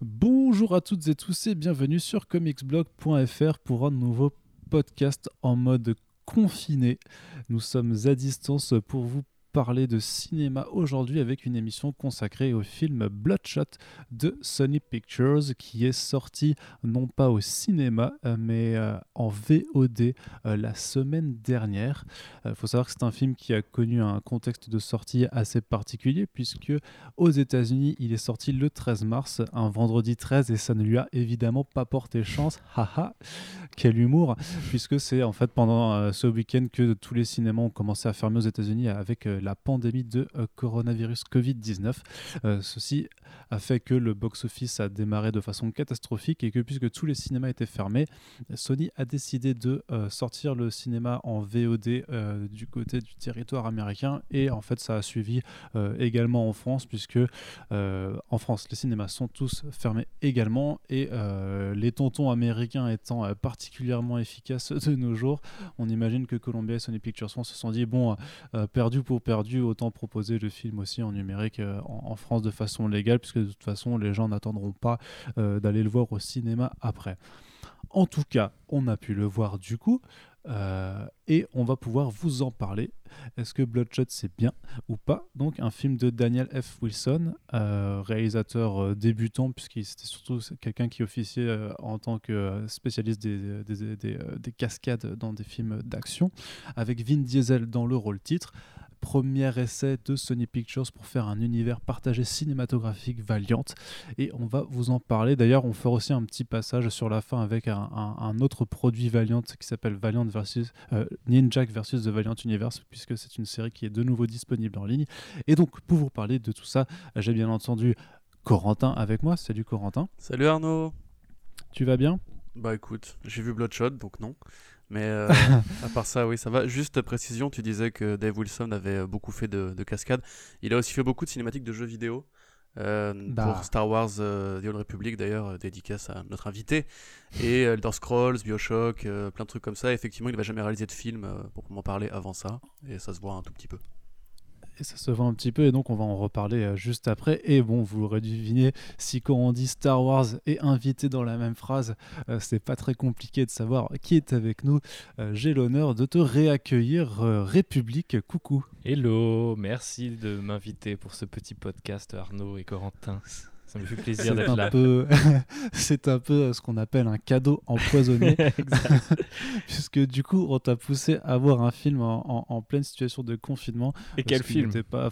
Bonjour à toutes et tous et bienvenue sur comicsblog.fr pour un nouveau podcast en mode confiné. Nous sommes à distance pour vous parler de cinéma aujourd'hui avec une émission consacrée au film Bloodshot de Sony Pictures qui est sorti non pas au cinéma euh, mais euh, en VOD euh, la semaine dernière. Il faut savoir que c'est un film qui a connu un contexte de sortie assez particulier puisque aux États-Unis il est sorti le 13 mars, un vendredi 13 et ça ne lui a évidemment pas porté chance. Haha, quel humour puisque c'est en fait pendant ce week-end que tous les cinémas ont commencé à fermer aux États-Unis avec la pandémie de euh, coronavirus Covid-19. Euh, ceci a fait que le box-office a démarré de façon catastrophique et que puisque tous les cinémas étaient fermés, Sony a décidé de euh, sortir le cinéma en VOD du côté du territoire américain et en fait ça a suivi également en France puisque en France les cinémas sont tous fermés également et les tontons américains étant particulièrement efficaces de nos jours, on imagine que Columbia et Sony Pictures se sont dit bon perdu pour perdu autant proposer le film aussi en numérique euh, en, France de façon légale, puisque de toute façon, les gens n'attendront pas euh, d'aller le voir au cinéma après. En tout cas, on a pu le voir du coup. Euh, et on va pouvoir vous en parler. Est-ce que Bloodshot c'est bien ou pas? Donc un film de Daniel F. Wilson, réalisateur débutant puisqu'il c'était surtout quelqu'un qui officiait en tant que spécialiste des, des, des, des, cascades dans des films d'action, avec Vin Diesel dans le rôle titre premier essai de Sony Pictures pour faire un univers partagé cinématographique Valiant. Et on va vous en parler. D'ailleurs, on fera aussi un petit passage sur la fin avec un, autre produit Valiant qui s'appelle Valiant versus euh, Ninja versus The Valiant Universe, puisque c'est une série qui est de nouveau disponible en ligne. Et donc, pour vous parler de tout ça, j'ai bien entendu Corentin avec moi. Salut Corentin. Salut Arnaud. Tu vas bien? Bah écoute, j'ai vu Bloodshot, donc non. Mais euh, à part ça, oui, ça va. Juste précision, tu disais que Dave Wilson avait euh, beaucoup fait de, cascades. Il a aussi fait beaucoup de cinématiques de jeux vidéo. Euh, bah. pour Star Wars The Old Republic d'ailleurs, dédicace à notre invité. Et Elder Scrolls, Bioshock, plein de trucs comme ça. Effectivement, il n'avait jamais réalisé de film pour m'en parler avant ça. Et ça se voit un tout petit peu et ça se vend un petit peu et donc on va en reparler euh, juste après. Et bon, vous l'aurez deviné, si quand on dit Star Wars est invité dans la même phrase, euh, c'est pas très compliqué de savoir qui est avec nous. Euh, j'ai l'honneur de te réaccueillir, République. Coucou. Hello, merci de m'inviter pour ce petit podcast, Arnaud et Corentin. Ça me fait plaisir d'être là. c'est un peu euh, ce qu'on appelle un cadeau empoisonné. Puisque du coup, on t'a poussé à voir un film en, pleine situation de confinement. Et quel film pas...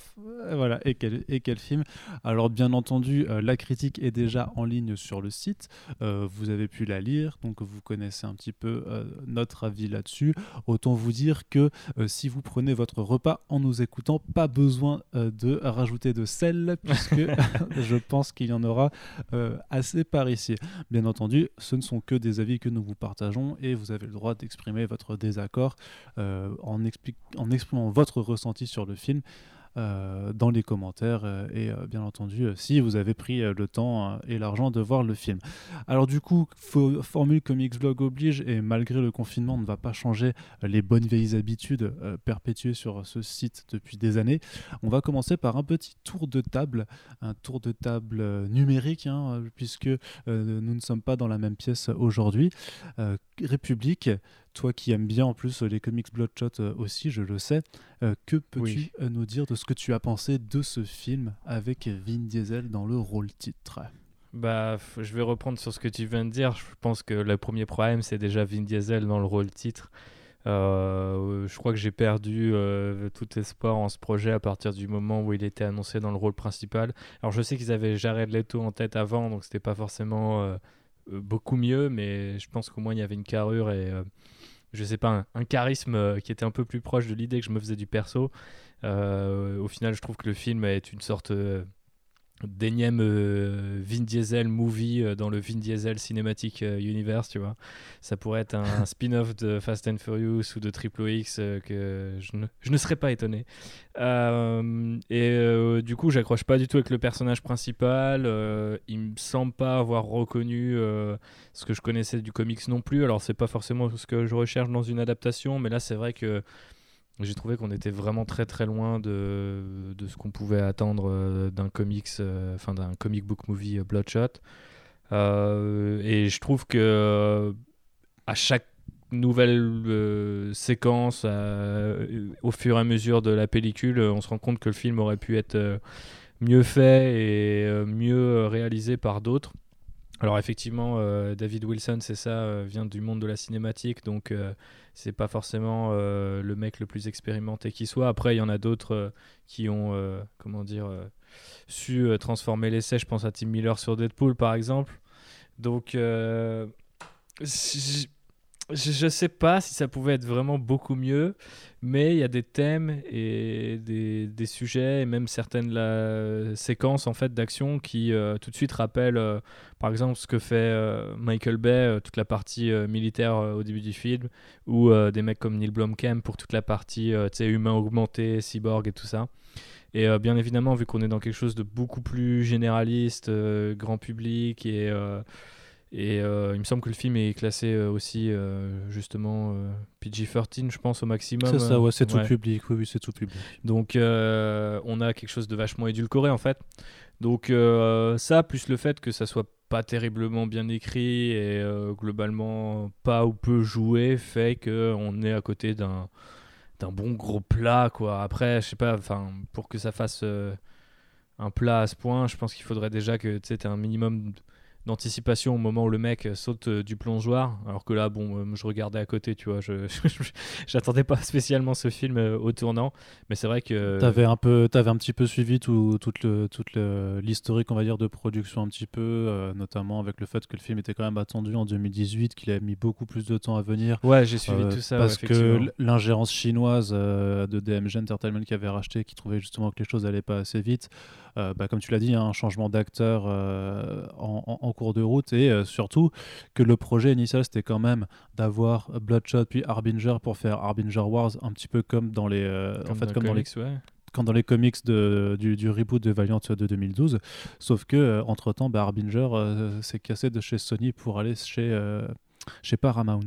Voilà, et quel, et quel film? Alors, bien entendu, euh, la critique est déjà en ligne sur le site. Euh, vous avez pu la lire, donc vous connaissez un petit peu notre avis là-dessus. Autant vous dire que si vous prenez votre repas en nous écoutant, pas besoin de rajouter de sel, puisque je pense qu'il il y en aura euh, assez par ici. Bien entendu, ce ne sont que des avis que nous vous partageons et vous avez le droit d'exprimer votre désaccord euh, en, en exprimant votre ressenti sur le film. Euh, dans les commentaires euh, et euh, bien entendu si vous avez pris le temps et l'argent de voir le film. Alors du coup, formule Comics Blog oblige et malgré le confinement, on ne va pas changer les bonnes vieilles habitudes perpétuées sur ce site depuis des années. On va commencer par un petit tour de table, un tour de table numérique, hein, puisque nous ne sommes pas dans la même pièce aujourd'hui. République, toi qui aimes bien en plus les comics Bloodshot euh, aussi, je le sais, euh, que peux-tu euh, nous dire de ce que tu as pensé de ce film avec Vin Diesel dans le rôle titre? Bah, je vais reprendre sur ce que tu viens de dire. Je pense que le premier problème, c'est déjà Vin Diesel dans le rôle titre. je crois que j'ai perdu tout espoir en ce projet à partir du moment où il était annoncé dans le rôle principal. Alors je sais qu'ils avaient Jared Leto en tête avant, donc c'était pas forcément beaucoup mieux, mais je pense qu'au moins il y avait une carrure et je sais pas, un, charisme euh, qui était un peu plus proche de l'idée que je me faisais du perso. Euh, au final, je trouve que le film est une sorte euh, d'énième euh, Vin Diesel movie euh, dans le Vin Diesel Cinematic euh, Universe, tu vois. Ça pourrait être un, spin-off de Fast and Furious ou de Triple X que je ne, je ne, serais pas étonné. et du coup, j'accroche pas du tout avec le personnage principal. il me semble pas avoir reconnu ce que je connaissais du comics non plus. Alors, c'est pas forcément ce que je recherche dans une adaptation, mais là, c'est vrai que j'ai trouvé qu'on était vraiment très très loin de, de ce qu'on pouvait attendre euh, d'un comics, euh, enfin d'un comic book movie euh, Bloodshot. Et je trouve que à chaque nouvelle séquence, au fur et à mesure de la pellicule, on se rend compte que le film aurait pu être mieux fait et mieux réalisé par d'autres. Alors effectivement, David Wilson, c'est ça, vient du monde de la cinématique, donc c'est pas forcément euh, le mec le plus expérimenté qui soit. Après, il y en a d'autres euh, qui ont, euh, comment dire, su transformer l'essai. Je pense à Tim Miller sur Deadpool, par exemple. Donc, je ne sais pas si ça pouvait être vraiment beaucoup mieux, mais il y a des thèmes et des, des sujets et même certaines séquences en fait d'action qui euh, tout de suite rappellent, euh, par exemple, ce que fait euh, Michael Bay, toute la partie militaire au début du film, ou des mecs comme Neil Blomkamp pour toute la partie humain augmenté, cyborg et tout ça. Et bien évidemment, vu qu'on est dans quelque chose de beaucoup plus généraliste, grand public et et euh, il me semble que le film est classé euh, aussi, euh, justement, PG-13, je pense, au maximum. C'est ça, ouais, c'est tout public. Oui, oui, c'est tout public. Donc, on a quelque chose de vachement édulcoré, en fait. Donc, ça, plus le fait que ça soit pas terriblement bien écrit et globalement pas ou peu joué, fait qu'on est à côté d'un d'un bon gros plat, quoi. Après, je sais pas, enfin, pour que ça fasse un plat à ce point, je pense qu'il faudrait déjà que tu aies un minimum d'anticipation au moment où le mec saute euh, du plongeoir. Alors que là, bon, euh, je regardais à côté, tu vois. Je j'attendais pas spécialement ce film euh, au tournant, mais c'est vrai que t'avais un peu, avais un petit peu suivi tout, toute le, toute l'historique, on va dire, de production un petit peu, notamment avec le fait que le film était quand même attendu en 2018, qu'il a mis beaucoup plus de temps à venir. Ouais, j'ai suivi tout ça. Parce que l'ingérence chinoise de DMG Entertainment qui avait racheté, qui trouvait justement que les choses allaient pas assez vite. Euh, bah, comme tu l'as dit, hein, un changement d'acteur euh, en, cours de route et euh, surtout que le projet initial c'était quand même d'avoir Bloodshot puis Harbinger pour faire Harbinger Wars un petit peu comme dans les en fait comme dans les quand dans les comics de, du, reboot de Valiant de 2012. Sauf que entre temps, bah, Harbinger s'est cassé de chez Sony pour aller chez, chez Paramount.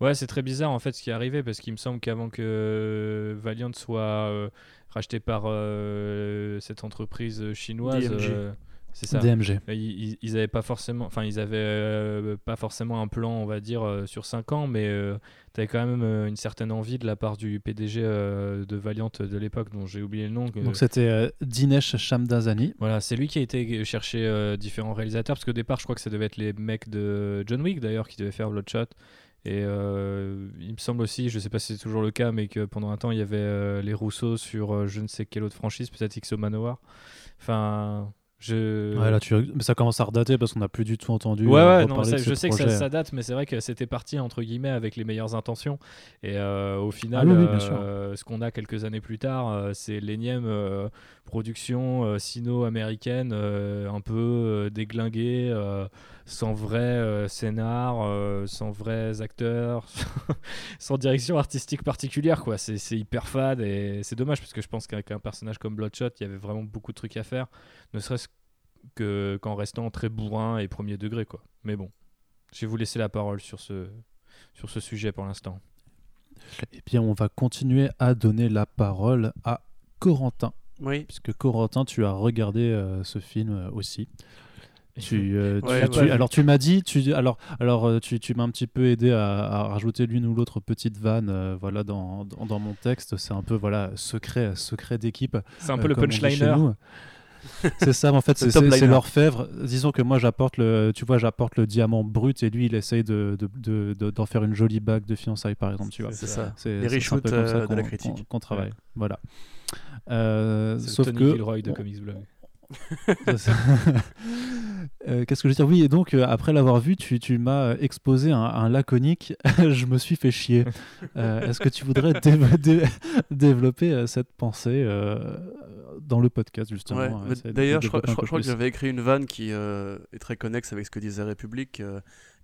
Ouais, c'est très bizarre en fait ce qui est arrivé parce qu'il me semble qu'avant que Valiant soit racheté par euh, cette entreprise chinoise. Euh, c'est ça. DMG. Ils, ils avaient pas forcément, enfin ils avaient euh, pas forcément un plan, on va dire, sur 5 ans, mais tu avais quand même une certaine envie de la part du PDG de Valiant de l'époque, dont j'ai oublié le nom. Donc c'était Dinesh Shamdazani. Voilà, c'est lui qui a été chercher différents réalisateurs, parce qu'au départ, je crois que ça devait être les mecs de John Wick d'ailleurs qui devaient faire Bloodshot. Et euh, il me semble aussi, je ne sais pas si c'est toujours le cas, mais que pendant un temps, il y avait euh, les Rousseau sur euh, je ne sais quelle autre franchise, peut-être XO Manowar. Enfin, je... Ouais, là, tu... mais ça commence à redater parce qu'on n'a plus du tout entendu. Ouais, ouais, non, je sais que ça, date, mais c'est vrai que c'était parti entre guillemets avec les meilleures intentions. Et au final, ah ce qu'on a quelques années plus tard, c'est l'énième production sino-américaine un peu déglinguée sans vrai euh, scénar, euh, sans vrais acteurs, sans direction artistique particulière. quoi. C'est hyper fade et c'est dommage parce que je pense qu'avec un personnage comme Bloodshot, il y avait vraiment beaucoup de trucs à faire, ne serait-ce qu'en restant très bourrin et premier degré. quoi. Mais bon, je vais vous laisser la parole sur ce, sur ce sujet pour l'instant. Eh bien, on va continuer à donner la parole à Corentin. Oui. Puisque Corentin, tu as regardé euh, ce film aussi. Tu, euh, alors tu m'as dit, tu, alors, alors euh, tu, tu m'as un petit peu aidé à, rajouter l'une ou l'autre petite vanne, euh, voilà, dans, dans, mon texte. C'est un peu voilà secret, secret d'équipe. C'est un peu le punchliner. c'est ça, en fait, c'est l'orfèvre. Disons que moi, j'apporte le, tu vois, j'apporte le diamant brut et lui, il essaye de, d'en de, de, faire une jolie bague de fiançailles, par exemple, tu vois. C'est ça. C'est les reshoots de la critique. Qu'on travaille, voilà. sauf le Tony que Gilroy de Comics Blog. Euh, qu'est-ce que je veux dire Oui, et donc euh, après l'avoir vu, tu, tu m'as exposé un, laconique. je me suis fait chier. Euh, est-ce que tu voudrais développer cette pensée dans le podcast justement D'ailleurs, je, crois, que j'avais écrit une vanne qui est très connexe avec ce que disait République.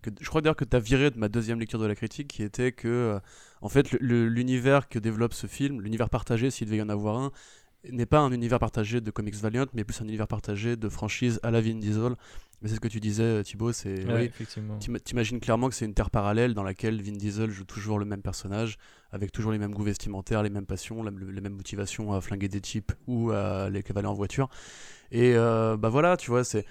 Que, je crois d'ailleurs que tu as viré de ma deuxième lecture de la critique, qui était que, en fait, l'univers que développe ce film, l'univers partagé, s'il devait y en avoir un, n'est pas un univers partagé de Comics Valiant, mais plus un univers partagé de franchise à la Vin Diesel. Mais c'est ce que tu disais, Thibaut. C'est ouais, t'imagines clairement que c'est une terre parallèle dans laquelle Vin Diesel joue toujours le même personnage, avec toujours les mêmes goûts vestimentaires, les mêmes passions, les mêmes motivations à flinguer des types ou à les cavaler en voiture. Et euh, bah voilà, tu vois, c'est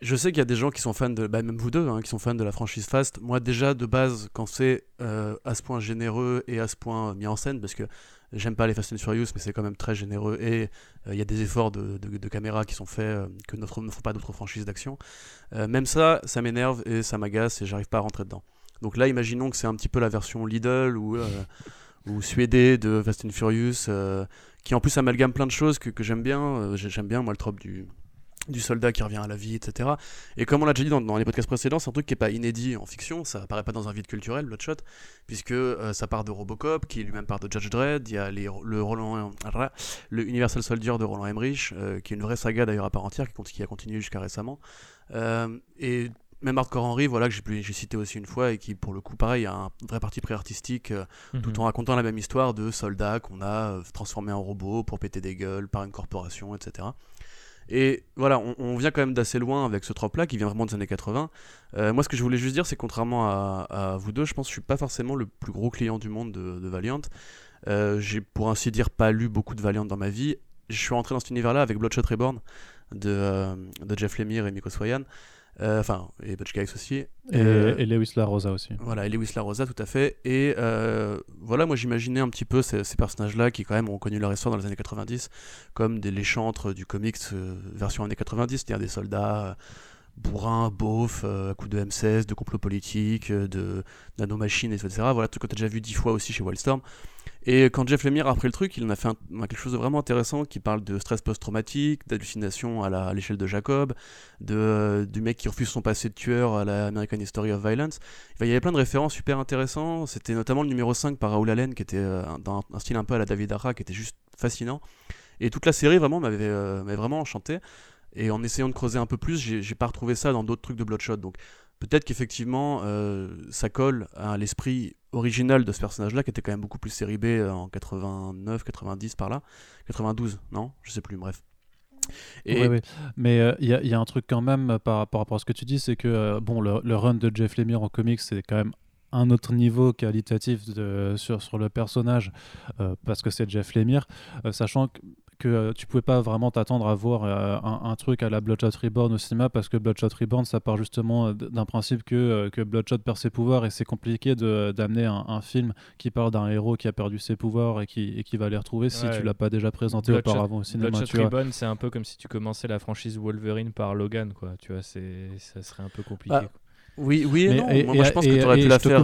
je sais qu'il y a des gens qui sont fans de, bah, même vous deux, hein, qui sont fans de la franchise Fast. Moi, déjà, de base, quand c'est euh, à ce point généreux et à ce point mis en scène, parce que j'aime pas les Fast and Furious, mais c'est quand même très généreux et euh, il y a des efforts de, de, caméra qui sont faits euh, que ne font pas d'autres franchises d'action. même ça, ça m'énerve et ça m'agace et j'arrive pas à rentrer dedans. Donc là, imaginons que c'est un petit peu la version Lidl ou, ou de Fast and Furious, qui en plus amalgame plein de choses que, que j'aime bien. j'aime bien, moi, le trope du du soldat qui revient à la vie, etc. Et comme on l'a déjà dit dans, les podcasts précédents, c'est un truc qui n'est pas inédit en fiction, ça apparaît pas dans un vide culturel, Bloodshot, puisque euh, ça part de Robocop, qui lui-même part de Judge Dredd, il y a les, le, Roland, le Universal Soldier de Roland Emmerich, euh, qui est une vraie saga d'ailleurs à part entière, qui, qui a continué jusqu'à récemment. Euh, et même Hardcore Henry, voilà, que j'ai cité aussi une fois, et qui pour le coup, pareil, a un vrai parti pré-artistique, mhm. tout en racontant la même histoire de soldats qu'on a transformés en robots pour péter des gueules par une corporation, etc. Et voilà, on, vient quand même d'assez loin avec ce trope-là qui vient vraiment des années 80. Euh, moi, ce que je voulais juste dire, c'est contrairement à, vous deux, je pense que je suis pas forcément le plus gros client du monde de, Valiant. Euh, j'ai pour ainsi dire pas lu beaucoup de Valiant dans ma vie. Je suis rentré dans cet univers-là avec Bloodshot Reborn de, euh, Jeff Lemire et Miko Swayan. Euh, enfin, et Butch Guys aussi. Et, euh, et, Lewis La Rosa aussi. Voilà, et Lewis La Rosa, tout à fait. Et euh, voilà, moi j'imaginais un petit peu ces, personnages-là qui, quand même, ont connu leur histoire dans les années 90 comme des léchantres du comics version années 90, c'est-à-dire des soldats bourrin, beauf, à coup de M16, de complot politique, de nanomachines, etc. Voilà, tout ce que tu as déjà vu dix fois aussi chez Wildstorm. Et quand Jeff Lemire a pris le truc, il en a fait quelque chose de vraiment intéressant qui parle de stress post-traumatique, d'hallucination à l'échelle de Jacob, de, du mec qui refuse son passé de tueur à la American History of Violence. Il y avait plein de références super intéressantes. C'était notamment le numéro 5 par Raoul Allen, qui était euh, dans un style un peu à la David Arra, qui était juste fascinant. Et toute la série vraiment m'avait euh, vraiment enchanté. Et en essayant de creuser un peu plus, j'ai pas retrouvé ça dans d'autres trucs de Bloodshot. Donc peut-être qu'effectivement, euh, ça colle à l'esprit original de ce personnage-là, qui était quand même beaucoup plus série B euh, en 89, 90 par là. 92, non? Je sais plus, bref. Et... Oui, Mais euh, il y, a un truc quand même par, rapport à ce que tu dis, c'est que bon, le, run de Jeff Lemire en comics, c'est quand même un autre niveau qualitatif sur le personnage parce que c'est Jeff Lemire, sachant que que euh, tu pouvais pas vraiment t'attendre à voir euh, un, truc à la Bloodshot Reborn au cinéma parce que Bloodshot Reborn ça part justement euh, d'un principe que, que Bloodshot perd ses pouvoirs et c'est compliqué d'amener un, film qui parle d'un héros qui a perdu ses pouvoirs et qui, et qui va les retrouver si tu l'as pas déjà présenté auparavant au cinéma. Bloodshot Reborn c'est un peu comme si tu commençais la franchise Wolverine par Logan quoi, tu vois, ça serait un peu compliqué. Bah, oui, oui et non. moi, je pense que tu aurais pu la faire.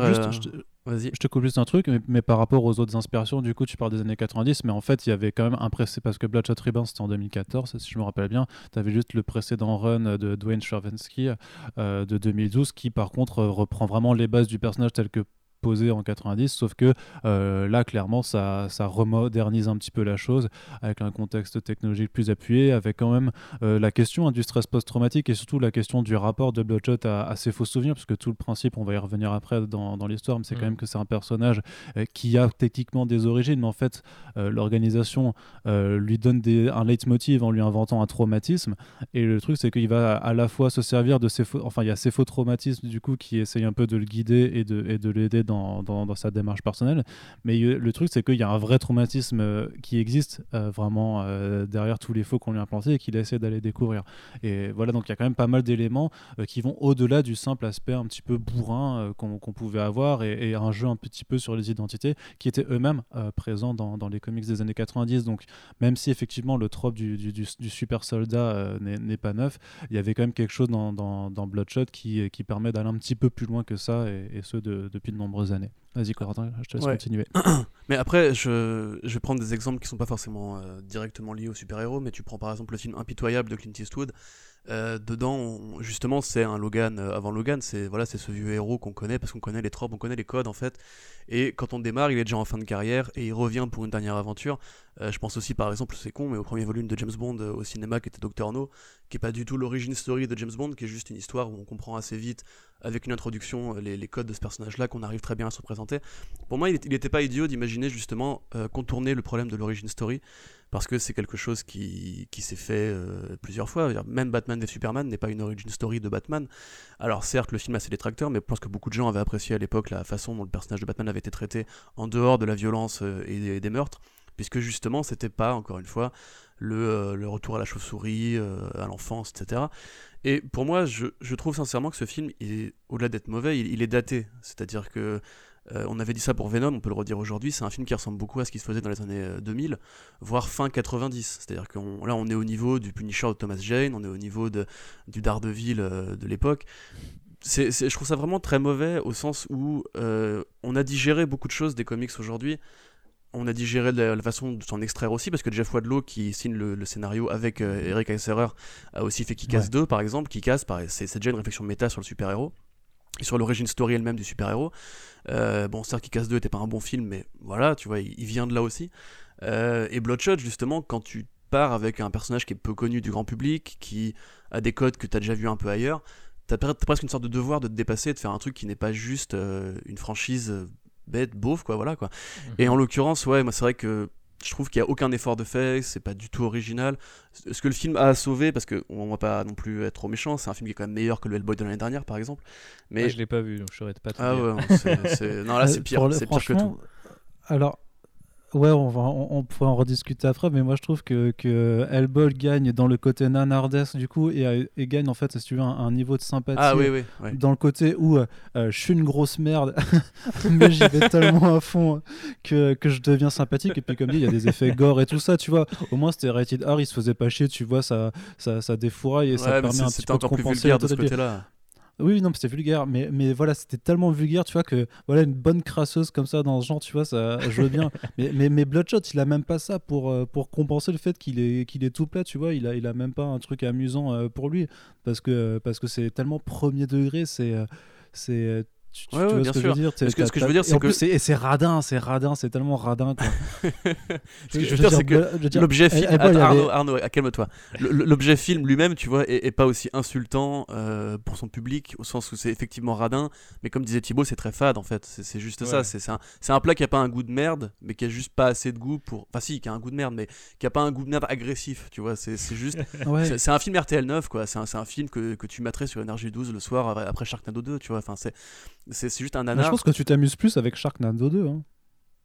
Je te coupe juste un truc, mais, par rapport aux autres inspirations, du coup, tu parles des années 90, mais en fait, il y avait quand même un précédent, parce que Bloodshot Reborn, c'était en 2014, si je me rappelle bien, tu avais juste le précédent run de Dwayne Stravinsky euh, de 2012, qui par contre reprend vraiment les bases du personnage tel que posé en 90, sauf que euh, là, clairement, ça, ça remodernise un petit peu la chose avec un contexte technologique plus appuyé, avec quand même euh, la question du stress post-traumatique et surtout la question du rapport de Bloodshot à, ses faux souvenirs, parce que tout le principe, on va y revenir après dans, dans l'histoire, mais c'est quand mm. même que c'est un personnage euh, qui a techniquement des origines, mais en fait, l'organisation lui donne des, un leitmotiv en lui inventant un traumatisme. Et le truc, c'est qu'il va à la fois se servir de ses faux, enfin, il y a ses faux traumatismes du coup qui essayent un peu de le guider et de, et de l'aider dans sa démarche personnelle. Mais le truc, c'est qu'il y a un vrai traumatisme euh, qui existe euh, vraiment euh, derrière tous les faux qu'on lui a implantés et qu'il essaie d'aller découvrir. Et voilà, donc il y a quand même pas mal d'éléments qui vont au-delà du simple aspect un petit peu bourrin qu'on pouvait avoir et, un jeu un petit peu sur les identités qui étaient eux-mêmes présents dans, les comics des années 90. Donc même si effectivement le trope du, super soldat n'est pas neuf, il y avait quand même quelque chose dans, Bloodshot qui, permet d'aller un petit peu plus loin que ça et, ce depuis de nombreuses années. Vas-y, Corentin, je te laisse continuer. mais après, je, je, vais prendre des exemples qui sont pas forcément euh, directement liés aux super-héros, mais tu prends par exemple le film Impitoyable de Clint Eastwood. Euh, dedans, justement, c'est un Logan euh, avant Logan, c'est voilà, c'est ce vieux héros qu'on connaît parce qu'on connaît les tropes, on connaît les codes en fait. Et quand on démarre, il est déjà en fin de carrière et il revient pour une dernière aventure. je pense aussi, par exemple, c'est con, mais au premier volume de James Bond au cinéma qui était Doctor No, qui est pas du tout l'origine story de James Bond, qui est juste une histoire où on comprend assez vite avec une introduction, euh, les, codes de ce personnage-là, qu'on arrive très bien à se représenter. Pour moi, il n'était pas idiot d'imaginer justement euh, contourner le problème de l'origin story, parce que c'est quelque chose qui, qui s'est fait euh, plusieurs fois. Même Batman v Superman n'est pas une origin story de Batman. Alors certes, le film a ses détracteurs, mais je pense que beaucoup de gens avaient apprécié à l'époque la façon dont le personnage de Batman avait été traité en dehors de la violence et des meurtres puisque justement c'était pas encore une fois le, le retour à la chauve-souris, à l'enfance, etc. Et pour moi, je, je, trouve sincèrement que ce film, au-delà d'être mauvais, il est daté. C'est-à-dire que euh, on avait dit ça pour Venom, on peut le redire aujourd'hui, c'est un film qui ressemble beaucoup à ce qui se faisait dans les années 2000, euh, voire fin 90. C'est-à-dire que là, on est au niveau du Punisher de Thomas Jane, on est au niveau de, du Daredevil euh, de l'époque. je trouve ça vraiment très mauvais au sens où on a digéré beaucoup de choses des comics aujourd'hui. On a digéré la, façon de s'en extraire aussi, parce que Jeff Wadlow, qui signe le, scénario avec Eric Eiserer, a aussi fait Kick-Ass 2, par exemple. Kick-Ass, c'est déjà une réflexion méta sur le super-héros et sur l'origine story elle-même du super-héros. Euh, bon, certes, casse 2 n'était pas un bon film, mais voilà, tu vois, il, vient de là aussi. Euh, et Bloodshot, justement, quand tu pars avec un personnage qui est peu connu du grand public, qui a des codes que tu as déjà vu un peu ailleurs, tu as, presque une sorte de devoir de te dépasser, de faire un truc qui n'est pas juste euh, une franchise bête, beauf, quoi, voilà, quoi. Mhm. Et en l'occurrence, ouais, moi, c'est vrai que je trouve qu'il n'y a aucun effort de fait, c'est pas du tout original. Ce que le film a sauvé, parce qu'on va pas non plus être trop méchant, c'est un film qui est quand même meilleur que le Hellboy de l'année dernière, par exemple. Mais ah, je l'ai pas vu, donc je saurais pas. Ah ouais, non là c'est pire, c'est pire que tout. Alors, Ouais, on, va, on, pourrait en rediscuter après, mais moi je trouve que, que gagne dans le côté nanardesque du coup et, et, gagne en fait, si tu veux, un, niveau de sympathie ah, oui, oui, dans le côté où euh, je suis une grosse merde, mais j'y vais tellement à fond que, que, je deviens sympathique. Et puis, comme dit, il y a des effets gore et tout ça, tu vois. Au moins, c'était Rated R, il se faisait pas chier, tu vois, ça, ça, ça défouraille et ça permet un petit peu de compenser. de ce côté-là. Oui, non, c'était vulgaire, mais, mais voilà, c'était tellement vulgaire, tu vois, que voilà, une bonne crasseuse comme ça dans ce genre, tu vois, ça, je veux bien. mais, mais, mais, Bloodshot, il a même pas ça pour, euh, pour compenser le fait qu'il est, qu'il est tout plat, tu vois, il a, il a même pas un truc amusant euh, pour lui, parce que parce que c'est tellement premier degré, c'est. Euh, c'est tu, ouais, vois bien ce que sûr. je veux dire Parce que ce que je veux dire, c'est que. Et c'est radin, c'est radin, c'est tellement radin. Quoi. ce que je veux dire, c'est que l'objet film. Arnaud, Arnaud calme-toi. L'objet film lui-même, tu vois, est, pas aussi insultant euh, pour son public, au sens où c'est effectivement radin, mais comme disait Thibaut, c'est très fade en fait. C'est juste ça. C'est un, un plat qui a pas un goût de merde, mais qui a juste pas assez de goût pour. Enfin, si, qui a un goût de merde, mais qui a pas un goût de merde agressif, tu vois. C'est juste. C'est un film RTL 9, quoi. C'est un, un, film que, que tu mettrais sur Énergie 12 le soir après Sharknado 2, tu vois. Enfin, c'est c'est juste un nanar. je pense que tu t'amuses plus avec Sharknado 2. Hein.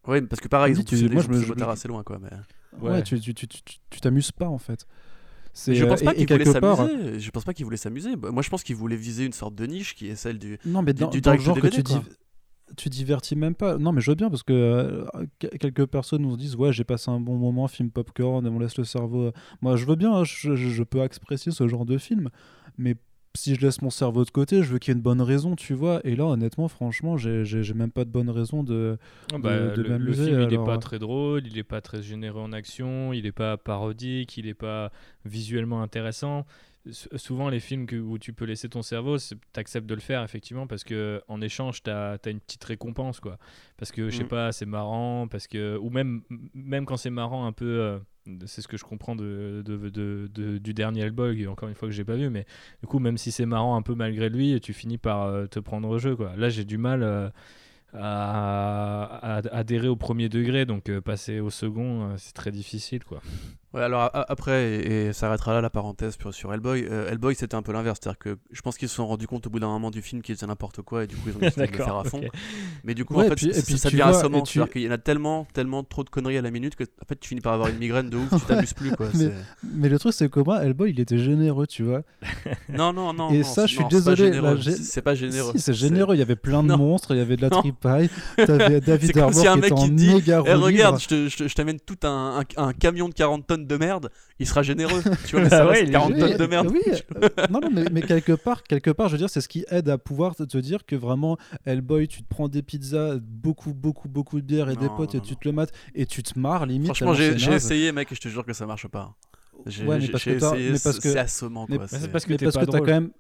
Oui, parce que pareil, ont moi, je me assez loin, quoi. Mais... Ouais, tu t'amuses pas en fait. Je pense pas qu'il voulait s'amuser. Je pense pas qu'il voulait s'amuser. Moi, je pense qu'il voulait viser une sorte de niche qui est celle du. Non, mais dans, du, dans le genre que tu dis tu divertis même pas. Non, mais je veux bien parce que euh, quelques personnes nous disent Ouais, j'ai passé un bon moment, film popcorn, on laisse le cerveau. Moi, je veux bien, hein, je, je, peux apprécier ce genre de film, mais si je laisse mon cerveau de côté, je veux qu'il y ait une bonne raison, tu vois. Et là, honnêtement, franchement, j'ai même pas de bonne raison de, ah bah, de, m'amuser. Le film, il est pas très drôle, il est pas très généreux en action, il est pas parodique, il est pas visuellement intéressant. souvent, les films que, où tu peux laisser ton cerveau, tu acceptes de le faire, effectivement, parce que en échange, tu as, as, une petite récompense, quoi. Parce que, je sais mm. pas, c'est marrant, parce que... Ou même, même quand c'est marrant, un peu... Euh, c'est ce que je comprends du dernier Hellboy, encore une fois que j'ai pas vu, mais du coup, même si c'est marrant un peu malgré lui, tu finis par euh, te prendre au jeu. Quoi. Là, j'ai du mal euh, à, adhérer au premier degré, donc euh, passer au second, c'est très difficile. quoi. Ouais, alors après, et, ça arrêtera là la parenthèse sur, sur Hellboy. Euh, Hellboy, c'était un peu l'inverse. C'est-à-dire que je pense qu'ils se sont rendus compte au bout d'un moment du film qu'ils faisaient n'importe quoi et du coup, ils ont décidé de le faire à fond. Mais du coup, en fait, puis, et puis, ça devient assommant. Tu... C'est-à-dire qu'il y en a tellement, tellement trop de conneries à la minute que en fait, tu finis par avoir une migraine de ouf, tu t'amuses plus. Quoi. Mais, mais, le truc, c'est que moi, Hellboy, il était généreux, tu vois. non, non, non. Et ça, je suis désolé. C'est pas généreux. c'est généreux. Il y avait plein de monstres, il y avait de la tripaille. T'avais David Harbour qui était en méga eh, Regarde, je t'amène tout un camion de 40 tonnes de merde il sera généreux. Tu vois, mais ça ouais, 40 tonnes de merde. Oui, euh, non, non, mais, mais, quelque part, quelque part, je veux dire, c'est ce qui aide à pouvoir te dire que vraiment, Hellboy, tu te prends des pizzas, beaucoup, beaucoup, beaucoup de bière et des potes, et tu te le mates, et tu te marres limite. Franchement, j'ai essayé, mec, et je te jure que ça marche pas. Ouais, mais parce que c'est assommant. C'est parce que t'as quand même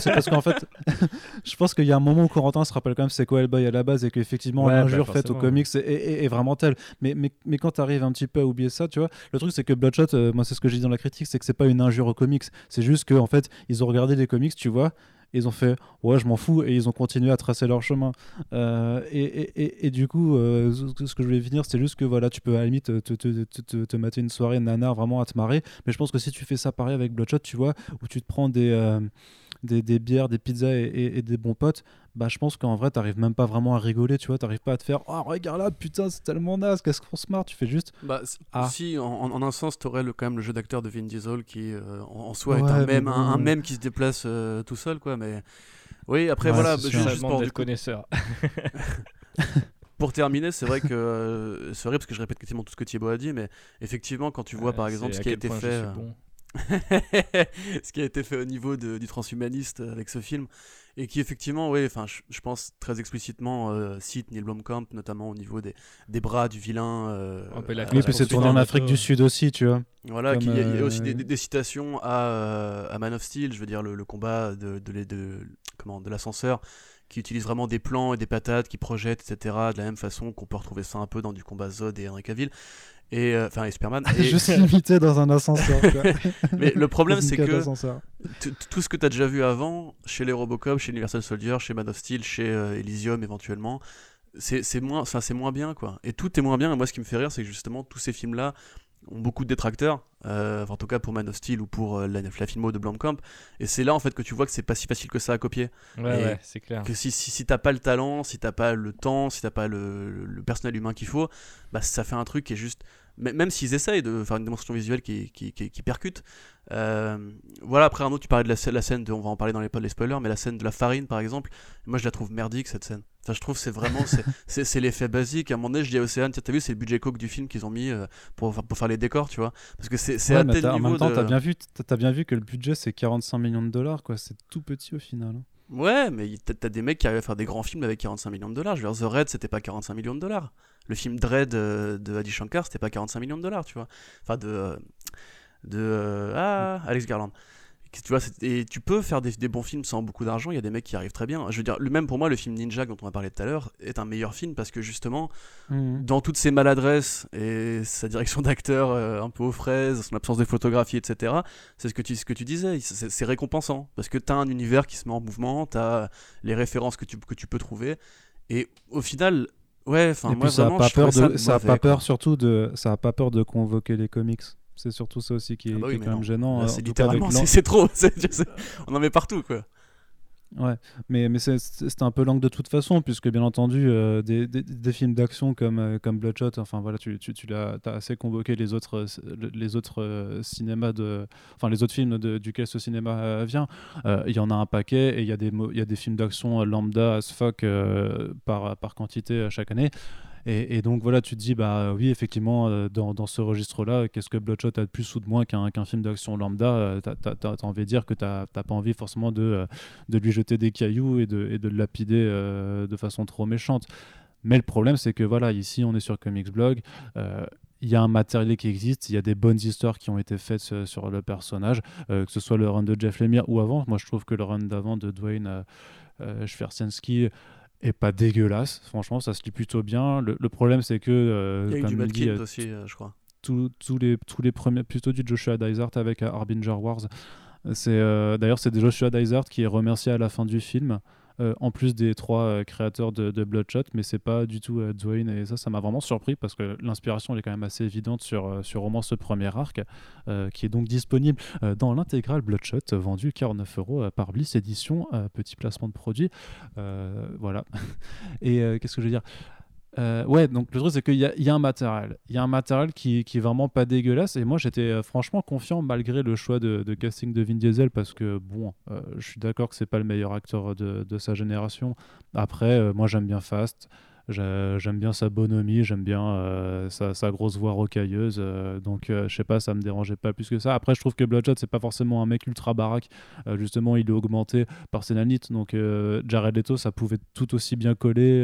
c'est parce qu'en fait, je pense qu'il y a un moment où Corentin se rappelle quand même c'est quoi Hellboy à la base et qu'effectivement l'injure bah, faite aux comics est, vraiment telle. Mais, mais, mais quand tu arrives un petit peu à oublier ça, tu vois, le truc c'est que Bloodshot, euh, moi c'est ce que j'ai dit dans la critique, c'est que c'est pas une injure aux comics. C'est juste qu'en en fait, ils ont regardé les comics, tu vois, ils ont fait ouais je m'en fous et ils ont continué à tracer leur chemin. Euh, et, et, et, du coup euh, ce que je voulais finir c'est juste que voilà tu peux à la limite te, te, te, te mater une soirée nanar vraiment à te marrer. Mais je pense que si tu fais ça pareil avec Bloodshot tu vois où tu te prends des, euh, des, des, bières des pizzas et, des bons potes bah je pense qu'en vrai t'arrives même pas vraiment à rigoler tu vois t'arrives pas à te faire oh regarde là putain c'est tellement naze qu'est-ce qu'on se marre tu fais juste Bah, Ah. si, en, en- un sens, t'aurais le, quand même le jeu d'acteur de Vin Diesel qui, euh, en, soi, est un même, un, un même qui se déplace euh, tout seul, quoi. Mais oui, après, Ouais, voilà, c'est juste, juste pour, d'être connaisseur. pour terminer, c'est vrai que euh, c'est vrai parce que je répète quasiment tout ce que Thibaut a dit, mais effectivement, quand tu vois Euh, par exemple ce qui a été fait, bon. ce qui a été fait au niveau de- du transhumaniste avec ce film. Et qui effectivement oui enfin je, je pense très explicitement euh, cite Neil Blomkamp notamment au niveau des, des bras du vilain euh, peu la oui la puis c'est tourné en Afrique du Sud aussi tu vois. Voilà y il y a aussi euh, des, des- des citations à, euh, à Man of Steel je veux dire le, le combat de, de, les- de- comment de l'ascenseur qui utilise vraiment des plans et des patates qui projettent etc de la même façon qu'on peut retrouver ça un peu dans du combat Zod et Henry Cavill et euh, enfin et Superman et- juste limité dans un ascenseur mais le problème c'est que tout ce que tu as déjà vu avant, chez les Robocop, chez Universal Soldier, chez Man of Steel, chez euh, Elysium éventuellement, c'est c'est moins, enfin, c'est moins bien quoi. Et tout est moins bien. Et moi, ce qui me fait rire, c'est que justement, tous ces films-là ont beaucoup de détracteurs, euh, enfin, en tout cas pour Man of Steel ou pour euh, la, la filmo de Blomkamp. Et c'est là en fait que tu vois que c'est pas si facile que ça à copier. Ouais, ouais, c'est clair. Que si, si, si t'as pas le talent, si t'as pas le temps, si t'as pas le, le- le personnel humain qu'il faut, bah ça fait un truc qui est juste. Même s'ils essayent de faire une démonstration visuelle qui, qui, qui, qui percute. euh, voilà, après Arnaud, tu parlais de la, scène- la scène de. On va en parler dans les, les spoilers, mais la scène de la farine par exemple, moi je la trouve merdique cette scène. Enfin, je trouve que c'est vraiment. c'est- l'effet basique. À un moment donné, je dis à Océane, tiens, t'as vu, c'est le budget coke du film qu'ils ont mis euh, pour, pour faire les décors, tu vois. Parce que c'est Ouais, à tel t'as- en niveau même temps de- t'as bien vu bien vu que le budget c'est 45 millions de dollars quoi c'est tout petit au final hein. Ouais, mais t'as des mecs qui arrivent à faire des grands films avec 45 millions de dollars. Je veux dire, The Red, c'était pas 45 millions de dollars. Le film Dread euh, de Adi Shankar, c'était pas 45 millions de dollars, tu vois. Enfin, de. euh, de euh, ah, Alex Garland. Tu vois, et tu peux faire des, des bons films sans beaucoup d'argent. Il y a des mecs qui arrivent très bien. Je veux dire, le même pour moi, le film Ninja dont on a parlé tout à l'heure est un meilleur film parce que justement, dans toutes ses maladresses et sa direction d'acteur euh, un peu aux fraises, son absence de photographie, etc., c'est ce que tu, ce que tu disais, c'est récompensant parce que tu as un univers qui se met en mouvement, tu as les références que tu, que tu peux trouver, et au final, ouais, enfin, moi puis ça a vraiment, pas je trouvais peur de ça a mauvais, pas peur surtout de ça a pas peur de convoquer les comics c'est surtout ça aussi qui est, Ah bah qui est quand non. même gênant euh, c'est littéralement, c'est trop, on en met partout, quoi. Ouais, mais, mais c'est- un peu langue de toute façon, puisque bien entendu, euh, des, des- des films d'action comme, euh, comme Bloodshot, enfin voilà, tu, tu, tu l'as as assez convoqué les autres, euh, les autres euh, cinémas, de, enfin les autres films de, duquel ce cinéma vient. Il y en a un paquet et il y, a des y a des films d'action lambda as fuck par, par quantité chaque année. Et, donc voilà, tu te dis, bah oui, effectivement, euh, dans, dans ce registre-là, qu'est-ce que Bloodshot a de plus ou de moins qu'un qu'un film d'action lambda? Euh, T'as as, envie de dire que t'as pas envie forcément de, euh, de lui jeter des cailloux et de, de le lapider de façon trop méchante. Mais le problème, c'est que voilà, ici, on est sur Comics Blog. il y a un matériel qui existe, il y a des bonnes histoires qui ont été faites sur, le personnage, que ce soit le run de Jeff Lemire ou avant. Moi, je trouve que le run d'avant de Dwayne euh, est pas dégueulasse. Franchement, ça se lit plutôt bien. Le, le problème, c'est que, euh, Il y a eu du Kind euh, aussi, euh, je crois. tous les, tous les premiers, plutôt du Joshua Dysart avec euh, Harbinger Wars. C'est D'ailleurs, c'est Joshua Dysart qui est remercié à la fin du film, euh, en plus des trois euh, créateurs de, Bloodshot, mais c'est pas du tout euh, Dwayne, et ça, ça m'a vraiment surpris parce que l'inspiration est quand même assez évidente sur, sur au moins ce premier arc, qui est donc disponible dans l'intégrale Bloodshot, vendu 49 euros par Bliss Édition, euh, petit placement de produit. Voilà. et qu'est-ce que je veux dire? Euh, ouais, donc le truc c'est qu'il y, a- un matériel. Il y a un matériel qui, est vraiment pas dégueulasse. Et moi j'étais euh, franchement confiant malgré le choix de, casting de Vin Diesel parce que bon, euh, je suis d'accord que c'est pas le meilleur acteur de, sa génération. Après, moi j'aime bien Fast. J'ai- J'aime bien sa bonhomie, j'aime bien euh, sa, sa grosse voix rocailleuse. euh, donc euh, je sais pas, ça me dérangeait pas plus que ça. Après, je trouve que Bloodshot c'est pas forcément un mec ultra baraque. Justement, il est augmenté par ses nanites. Donc Jared Leto, ça pouvait tout aussi bien coller.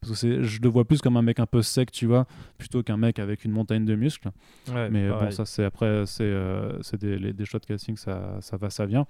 parce que je le vois plus comme un mec un peu sec, tu vois, plutôt qu'un mec avec une montagne de muscles. Ouais, Mais bon, ça, c'est après, c'est c'est des, les- des shots casting, ça, ça va, ça vient.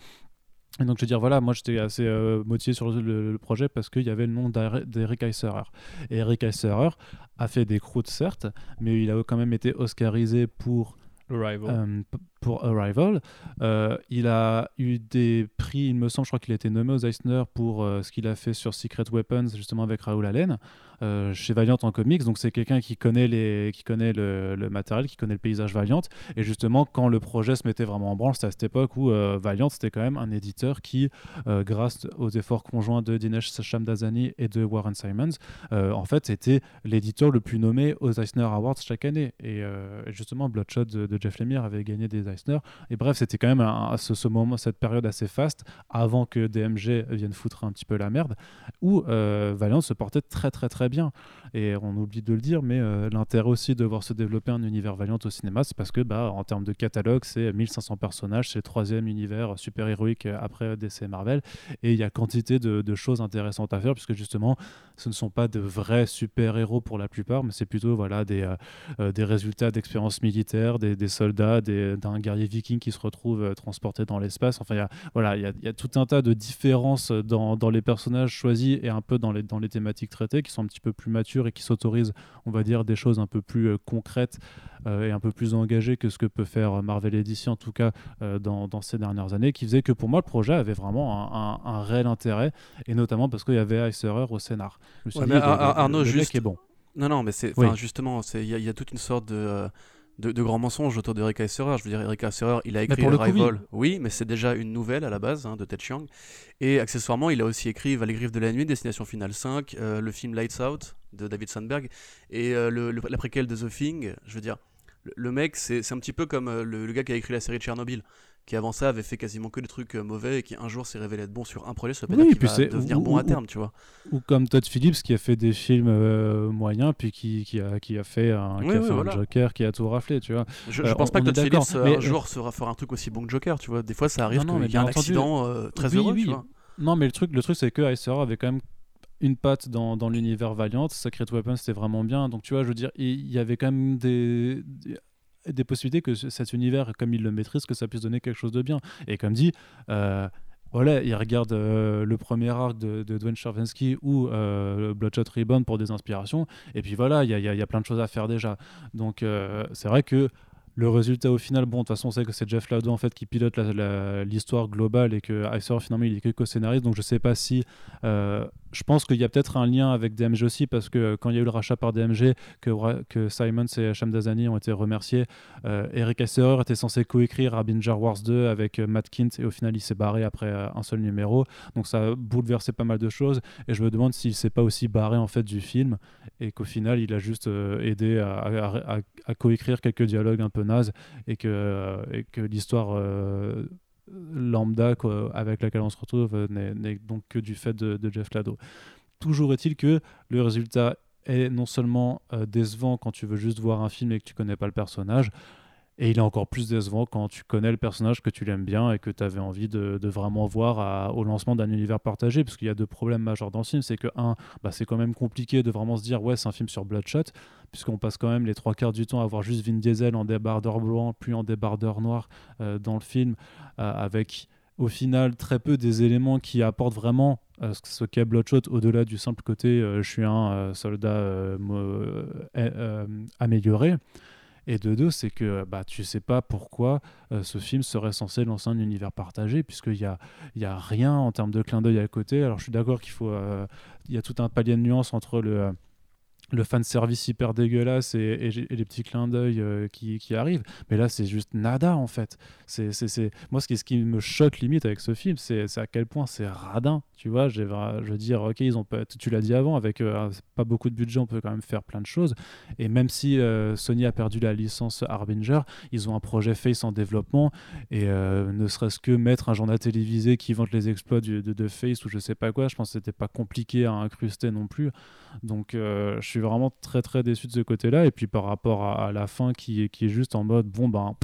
Et donc, je veux dire, voilà, moi j'étais assez euh, motivé sur le, le projet parce qu'il y avait le nom d'Eri- d'Eric Heisserer. Et Eric Heisserer a fait des croûtes, certes, mais il a quand même été oscarisé pour Arrival. euh, pour Arrival. Euh, il a eu des prix, il me semble, je crois qu'il a été nommé aux Eisner pour euh, ce qu'il a fait sur Secret Weapons, justement avec Raoul Allen, euh, chez Valiant en comics. Donc c'est quelqu'un qui connaît, les, qui connaît le, matériel, qui connaît le paysage Valiant. Et justement, quand le projet se mettait vraiment en branle, c'était à cette époque où Valiant, c'était quand même un éditeur qui, grâce aux efforts conjoints de Dinesh Shamdazani et de Warren Simons, en fait, était l'éditeur le plus nommé aux Eisner Awards chaque année. Et, justement, Bloodshot de Jeff Lemire avait gagné des et bref, c'était quand même ce, moment, cette période assez faste avant que DMG vienne foutre un petit peu la merde, où euh, Valiant se portait très très très bien. Et on oublie de le dire, mais euh, l'intérêt aussi de voir se développer un univers Valiant au cinéma, c'est parce que bah, en termes de catalogue, c'est 1500 personnages, c'est le troisième univers super-héroïque après DC et Marvel, et il y a quantité de, choses intéressantes à faire, puisque justement, ce ne sont pas de vrais super-héros pour la plupart, mais c'est plutôt voilà, des, euh, des résultats d'expériences militaires, des, des soldats, d'un un guerrier viking qui se retrouve euh, transporté dans l'espace. Enfin, il y a, voilà, il y, a, tout un tas de différences dans, les personnages choisis et un peu dans les thématiques traitées qui sont un petit peu plus matures et qui s'autorisent, on va dire, des choses un peu plus euh, concrètes euh, et un peu plus engagées que ce que peut faire Marvel Edition, en tout cas dans, dans, ces dernières années, qui faisait que pour moi, le projet avait vraiment un, un, réel intérêt, et notamment parce qu'il y avait Ice au scénar. Arnaud, juste. Est bon. Non, non, mais c'est justement, il y, y, a toute une sorte de de, grands mensonges autour d'Eric Esserer. Je veux dire, Eric Esserer, il a écrit Rival. oui. mais c'est déjà une nouvelle à la base hein, de Ted Chiang. Et accessoirement, il a aussi écrit Les Griffes de la Nuit, Destination Finale 5, euh, le film Lights Out de David Sandberg et euh, le, la préquelle de The Thing. Je veux dire, le, mec, c'est un petit peu comme euh, le, gars qui a écrit la série Tchernobyl qui avant ça avait fait quasiment que des trucs euh, mauvais et qui un jour s'est révélé être bon sur un projet, ça peut oui, dire qu'il va devenir bon à terme, tu vois. Ou comme Todd Phillips qui a fait des films euh, moyens puis qui, qui, a, qui a fait, un, qui a fait un Joker qui a tout raflé, tu vois. Je, je euh, pense pas que Todd Phillips un jour sera faire un truc aussi bon que Joker, tu vois. Des fois ça arrive qu'il y a un accident très heureux, tu vois. Non, mais le truc, le truc c'est que Ice avait quand même une patte dans, dans l'univers Valiant. Secret Weapons, c'était vraiment bien. Donc, tu vois, je veux dire, il y avait quand même des, des possibilités que cet univers, comme il le maîtrise, que ça puisse donner quelque chose de bien. Et comme dit, euh, voilà, il regarde euh, le premier arc de, de Dwayne Chervinsky ou euh, Bloodshot Rebound pour des inspirations. Et puis voilà, il y, y, a plein de choses à faire déjà. Donc c'est vrai que le résultat au final, bon, de toute façon, on sait que c'est Jeff Lado en fait qui pilote l'histoire globale et que Icer finalement il est que co-scénariste. Donc je sais pas si je pense qu'il y a peut-être un lien avec DMG aussi, parce que quand il y a eu le rachat par DMG, que, que Simons et Dazani ont été remerciés, euh, Eric Esserer était censé coécrire Harbinger Wars 2 avec euh, Matt Kint, et au final il s'est barré après euh, un seul numéro. Donc ça a bouleversé pas mal de choses, et je me demande s'il s'est pas aussi barré en fait du film, et qu'au final il a juste aidé à, à, coécrire quelques dialogues un peu nazes, et que l'histoire lambda avec laquelle on se retrouve euh, n'est donc que du fait de, Jeff Lado. Toujours est-il que le résultat est non seulement euh, décevant quand tu veux juste voir un film et que tu connais pas le personnage, et il est encore plus décevant quand tu connais le personnage que tu l'aimes bien et que tu avais envie de, vraiment voir au lancement d'un univers partagé. Parce qu'il y a deux problèmes majeurs dans le film. C'est que, un, bah, c'est quand même compliqué de vraiment se dire, ouais, c'est un film sur Bloodshot, puisqu'on passe quand même les trois quarts du temps à voir juste Vin Diesel en débardeur blanc, puis en débardeur noir euh, dans le film, euh, avec au final très peu des éléments qui apportent vraiment euh, ce qu'est Bloodshot au-delà du simple côté je suis un soldat amélioré. Et de deux, c'est que bah, tu sais pas pourquoi euh, ce film serait censé lancer un univers partagé, puisqu'il n'y a, a rien en termes de clin d'œil à côté. Alors je suis d'accord qu'il faut. Euh, il y a tout un palier de nuances entre le le fan service hyper dégueulasse et, les petits clins d'œil euh, qui, qui, arrivent. Mais là, c'est juste nada en fait. C'est, c'est, Moi, ce qui, ce qui me choque limite avec ce film, c'est, à quel point c'est radin. Tu vois, je veux dire, ok, ils ont pas, tu l'as dit avant, avec euh, pas beaucoup de budget, on peut quand même faire plein de choses. Et même si euh, Sony a perdu la licence Harbinger, ils ont un projet Face en développement. Et ne serait-ce que mettre un journal télévisé qui vante les exploits de, de, Face ou je sais pas quoi, je pense que c'était pas compliqué à incruster non plus. Donc, je suis vraiment très très déçu de ce côté-là. Et puis par rapport à, la fin qui est, qui est juste en mode bon ben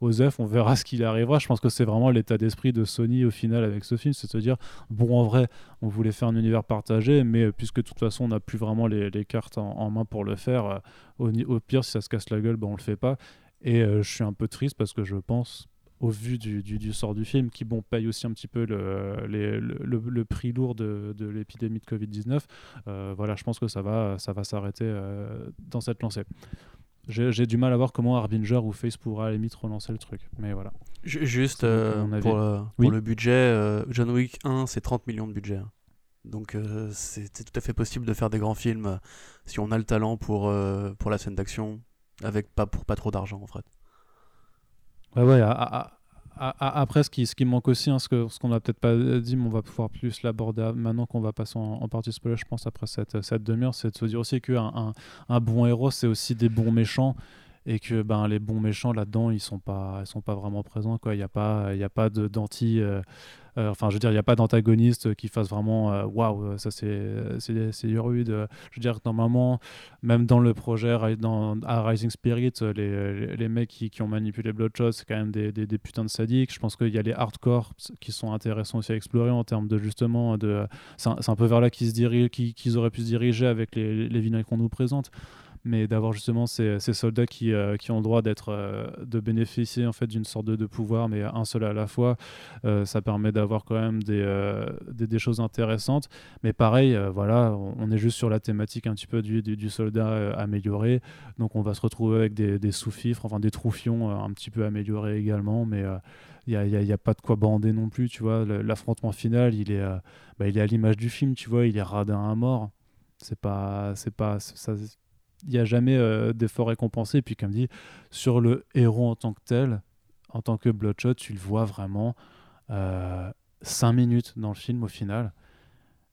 Osef, on verra ce qu'il arrivera. Je pense que c'est vraiment l'état d'esprit de Sony au final avec ce film, c'est de dire bon en vrai on voulait faire un univers partagé, mais euh, puisque de toute façon on n'a plus vraiment les, cartes en, main pour le faire, euh, au, pire si ça se casse la gueule, ben, on le fait pas. Et euh, je suis un peu triste parce que je pense au vu du, du, sort du film, qui bon, paye aussi un petit peu le, le, le, prix lourd de, de l'épidémie de Covid-19, euh, voilà, je pense que ça va, ça va s'arrêter euh, dans cette lancée. J'ai du mal à voir comment Harbinger ou Face pourra à la limite relancer le truc. Mais voilà. Juste euh, pour, le, pour le budget, John Wick 1, c'est 30 millions de budget. Hein. Donc c'est tout à fait possible de faire des grands films si on a le talent pour, pour la scène d'action, avec pas, pour pas trop d'argent en fait. Ouais, ouais, après, ce qui, ce qui manque aussi, hein, ce qu'on ce n'a peut-être pas dit, mais on va pouvoir plus l'aborder maintenant qu'on va passer en, partie spoiler, je pense, après cette, cette demi-heure, c'est de se dire aussi qu'un un, un bon héros, c'est aussi des bons méchants et que ben, les bons méchants là-dedans, ils sont pas, sont pas vraiment présents. Il n'y a pas, y a pas d'anti. Euh, euh, enfin, je veux dire, il n'y a pas d'antagoniste qui fasse vraiment euh, waouh, ça c'est c'est rude. Je veux dire, normalement, même dans le projet dans, à Rising Spirit, les, les, mecs qui, qui, ont manipulé Bloodshot, c'est quand même des, des, putains de sadiques. Je pense qu'il y a les hardcore qui sont intéressants aussi à explorer en termes de justement. de C'est un, peu vers là qu'ils qu'ils auraient pu se diriger avec les, les qu'on nous présente mais d'avoir justement ces, soldats qui, euh, qui, ont le droit euh, de bénéficier en fait d'une sorte de, pouvoir mais un seul à la fois euh, ça permet d'avoir quand même des, choses intéressantes mais pareil voilà on, est juste sur la thématique un petit peu du, soldat amélioré donc on va se retrouver avec des, des sous-fifres enfin des troufions un petit peu améliorés également mais il n'y a, pas de quoi bander non plus, tu vois. L'affrontement final, il est, bah, il est à l'image du film, tu vois, il est radin à mort. C'est pas, c'est pas, il n'y a jamais euh, d'effort récompensé. Et puis, comme dit, sur le héros en tant que tel, en tant que Bloodshot, tu le vois vraiment euh, 5 minutes dans le film au final.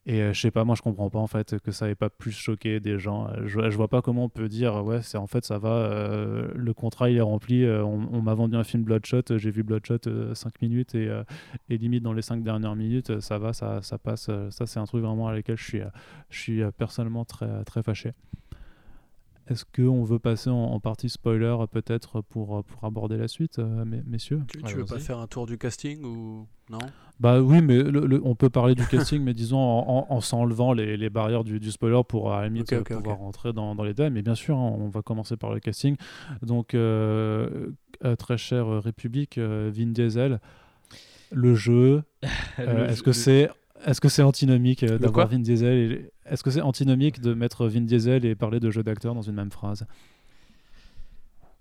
Et euh, je sais pas, moi je comprends pas en fait que ça ait pas plus choqué des gens. Euh, je, je vois pas comment on peut dire ouais, c'est en fait ça va, le contrat il est rempli, on, m'a vendu un film Bloodshot, j'ai vu Bloodshot 5 minutes et, et, limite dans les 5 dernières minutes ça va, ça, ça passe. ça c'est un truc vraiment à lequel je suis, je suis personnellement très, très fâché. Est-ce qu'on veut passer en, partie spoiler peut-être pour, pour aborder la suite, euh, messieurs? Tu, veux pas faire un tour du casting ou non? Bah oui, mais on peut parler du casting, mais disons en, s'enlevant les, les, barrières du, du, spoiler pour à la limite pouvoir rentrer dans, dans, les détails. Mais bien sûr, hein, on va commencer par le casting. Donc, euh, euh, très chère République, Vin Diesel, le jeu, est-ce que c'est est-ce que c'est antinomique euh, d'avoir Vin Diesel Est-ce que c'est antinomique de mettre Vin Diesel et parler de jeu d'acteur dans une même phrase?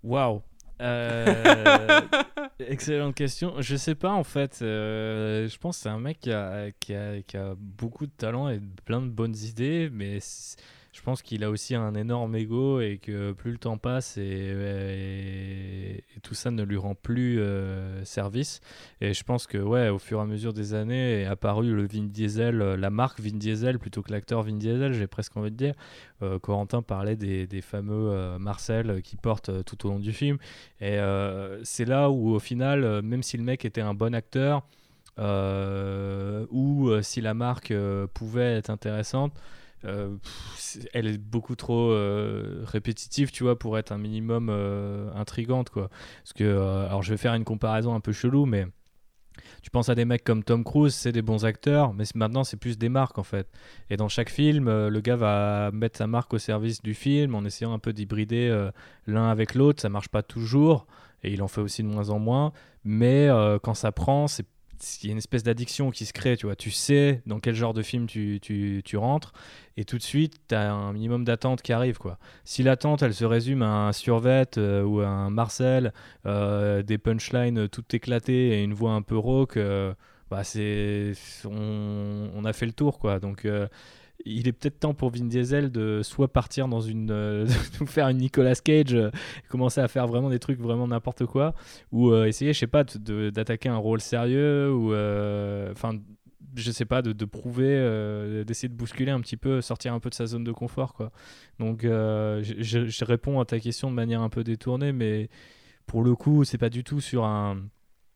Waouh euh, Excellente question. Je sais pas en fait. Euh, je pense que c'est un mec qui a, qui, a, qui a, beaucoup de talent et plein de bonnes idées, mais pense qu'il a aussi un énorme ego et que plus le temps passe et, tout ça ne lui rend plus euh, service. Et je pense que ouais, au fur et à mesure des années est apparu le Vin Diesel, euh, la marque Vin Diesel plutôt que l'acteur Vin Diesel, j'ai presque envie de dire. Euh, Corentin parlait des, des fameux Marcel qui portent tout au long du film. Et c'est là où au final, même si le mec était un bon acteur, ou si la marque pouvait être intéressante, euh, elle est beaucoup trop euh, répétitive, tu vois, pour être un minimum euh, intrigante, quoi. Parce que, alors je vais faire une comparaison un peu chelou, mais tu penses à des mecs comme Tom Cruise, c'est des bons acteurs, mais maintenant c'est plus des marques en fait. Et dans chaque film, le gars va mettre sa marque au service du film en essayant un peu d'hybrider l'un avec l'autre. Ça marche pas toujours, et il en fait aussi de moins en moins. Mais quand ça prend, c'est il y a une espèce d'addiction qui se crée, tu vois. Tu sais dans quel genre de film tu, tu, tu rentres et tout de suite, tu as un minimum d'attente qui arrive, quoi. Si l'attente, elle se résume à un survet euh, ou à un Marcel, euh, des punchlines tout éclatées et une voix un peu rauque, euh, bah c'est... On, on, a fait le tour, quoi. Donc il est peut-être temps pour Vin Diesel de soit partir dans une euh, faire une Nicolas Cage euh, commencer à faire vraiment des trucs vraiment n'importe quoi ou euh, essayer je sais pas d'attaquer un rôle sérieux ou enfin je sais pas de, de prouver d'essayer de bousculer un petit peu sortir un peu de sa zone de confort quoi. Donc je, je, réponds à ta question de manière un peu détournée mais pour le coup c'est pas du tout sur un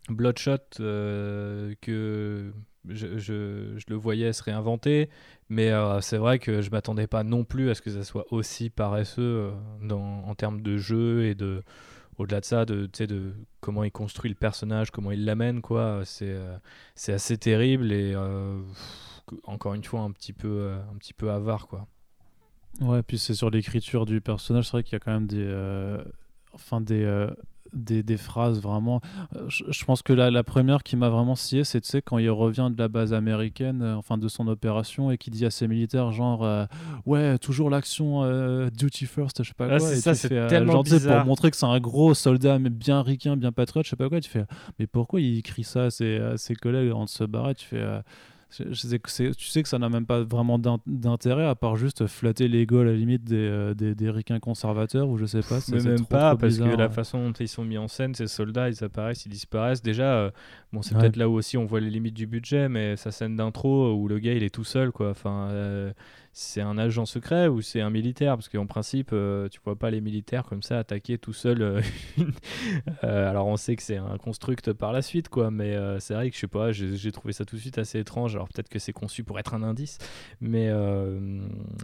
Bloodshot que je, le voyais se réinventer, mais euh, c'est vrai que je m'attendais pas non plus à ce que ça soit aussi paresseux euh, dans, en termes de jeu et de au-delà de ça, de, de comment il construit le personnage, comment il l'amène, quoi. C'est euh, assez terrible et encore une fois un petit peu un petit peu avare, quoi. Ouais, puis c'est sur l'écriture du personnage, c'est vrai qu'il y a quand même des enfin des des, des phrases vraiment. euh, Je, je pense que la, la première qui m'a vraiment scié, c'est tu sais, quand il revient de la base américaine, euh, enfin de son opération, et qui dit à ses militaires, genre, euh, ouais, toujours l'action duty first, je sais pas Ah, quoi. c'est ça, c'est tellement genre, bizarre. Pour montrer que c'est un gros soldat, mais bien ricain, bien patriote, je sais pas quoi, tu fais, mais pourquoi il crie ça à ses, à ses collègues avant de se barrer Tu fais. Euh, je- je sais que c'est- tu sais que ça n'a même pas vraiment d'in- d'intérêt à part juste flatter l'ego à la limite des, euh, des, des ricains conservateurs ou je sais pas. Mais même trop, pas, trop parce bizarre, que la ouais. façon dont ils sont mis en scène, ces soldats, ils apparaissent, ils disparaissent. Déjà, euh, bon, c'est Ouais. peut-être là où aussi on voit les limites du budget, mais sa scène d'intro où le gars il est tout seul, quoi. Enfin, euh, c'est un agent secret ou c'est un militaire? Parce qu'en principe, euh, tu vois pas les militaires comme ça attaquer tout seul. euh, Euh, alors on sait que c'est un construct par la suite, quoi, mais euh, c'est vrai que je sais pas, j'ai trouvé ça tout de suite assez étrange. Alors peut-être que c'est conçu pour être un indice, mais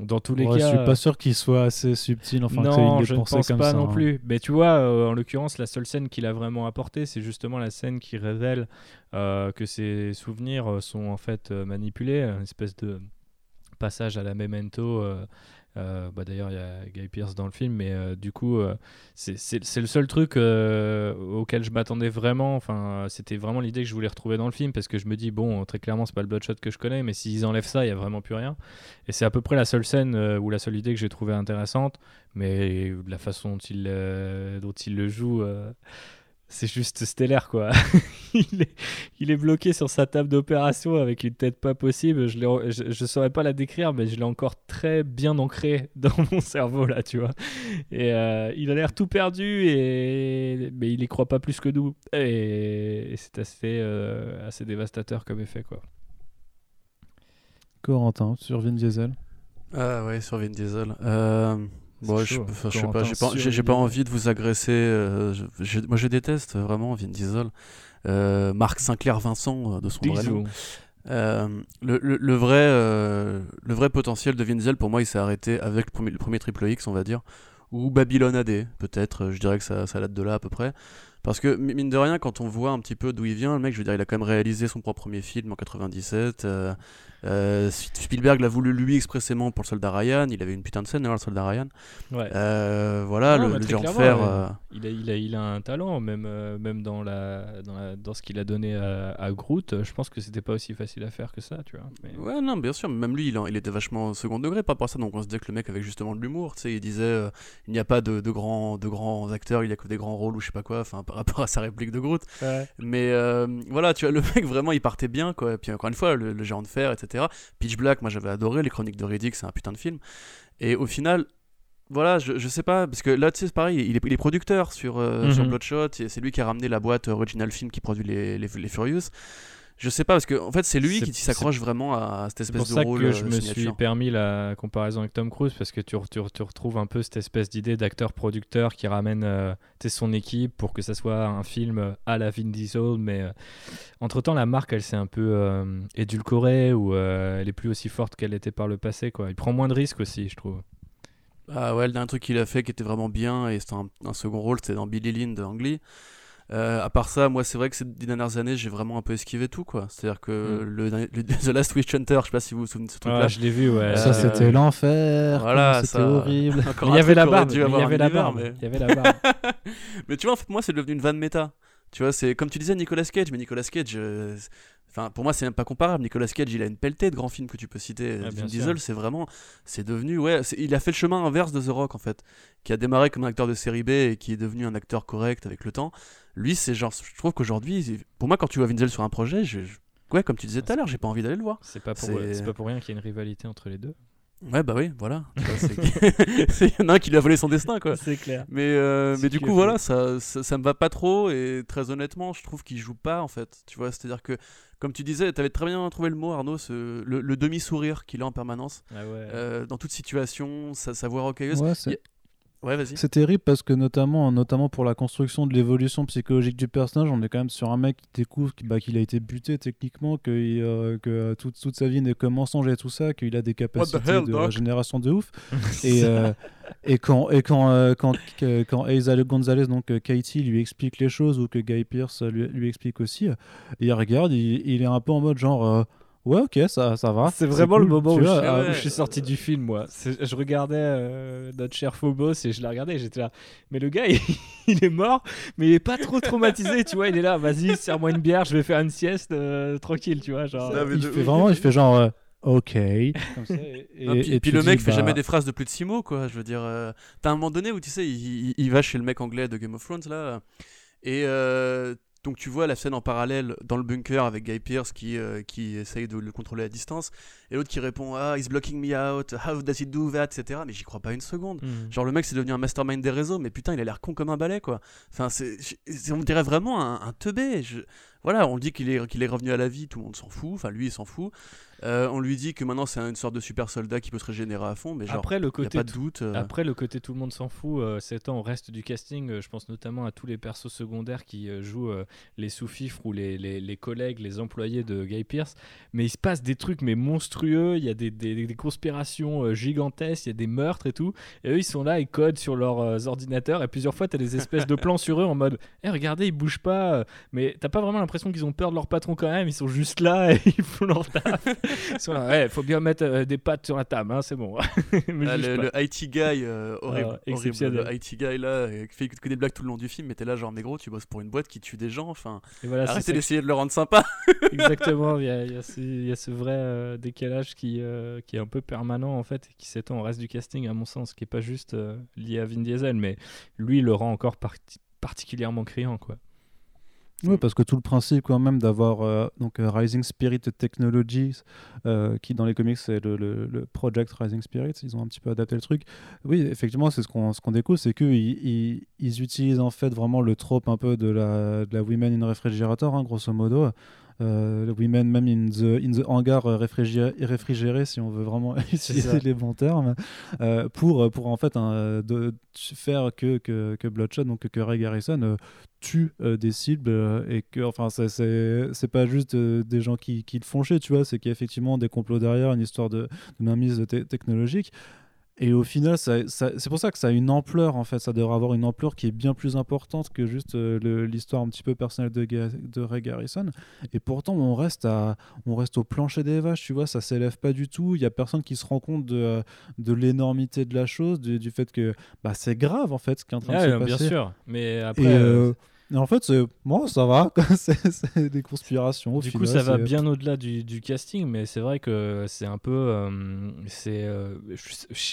dans tous les Ouais, cas. je suis pas sûr qu'il soit assez subtil, enfin que non, est je ne pense comme pas ça. non hein. plus. Mais tu vois, en l'occurrence, la seule scène qu'il a vraiment apportée, c'est justement la scène qui révèle que ses souvenirs sont en fait manipulés, une espèce de passage à la memento. euh, euh, bah D'ailleurs, il y a Guy Pearce dans le film, mais euh, du coup, euh, c'est le seul truc auquel je m'attendais vraiment. Enfin, c'était vraiment l'idée que je voulais retrouver dans le film, parce que je me dis, bon, très clairement, c'est pas le Bloodshot que je connais, mais s'ils enlèvent ça, il y a vraiment plus rien. Et c'est à peu près la seule scène ou la seule idée que j'ai trouvée intéressante, mais la façon dont il, dont il le joue, c'est juste stellaire, quoi. il, est, il est bloqué sur sa table d'opération avec une tête pas possible. Je, l'ai- je, je saurais pas la décrire, mais je l'ai encore très bien ancré dans mon cerveau, là, tu vois. Et euh, il a l'air tout perdu, et... mais il y croit pas plus que nous. Et, et c'est assez, euh, assez dévastateur comme effet, quoi. Corentin, sur Vin Diesel. Ah ouais, sur Vin Diesel. Euh, C'est je, enfin, je sais pas, j'ai pas, j'ai- pas Diesel. envie de vous agresser. euh, je- moi, je déteste vraiment Vin Diesel. Euh, Marc Sinclair Vincent euh, de son vrai nom. Diesel. Euh, le, le- le vrai, euh, le vrai potentiel de Vin Diesel, pour moi, il s'est arrêté avec le premier, le premier Triple X, on va dire, ou Babylon AD, peut-être. Je dirais que ça, ça date de là à peu près. Parce que, mi- mine de rien, quand on voit un petit peu d'où il vient, le mec, je veux dire, il a quand même réalisé son propre premier film en 97. euh, euh, Spielberg l'a voulu lui expressément pour le soldat Ryan. Il avait une putain de scène dans le soldat Ryan. Ouais. Euh, voilà, Non, le, géant de fer. Il a, il, a, il a un talent, même, même dans, la, dans, la- dans ce qu'il a donné à, à Groot. Je pense que c'était pas aussi facile à faire que ça, tu vois. Mais- Ouais, non, bien sûr, même lui, il, en- il était vachement second degré par rapport à ça, donc on se disait que le mec avait justement de l'humour, tu sais, il disait, il n'y a pas de, de grands, de grands acteurs, il y a que des grands rôles ou je sais pas quoi, enfin, par rapport à sa réplique de Groot. Mais euh, voilà, tu vois, le mec, vraiment, il partait bien, quoi. Et puis encore une fois, le, le géant de fer, etc. Pitch Black, moi j'avais adoré, les chroniques de Riddick, c'est un putain de film. Et au final, voilà, je, je sais pas, parce que là, tu sais, c'est pareil, il est, il est producteur sur, euh, Mhm. sur Bloodshot, et c'est lui qui a ramené la boîte Original Film qui produit les, les, les Furious. Je sais pas, parce que en fait, c'est lui C'est- qui s'accroche vraiment à cette C'est espèce pour de ça rôle que euh, je me suis permis la comparaison avec Tom Cruise parce que tu, tu, re- tu retrouves un peu cette espèce d'idée d'acteur-producteur qui ramène euh, son équipe pour que ça soit un film euh, à la Vin Diesel. Mais euh, entre-temps, la marque, elle s'est un peu euh, édulcorée ou elle est plus aussi forte qu'elle était par le passé. Quoi. Il prend moins de risques aussi, je trouve. Ah ouais, le dernier truc qu'il a fait qui était vraiment bien, et c'était un, un second rôle, c'était dans Billy Lynn de Ang Lee. Euh, à part ça, moi c'est vrai que ces dernières années, j'ai vraiment un peu esquivé tout quoi. C'est-à-dire que Mm. le, The Last Witch Hunter, je sais pas si vous vous souvenez de ce truc-là. Ah, je l'ai vu, ouais. Ça, Euh, c'était l'enfer. voilà, C'était ça- horrible. Il y avait la barbe. Il y avait la barbe. Il y avait la barbe. Mais tu vois, en fait, moi, c'est devenu une vanne méta. Tu vois, c'est comme tu disais Nicolas Cage, mais Nicolas Cage, euh, enfin, pour moi, c'est même pas comparable. Nicolas Cage, il a une pelletée de grands films que tu peux citer. Ah, Vin. Diesel, c'est vraiment, c'est devenu, ouais, il a fait le chemin inverse de The Rock en fait, qui a démarré comme un acteur de série B et qui est devenu un acteur correct avec le temps. Lui, c'est genre, je trouve qu'aujourd'hui, pour moi, quand tu vois Vin Diesel sur un projet, je, je- ouais, comme tu disais tout à l'heure, j'ai pas envie d'aller le voir. C'est pas, pour... Pas rien qu'il y a une rivalité entre les deux. Ouais, bah oui, voilà. Il y en a un qui lui a volé son destin, quoi. C'est clair. Mais, euh, mais du coup, voilà, ça, ça, ça me va pas trop. Et très honnêtement, je trouve qu'il joue pas, en fait. Tu vois, c'est-à-dire que, comme tu disais, tu avais très bien trouvé le mot, Arnaud, ce- le, le demi-sourire qu'il a en permanence. Ah ouais. Euh, dans toute situation, sa, sa voix rocailleuse. Ouais, Ouais, vas-y. C'est terrible parce que notamment, notamment pour la construction de l'évolution psychologique du personnage, on est quand même sur un mec qui découvre qu'il bah, a été buté techniquement, que, euh, que euh, toute, toute sa vie n'est que mensonge et tout ça, qu'il a des capacités hell, de régénération de ouf. et, euh, et quand, et quand, euh, quand, quand Gonzalez, donc Katie, lui explique les choses ou que Guy Pearce lui, lui explique aussi, il regarde, il, il est un peu en mode genre. Ouais, ok, ça, ça va. C'est vraiment le moment où, je, vois, suis- ah, où je suis sorti du film, moi. Je regardais euh, notre cher Phobos et je l'ai regardé et j'étais là. Mais le gars, il, il est mort, mais il est pas trop traumatisé, tu vois. Il est là, vas-y, serre-moi une bière, je vais faire une sieste euh, tranquille, tu vois. Genre, il de- fait vraiment, il fait genre, euh, ok. Comme ça, et, Ah, puis, et puis le mec dis, fait bah, jamais des phrases de plus de 6 mots, quoi. Je veux dire, euh, t'as un moment donné où tu sais, il, il- il va chez le mec anglais de Game of Thrones là, et euh, donc tu vois la scène en parallèle dans le bunker avec Guy Pearce qui, euh, qui essaye de le contrôler à distance, et l'autre qui répond Ah, he's blocking me out, how does he do that, etc. Mais j'y crois pas une seconde. hmm. Genre le mec c'est devenu un mastermind des réseaux, mais putain il a l'air con comme un balai quoi. Enfin c'est, c'est- on dirait vraiment un, un teubé. Je- Voilà, on dit qu'il est, qu'il est revenu à la vie, tout le monde s'en fout, enfin lui il s'en fout. Euh, on lui dit que maintenant c'est une sorte de super soldat qui peut se régénérer à fond, mais genre Après, le y a côté pas de doute. euh, Après, le côté tout le monde s'en fout, euh, s'étend au reste du casting, euh, je pense notamment à tous les persos secondaires qui jouent les sous-fifres ou les, les- les collègues, les employés de Guy Pearce. Mais il se passe des trucs mais monstrueux, il y a des, des- des conspirations gigantesques, il y a des meurtres et tout. Et eux, ils sont là, ils codent sur leurs ordinateurs. Et plusieurs fois, tu as des espèces de plans sur eux en mode Eh, regardez, ils bougent pas. Mais t'as pas vraiment l'impression qu'ils ont peur de leur patron quand même. Ils sont juste là et ils font leur taf. Ouais, faut bien mettre euh, des pattes sur la table, hein, c'est bon. Ah, le, IT guy euh, horrible, Ah, horrible, le IT guy là euh, qui fait que des blagues tout le long du film, mais t'es là genre mais gros tu bosses pour une boîte qui tue des gens, enfin voilà, arrêtez d'essayer de le rendre sympa. Exactement, il y a, y ce, il y a ce vrai euh, décalage qui, qui est un peu permanent en fait, et qui s'étend au reste du casting à mon sens, qui est pas juste lié à Vin Diesel, mais lui il le rend encore parti- particulièrement criant quoi. Oui, parce que tout le principe quand même d'avoir euh, euh, Rising Spirit Technologies, euh, qui dans les comics c'est le, le- le Project Rising Spirit, ils ont un petit peu adapté le truc. Oui, effectivement, c'est ce qu'on ce qu'on découvre, c'est qu'ils ils, ils utilisent en fait vraiment le trope un peu de la, de la Women in Refrigerator, hein, grosso modo. Euh, le Women même in the, in the hangar euh, réfrigéré, réfrigéré, si on veut vraiment utiliser les bons termes, euh, pour, pour en fait un, de, faire que, que, que Bloodshot, donc que Ray Garrison euh, tue euh, des cibles euh, et que enfin c'est pas juste euh, des gens qui, qui le font chier tu vois c'est qu'il y a effectivement des complots derrière une histoire de, de mainmise technologique et au final ça, ça- c'est pour ça que ça a une ampleur en fait. Ça devrait avoir une ampleur qui est bien plus importante que juste euh, l'histoire un petit peu personnelle de, Ga- de Ray Garrison. Et pourtant on reste à on reste au plancher des vaches tu vois. Ça s'élève pas du tout. Il y a personne qui se rend compte de, euh, de l'énormité de la chose du, du fait que bah, c'est grave en fait ce qui est en train de Ouais, se bien passer. sûr, mais après, et, euh, euh, et en fait, bon, ça va. c'est des conspirations. au du coup ça va bien au-delà du, du casting, mais c'est vrai que c'est un peu, euh, c'est, euh,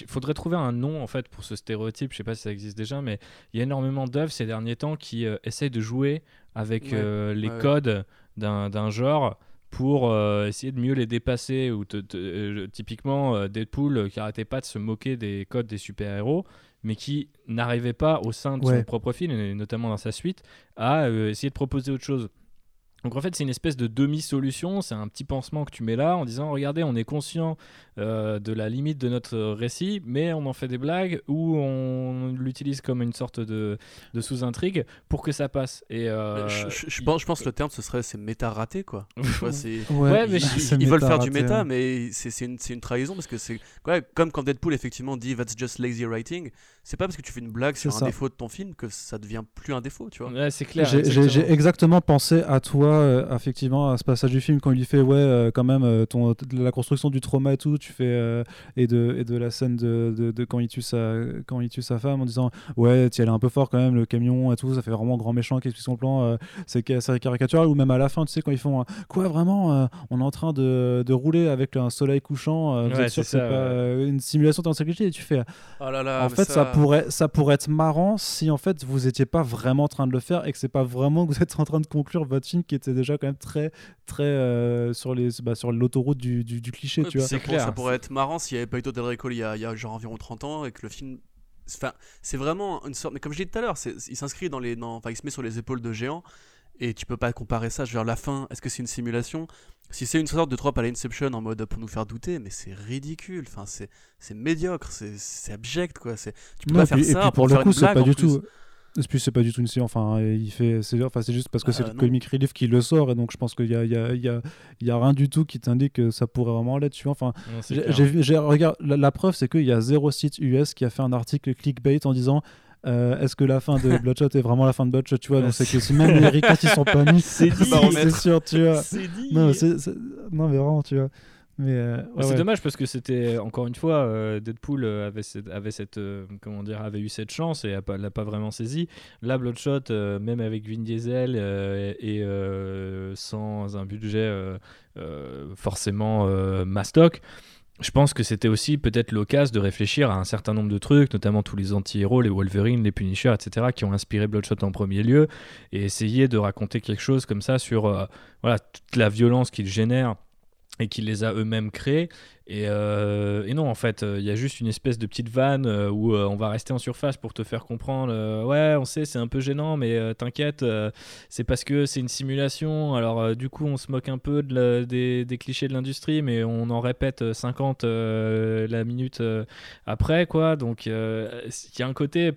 faudrait trouver un nom en fait pour ce stéréotype. Je sais pas si ça existe déjà, mais il y a énormément d'œuvres ces derniers temps qui euh, essayent de jouer avec Ouais, euh, les ouais, codes d'un d'un genre pour euh, essayer de mieux les dépasser ou te- te- euh, typiquement euh, Deadpool euh, qui arrêtait pas de se moquer des codes des super-héros mais qui n'arrivait pas au sein de son propre film et notamment dans sa suite à euh, essayer de proposer autre chose donc en fait c'est une espèce de demi-solution, c'est un petit pansement que tu mets là en disant regardez on est conscient euh, de la limite de notre récit mais on en fait des blagues ou on l'utilise comme une sorte de, de sous-intrigue pour que ça passe. Et, euh, je, je- je il- pense, je pense que le terme ce serait c'est méta raté quoi. Tu vois, c'est Ouais, mais ils, je- c'est ils veulent faire du méta, hein. mais c'est c'est une, c'est une trahison parce que c'est ouais, comme quand Deadpool effectivement dit that's just lazy writing. C'est pas parce que tu fais une blague C'est sur un ça. défaut de ton film que ça devient plus un défaut, tu vois. Ouais, c'est clair. J'ai- exactement. pensé à toi, euh, effectivement, à ce passage du film quand il lui fait, ouais, euh, quand même, euh, ton, la construction du trauma et tout, tu fais, euh, et, de, et de la scène de, de, de quand, il tue sa, quand il tue sa femme en disant, ouais, tu allais un peu fort quand même, le camion et tout, ça fait vraiment grand méchant qui explique son plan, euh, c'est ca- c'est caricatural, ou même à la fin, tu sais, quand ils font, euh, quoi, vraiment, euh, on est en train de, de rouler avec un soleil couchant, euh, vous Ouais, êtes sûr c'est que c'est ça, pas ouais. euh, une simulation de sécurité, et tu fais, Oh là là, en fait, ça... pourrait, ça pourrait être marrant si en fait vous étiez pas vraiment en train de le faire et que c'est pas vraiment que vous êtes en train de conclure votre film qui était déjà quand même très, très euh, sur les, bah, sur l'autoroute du, du, du cliché, Ouais, tu vois. c'est C'est clair. Ça pourrait être marrant s'il y avait pas eu Del Rico il y a, il y a genre environ 30 ans et que le film. Enfin, c'est vraiment une sorte. Mais comme je disais tout à l'heure, il s'inscrit dans les. dans- Enfin, il se met sur les épaules de géants et tu peux pas comparer ça. Je veux dire, la fin, est-ce que c'est une simulation? Si c'est une sorte de trope à la Inception en mode pour nous faire douter, mais c'est ridicule. Enfin, c'est c'est médiocre, c'est c'est abject quoi. C'est tu peux Non, pas et faire puis, et ça puis pour le faire coup, c'est pas du plus. tout. Et puis c'est pas du tout une série, enfin il fait, c'est enfin, c'est juste parce que Ah, c'est le non. comic relief qui le sort et donc je pense qu'il y a, il y, a, il y, a, il y a rien du tout qui t'indique que ça pourrait vraiment l'être, tu vois. Enfin, Non, J'ai-. J'ai j'ai- regarde, la, la preuve, c'est qu'il y a zéro site US qui a fait un article clickbait en disant Euh, est-ce que la fin de Bloodshot est vraiment la fin de Bloodshot Tu vois, donc c'est que si même les Ricots ils sont pas mis, C'est dit. c'est sûr, tu vois. C'est dit. Non, non, mais vraiment, tu vois. Mais euh, ouais, Ouais, c'est ouais. dommage parce que c'était encore une fois euh, Deadpool avait cette, avait cette euh, comment dire avait eu cette chance et l'a pas vraiment saisi. Là Bloodshot euh, même avec Vin Diesel euh, et euh, sans un budget euh, euh, forcément euh, mastoc. Je pense que c'était aussi peut-être l'occasion de réfléchir à un certain nombre de trucs, notamment tous les anti-héros, les Wolverine, les Punisher, etc., qui ont inspiré Bloodshot en premier lieu, et essayer de raconter quelque chose comme ça sur euh, toute la violence qu'ils génèrent et qu'il les a eux-mêmes créés. Et, euh, et non, en fait, euh, il y a juste une espèce de petite vanne euh, où on va rester en surface pour te faire comprendre. ouais, on sait, c'est un peu gênant, mais t'inquiète, c'est parce que c'est une simulation. Alors, du coup, on se moque un peu des, clichés de l'industrie, mais on en répète euh, 50 euh, la minute après, quoi. Donc, il y a un côté.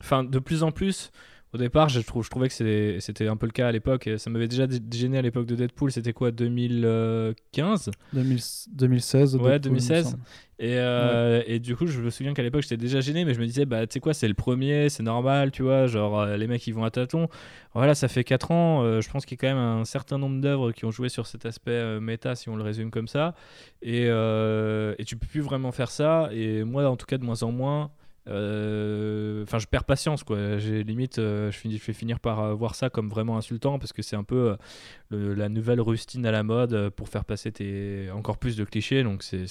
Enfin, de plus en plus. Au départ, je, trouve, je trouvais que c'était un peu le cas à l'époque. Ça m'avait déjà dé- gêné à l'époque de Deadpool. C'était quoi, 2015 2000 2016. Ouais, Deadpool, il me 2016. semble. et, euh, et du coup, je me souviens qu'à l'époque, j'étais déjà gêné, mais je me disais, bah, tu sais quoi, c'est le premier, c'est normal, tu vois, genre, euh, les mecs, ils vont à tâtons. Voilà, ça fait 4 ans, euh, je pense qu'il y a quand même un certain nombre d'œuvres qui ont joué sur cet aspect euh, méta, si on le résume comme ça. Et, et tu peux plus vraiment faire ça, et moi, en tout cas, de moins en moins. Euh, Enfin, je perds patience, quoi. J'ai limite, euh, je, finis, je vais finir par euh, voir ça comme vraiment insultant parce que c'est un peu le- la nouvelle rustine à la mode pour faire passer tes encore plus de clichés. Donc c'est,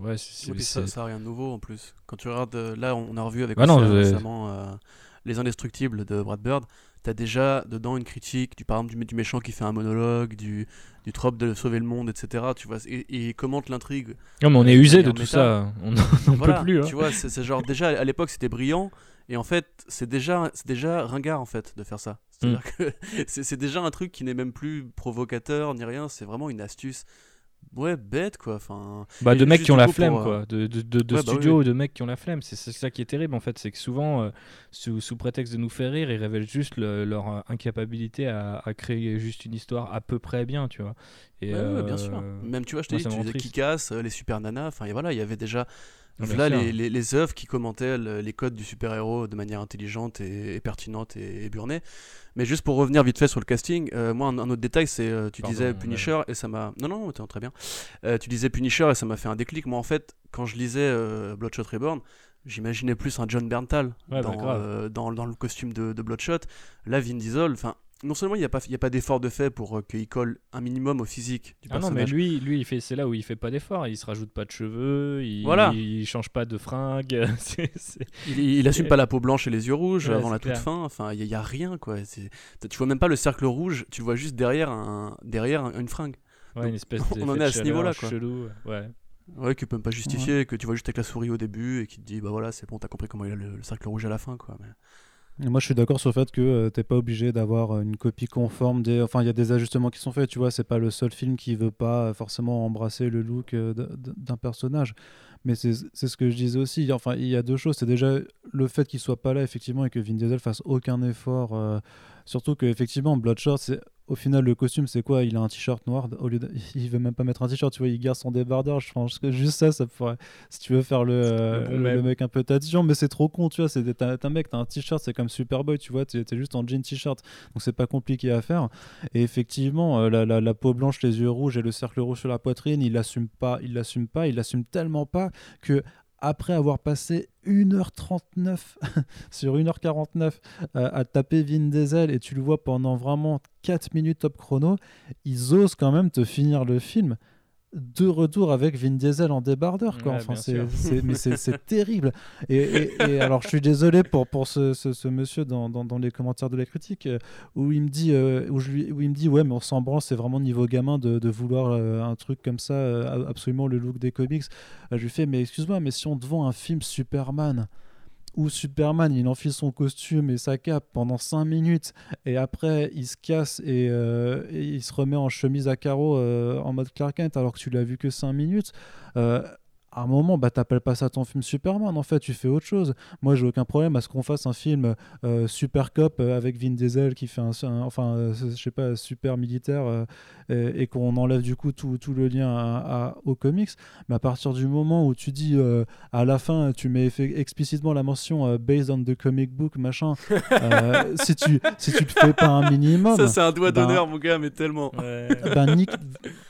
ouais, puis ça, rien de nouveau en plus. Quand tu regardes, là on a revu avec Ah non, euh, je- récemment Les Indestructibles de Brad Bird, t'as déjà dedans une critique du par exemple du, du méchant qui fait un monologue, du, du trope de sauver le monde, etc. Tu vois, et, et il commente l'intrigue. Non, mais on euh, est usé de tout ça. On n'en Voilà, peut plus. hein. Tu vois, c'est genre déjà à l'époque c'était brillant et en fait c'est déjà c'est déjà ringard en fait de faire ça. C'est-à-dire Mm. que c'est c'est déjà un truc qui n'est même plus provocateur ni rien, c'est vraiment une astuce. Ouais, bête quoi. Enfin, Bah, de mecs qui ont la flemme, pour, euh, quoi. De, de, de, de Ouais, bah oui, studios ou de mecs qui ont la flemme. C'est ça qui est terrible, en fait. C'est que souvent, euh, sous, sous prétexte de nous faire rire, ils révèlent juste le- leur euh, incapacité à, à créer juste une histoire à peu près bien, tu vois. Et, Ouais, ouais, bien sûr. Même tu vois, je disais triste. Kick-Ass, euh, les super nanas, enfin voilà, il y avait déjà Bien là les, les, les œuvres qui commentaient le- les codes du super-héros de manière intelligente et, et pertinente et, et burnée. Mais juste pour revenir vite fait sur le casting, euh, moi un, un autre détail c'est euh, tu Pardon, disais ouais. Punisher et ça m'a non non t'es très bien. Euh, tu disais Punisher et ça m'a fait un déclic. Moi en fait quand je lisais euh, Bloodshot Reborn, j'imaginais plus un John Berntal Ouais, bah, euh, dans, dans le costume de, de Bloodshot. Là Vin Diesel, enfin non seulement il n'y a pas il y a pas d'effort de fait pour euh, qu'il colle un minimum au physique du Ah non, mais personnage. lui, lui il fait, c'est là où il fait pas d'effort. Il se rajoute pas de cheveux, il, Voilà. il change pas de. C'est- c'est- Il, il assume pas la peau blanche et les yeux rouges Ouais, avant la toute fin. Enfin, il y, a rien quoi. C'est- Tu vois même pas le cercle rouge. Tu vois juste derrière un derrière un- une fringue. Ouais, Donc, une espèce on en est à ce niveau-là, quoi. Chelou, ouais. Ouais, que tu peux même pas justifier, que tu vois juste avec la souris au début et qui te dit bah voilà c'est bon t'as compris comment il a le, le cercle rouge à la fin quoi. Mais... Moi, je suis d'accord sur le fait que euh, t'es pas obligé d'avoir euh, une copie conforme. Enfin, il y a des ajustements qui sont faits. Tu vois, c'est pas le seul film qui veut pas euh, forcément embrasser le look euh, d'un personnage. Mais c'est ce que je disais aussi. Enfin, il y a deux choses. C'est déjà le fait qu'il soit pas là effectivement et que Vin Diesel fasse aucun effort. Surtout que effectivement, Bloodshot, c'est au final le costume, c'est quoi? Il a un t-shirt noir. Au lieu de... il veut même pas mettre un t-shirt. Tu vois, il garde son débardeur. Je pense que juste ça, ça pourrait. Si tu veux faire le, euh, Le le- mec un peu tatillon, mais c'est trop con. Tu vois, c'est t'as t'as un mec, t'as un t-shirt, c'est comme Superboy. Tu vois, t'es t'es juste en jean t-shirt. Donc c'est pas compliqué à faire. Et effectivement, euh, la, la- la peau blanche, les yeux rouges et le cercle rouge sur la poitrine, il l'assume pas, il l'assume pas, il l'assume tellement pas que après avoir passé 1h39 sur 1h49 euh, à taper Vin Diesel et tu le vois pendant vraiment 4 minutes top chrono, ils osent quand même te finir le film de retour avec Vin Diesel en débardeur quoi. Ouais, enfin c'est mais c'est terrible. Et, et- et alors je suis désolé pour pour ce, ce- ce monsieur dans, dans, dans les commentaires de la critique euh, où il me dit euh, où je lui où il me dit ouais mais on s'en branle c'est vraiment niveau gamin de, de vouloir euh, un truc comme ça euh, absolument le look des comics. Je lui fais mais excuse-moi mais si on te vend un film Superman où Superman il enfile son costume et sa cape pendant 5 minutes et après il se casse et, euh, et il se remet en chemise à carreaux euh, en mode Clark Kent alors que tu l'as vu que 5 minutes. Euh, à un moment, bah, t'appelles pas ça ton film Superman, en fait, tu fais autre chose. Moi, j'ai aucun problème à ce qu'on fasse un film euh, Super Cop euh, avec Vin Diesel qui fait un, un- enfin, euh, je sais pas, super militaire euh, et, et qu'on enlève du coup tout, tout le lien à, à- aux comics. Mais à partir du moment où tu dis euh, à la fin, tu mets explicitement la mention euh, based on the comic book, machin, euh, si, tu, si tu le fais pas un minimum. Ça, c'est un doigt ben- d'honneur, mon gars, mais tellement. ben, nique-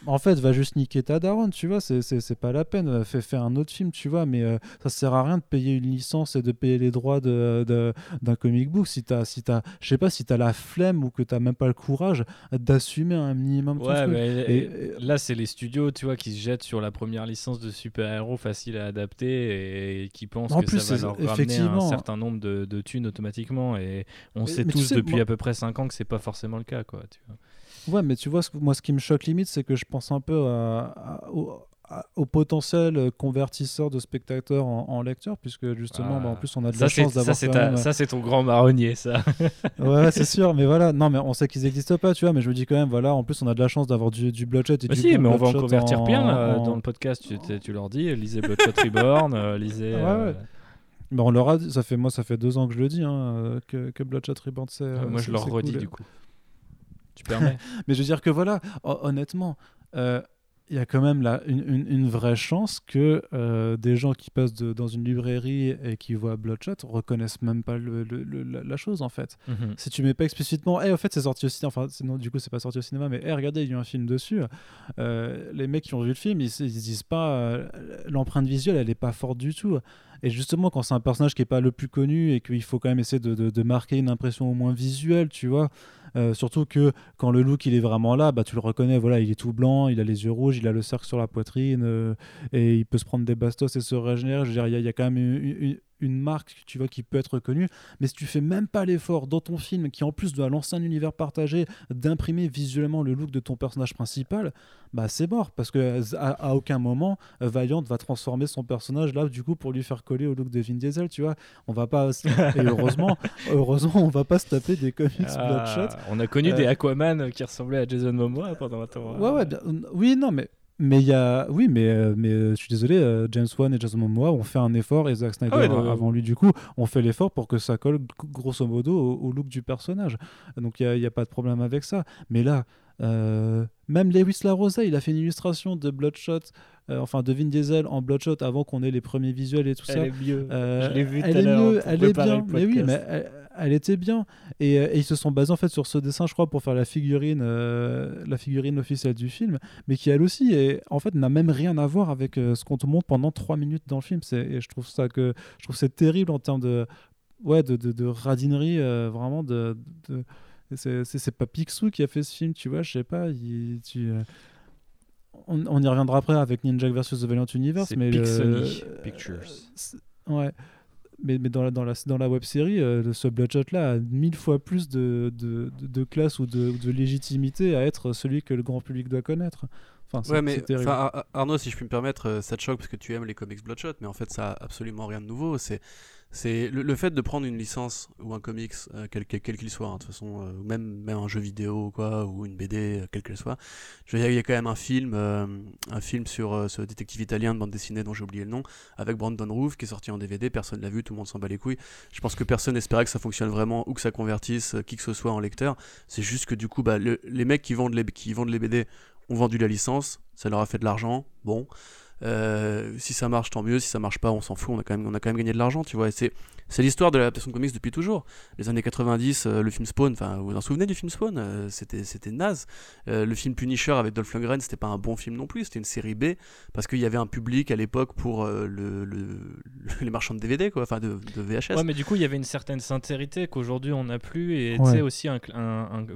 en fait, va juste niquer ta daronne, tu vois, c'est- c'est c'est pas la peine. Fais, fais un autre film, tu vois, mais euh, ça sert à rien de payer une licence et de payer les droits de- de- d'un comic book si t'as, si t'as, je sais pas, si t'as la flemme ou que t'as même pas le courage d'assumer un minimum ton Ouais, truc. mais Et- et- là, c'est les studios, tu vois, qui se jettent sur la première licence de super-héros facile à adapter et qui pensent En que plus, ça va leur ramener un certain nombre de, de thunes automatiquement. Et on sait tu tous sais, depuis moi- à peu près 5 ans que c'est pas forcément le cas, quoi. Tu vois. Ouais, mais tu vois, ce moi, ce qui me choque limite, c'est que je pense un peu à- à- au, à- au potentiel euh, convertisseur de spectateurs en, en lecteurs, puisque justement, Ah. bah, en plus, on a de Ça, la chance d'avoir même- ça, c'est ton grand marronnier, ça. Ouais, c'est sûr, mais voilà. Non, mais on sait qu'ils n'existent pas, tu vois. Mais je me dis quand même, voilà. En plus, on a de la chance d'avoir du, du Bloodshot et Bah du si, mais on va en convertir plein en- dans le podcast. Tu, tu- leur dis, lisez Bloodshot Reborn, euh, lisez. Ouais, euh, ouais. On leur a dit- ça fait moi, ça fait deux ans que je le dis, hein, euh, que, que Bloodshot Reborn, c'est. euh, euh, moi, je leur redis cool. du coup. Tu permets Mais je veux dire que voilà, hon- honnêtement, euh, il y a quand même là une, une- une vraie chance que euh, des gens qui passent de- dans une librairie et qui voient Bloodshot reconnaissent même pas le- le- le- la, la chose en fait. Mhm. Si tu mets pas explicitement, eh, en fait, c'est sorti au cinéma, enfin, c'est- non, du coup, c'est pas sorti au cinéma, mais eh, regardez, il y a eu un film dessus. Euh, les mecs qui ont vu le film, ils, ils se disent pas, euh, l'empreinte visuelle, elle est pas forte du tout. Et justement, quand c'est un personnage qui est pas le plus connu et qu'il faut quand même essayer de, de- de marquer une impression au moins visuelle, tu vois. Euh, surtout que quand le look il est vraiment là, bah tu le reconnais, voilà, il est tout blanc, il a les yeux rouges, il a le cercle sur la poitrine euh, et il peut se prendre des bastos et se régénérer. Je il y, a- quand même une- une marque, tu vois, qui peut être reconnue. Mais si tu fais même pas l'effort dans ton film, qui en plus doit lancer un univers partagé, d'imprimer visuellement le look de ton personnage principal, bah c'est mort parce que à, à aucun moment euh, Valiant va transformer son personnage là du coup pour lui faire coller au look de Vin Diesel, tu vois. On va pas et heureusement, heureusement, on va pas se taper des comics Bloodshot. Ah, on a connu Euh, des Aquaman qui ressemblaient à Jason Momoa pendant un temps. Ouais, ouais, bien- oui, non, mais mais il y a, oui, mais euh, mais euh, je suis désolé, euh, James Wan et Jason Momoa ont fait un effort et Zack Snyder Ah avant lui du coup ont fait l'effort pour que ça colle grosso modo au, au look du personnage. Donc il y a, il y a pas de problème avec ça. Mais là, euh, même Lewis LaRosa, il a fait une illustration de Bloodshot, euh, enfin de Vin Diesel en Bloodshot avant qu'on ait les premiers visuels et tout ça. Elle est mieux. Euh, Je l'ai vu elle est mieux, elle est bien, mais oui, mais elle, elle était bien. Et, euh, et ils se sont basés en fait sur ce dessin, je crois, pour faire la figurine, euh, la figurine officielle du film, mais qui elle aussi, est, en fait, n'a même rien à voir avec euh, ce qu'on te montre pendant trois minutes dans le film. C'est, et je trouve ça que, je trouve c'est terrible en termes de, ouais, de, de, de radinerie, euh, vraiment de. de- c'est, pas Picsou qui a fait ce film, tu vois, je sais pas. il- tu, euh, on, on y reviendra après avec Ninja versus The Valiant Universe, mais le- Pixony euh, Pictures. Ouais. Mais, mais dans, la, dans, la, dans la web série, ce Bloodshot-là a mille fois plus de, de, de, de classe ou de, de légitimité à être celui que le grand public doit connaître. Enfin, Ouais, mais Arnaud, si je puis me permettre, euh, ça te choque parce que tu aimes les comics Bloodshot, mais en fait, ça a absolument rien de nouveau. C'est c'est le, le fait de prendre une licence ou un comics, euh, quel qu'il soit, hein, de toute façon, euh, même, même un jeu vidéo ou quoi, ou une BD, euh, quelle qu'elle soit. Je veux dire, il y a quand même un film, euh, un film sur euh, ce détective italien de bande dessinée dont j'ai oublié le nom, avec Brandon Roof, qui est sorti en DVD, personne l'a vu, tout le monde s'en bat les couilles. Je pense que personne n'espérait que ça fonctionne vraiment ou que ça convertisse qui que ce soit en lecteur. C'est juste que du coup, bah, le- les mecs qui vendent les, qui vendent les BD ont vendu la licence, ça leur a fait de l'argent, bon. Euh, si ça marche, tant mieux. Si ça marche pas, on s'en fout. On a quand même, on a quand même gagné de l'argent, tu vois. Et c'est, c'est l'histoire de l'adaptation de comics depuis toujours. Les années 90, euh, le film Spawn, enfin, vous vous en souvenez du film Spawn Euh, C'était, c'était naze. Euh, le film Punisher avec Dolph Lundgren, c'était pas un bon film non plus. C'était une série B parce qu'il y avait un public à l'époque pour euh, le, le- les marchands de DVD, quoi, enfin de, de VHS. Ouais, mais du coup, il y avait une certaine sincérité qu'aujourd'hui on n'a plus, et tu Ouais. sais aussi un cl- un- un-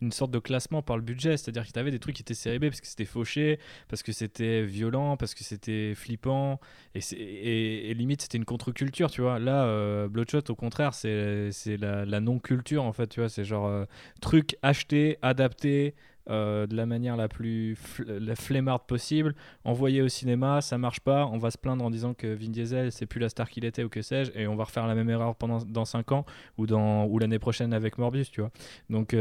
une sorte de classement par le budget, c'est-à-dire que tu avais des trucs qui étaient série B parce que c'était fauché, parce que c'était violent, parce que c'était flippant, et, et limite c'était une contre-culture, tu vois. Là, euh, Bloodshot, au contraire, c'est la, la non-culture en fait, tu vois. C'est genre euh, truc acheté, adapté. euh, de la manière la plus fl- flemmarde possible, envoyé au cinéma, ça marche pas, on va se plaindre en disant que Vin Diesel c'est plus la star qu'il était ou que sais-je, et on va refaire la même erreur pendant dans 5 ans ou dans ou l'année prochaine avec Morbius, tu vois. Donc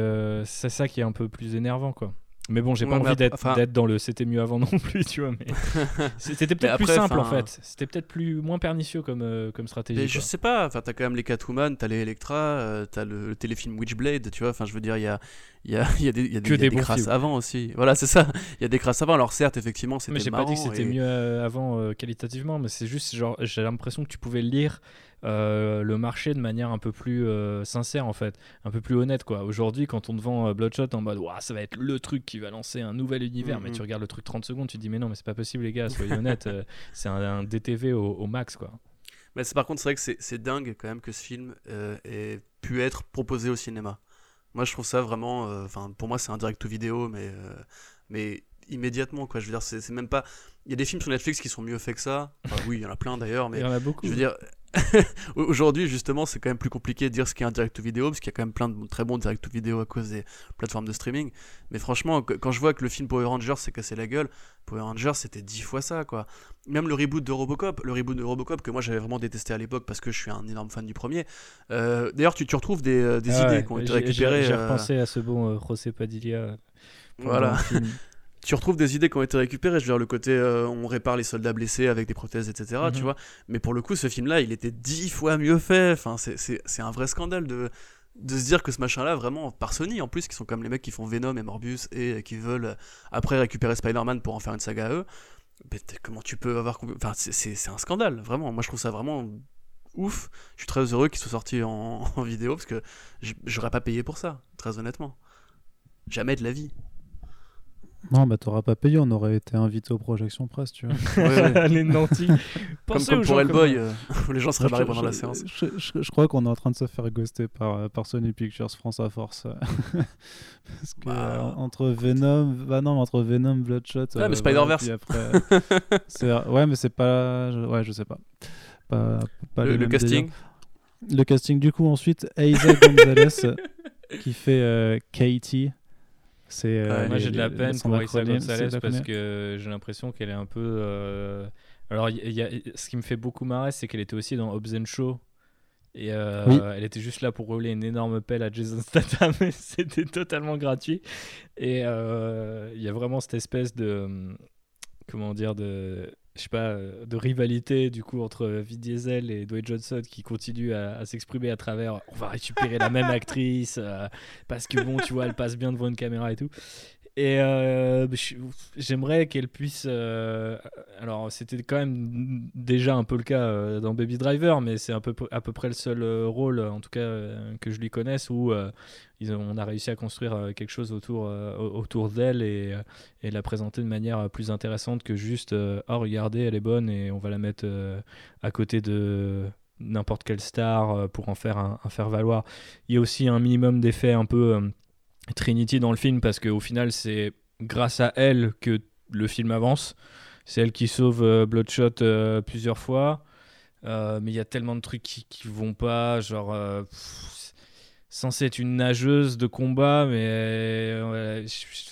c'est ça qui est un peu plus énervant quoi. Mais bon, j'ai pas Ouais, envie d'être enfin- dans le c'était mieux avant non plus, tu vois. Mais c'était peut-être plus simple en fait. C'était peut-être plus moins pernicieux comme, euh, comme stratégie. Mais je sais pas, enfin, t'as quand même les Catwoman, t'as les Electra, euh, t'as le, le téléfilm Witchblade, tu vois, enfin, je veux dire, il y a, y, a, y a des, y a des, y a des crasses avant aussi. Voilà, c'est ça. Il y a des crasses avant. Alors, certes, effectivement, c'était Mais j'ai pas dit que c'était et- mieux euh, avant euh, qualitativement, mais c'est juste genre j'ai l'impression que tu pouvais lire euh, le marché de manière un peu plus euh, sincère en fait, un peu plus honnête quoi. Aujourd'hui, quand on te vend euh, Bloodshot en mode ça va être le truc qui va lancer un nouvel univers, mais tu regardes le truc 30 secondes, tu te dis mais non, mais c'est pas possible les gars, soyez honnêtes, c'est un, un DTV au, au max quoi. Mais par contre, c'est vrai que c'est- dingue quand même que ce film ait pu être proposé au cinéma. Moi, je trouve ça vraiment. Enfin, pour moi, c'est un direct to vidéo, mais, mais immédiatement, quoi. Je veux dire, c'est c'est même pas. Il y a des films sur Netflix qui sont mieux faits que ça. Enfin, oui, il y en a plein d'ailleurs, mais Il y en a beaucoup. je veux dire. Aujourd'hui, justement, c'est quand même plus compliqué de dire ce qu'est un direct to vidéo, parce qu'il y a quand même plein de très bons direct to vidéo à cause des plateformes de streaming. Mais franchement, quand je vois que le film Power Rangers s'est cassé la gueule, Power Rangers c'était dix fois ça, quoi. Même le reboot de Robocop, le reboot de Robocop que moi j'avais vraiment détesté à l'époque parce que je suis un énorme fan du premier. Euh, D'ailleurs, tu, tu retrouves des, euh, des Ah idées ouais, qui ont été j'ai- récupérées. J'ai euh, repensé à ce bon euh, José Padilla. Voilà. tu retrouves des idées qui ont été récupérées. Je veux dire, le côté euh, on répare les soldats blessés avec des prothèses, etc. Tu Mhm. vois. Mais pour le coup, ce film-là, il était dix fois mieux fait. Enfin, c'est- un vrai scandale de, de se dire que ce machin-là, vraiment, par Sony en plus, qui sont comme les mecs qui font Venom et Morbius et qui veulent euh, après récupérer Spider-Man pour en faire une saga à eux. Mais comment tu peux avoir. Enfin, c'est- un scandale, vraiment. Moi, je trouve ça vraiment ouf. Je suis très heureux qu'il soit sorti en, en vidéo parce que j'aurais pas payé pour ça, très honnêtement. Jamais de la vie. Non, bah t'auras pas payé, on aurait été invité aux projections presse, tu vois. Ouais, ouais. les nantis. Comme, Pensez comme pour Hellboy, comme- euh, les gens seraient barrés pendant la séance. Je, je- je crois qu'on est en train de se faire ghoster par, euh, par Sony Pictures France à force. Parce que Bah, euh, entre Venom, bah non, mais entre Venom, Bloodshot. Ouais, mais euh, Spider-Verse. après, c'est- ouais, mais c'est pas. Ouais, je sais pas. Pas, pas Le, casting. Le casting, du coup, ensuite, Aiza Gonzalez qui fait euh, Katie. C'est. euh, Ouais, Moi j'ai de la les- peine pour acronyme, Gonzalez parce que j'ai l'impression qu'elle est un peu. euh, Alors, il y a- ce qui me fait beaucoup marrer, c'est qu'elle était aussi dans Hobbs and Shaw. Et euh, Oui. elle était juste là pour rouler une énorme pelle à Jason Statham. et C'était totalement gratuit. Et euh, il y a vraiment cette espèce de. hum, Comment dire de je sais pas, euh, de rivalité du coup entre Vin Diesel et Dwayne Johnson qui continue à, à s'exprimer à travers on va récupérer la même actrice euh, parce que bon tu vois elle passe bien devant une caméra et tout et euh, j'aimerais qu'elle puisse euh, alors c'était quand même déjà un peu le cas euh, dans Baby Driver mais c'est un peu à peu près le seul rôle en tout cas que je lui connaisse où ils ont- on a réussi à construire quelque chose autour, au- autour d'elle et, et la présenter de manière plus intéressante que juste oh regardez elle est bonne et on va la mettre à côté de n'importe quelle star pour en faire un, un faire valoir il y a aussi un minimum d'effets un peu Trinity dans le film parce qu'au final c'est grâce à elle que le film avance. C'est elle qui sauve euh, Bloodshot euh, plusieurs fois. Euh, mais il y a tellement de trucs qui, qui vont pas genre censée être une nageuse de combat, mais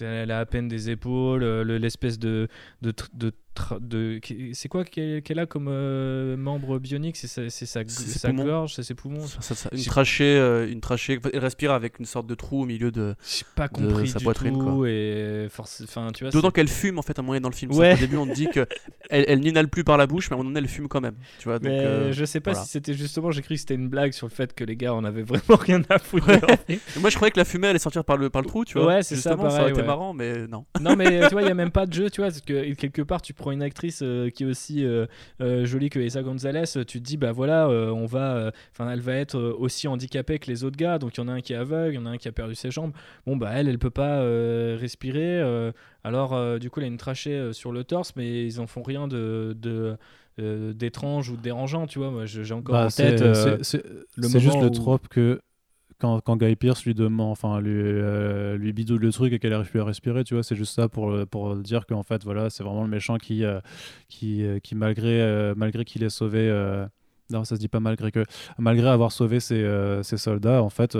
elle a à peine des épaules, le- l'espèce de, de- c'est quoi qu'elle a comme euh, membre bionique? C'est sa, sa, sa gorge, c'est ses poumons? Ça- ça- ça- une trachée, euh, une trachée. Elle respire avec une sorte de trou au milieu de. J'ai pas de compris sa du poitrine, tout quoi. et enfin tu vois. D'autant qu'elle fume en fait à un moyen dans le film. Ouais. Au début, on te dit que elle, elle n'inhale plus par la bouche, mais à un moment donné, elle fume quand même. Tu vois. Donc, Mais euh, je sais pas voilà. si c'était justement, j'ai cru que c'était une blague sur le fait que les gars en avaient vraiment rien à foutre. Ouais. de. Moi, je croyais que la fumée allait sortir par le par le trou, tu vois. Ouais, c'est ça, Justement, ça, pareil, aurait été marrant, mais non. Non, mais tu vois, il n'y a même pas de jeu, tu vois, parce que quelque part, tu prends une actrice euh, qui est aussi euh, euh, jolie que Esa Gonzalez, tu te dis, bah voilà, on va, enfin, elle va être aussi handicapée que les autres gars, donc il y en a un qui est aveugle, il y en a un qui a perdu ses jambes. Bon, bah elle, elle peut pas respirer, alors du coup, elle a une trachée sur le torse, mais ils en font rien de. de d'étrange ou de dérangeant tu vois moi j'ai encore Bah, en tête euh, c'est- juste le trope que quand, quand Guy Pearce lui demande, enfin lui, euh, lui bidouille le truc et qu'elle arrive plus à respirer, tu vois, c'est juste ça pour, pour dire qu'en fait, voilà, c'est vraiment le méchant qui, euh, qui, euh, qui malgré, euh, malgré qu'il ait sauvé, euh, Non, ça se dit pas malgré que, malgré avoir sauvé ses, euh, ses soldats, en fait,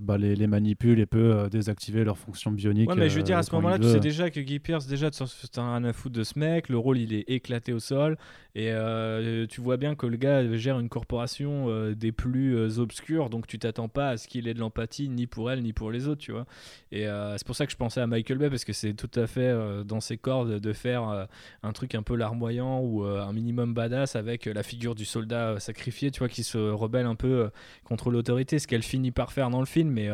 bah, les, les manipule et peut désactiver leur fonction bionique. Ouais, mais je veux dire, à ce moment-là, tu sais déjà que Guy Pierce, déjà, tu t'en rien à foutre de ce mec. Le rôle, il est éclaté au sol. Et euh, tu vois bien que le gars gère une corporation euh, des plus euh, obscures. Donc, tu t'attends pas à ce qu'il ait de l'empathie, ni pour elle, ni pour les autres, tu vois. Et c'est pour ça que je pensais à Michael Bay, parce que c'est tout à fait dans ses cordes de faire un truc un peu larmoyant ou un minimum badass avec la figure du soldat sacrifié, tu vois, qui se rebelle un peu contre l'autorité, ce qu'elle finit par faire dans le film. Mais.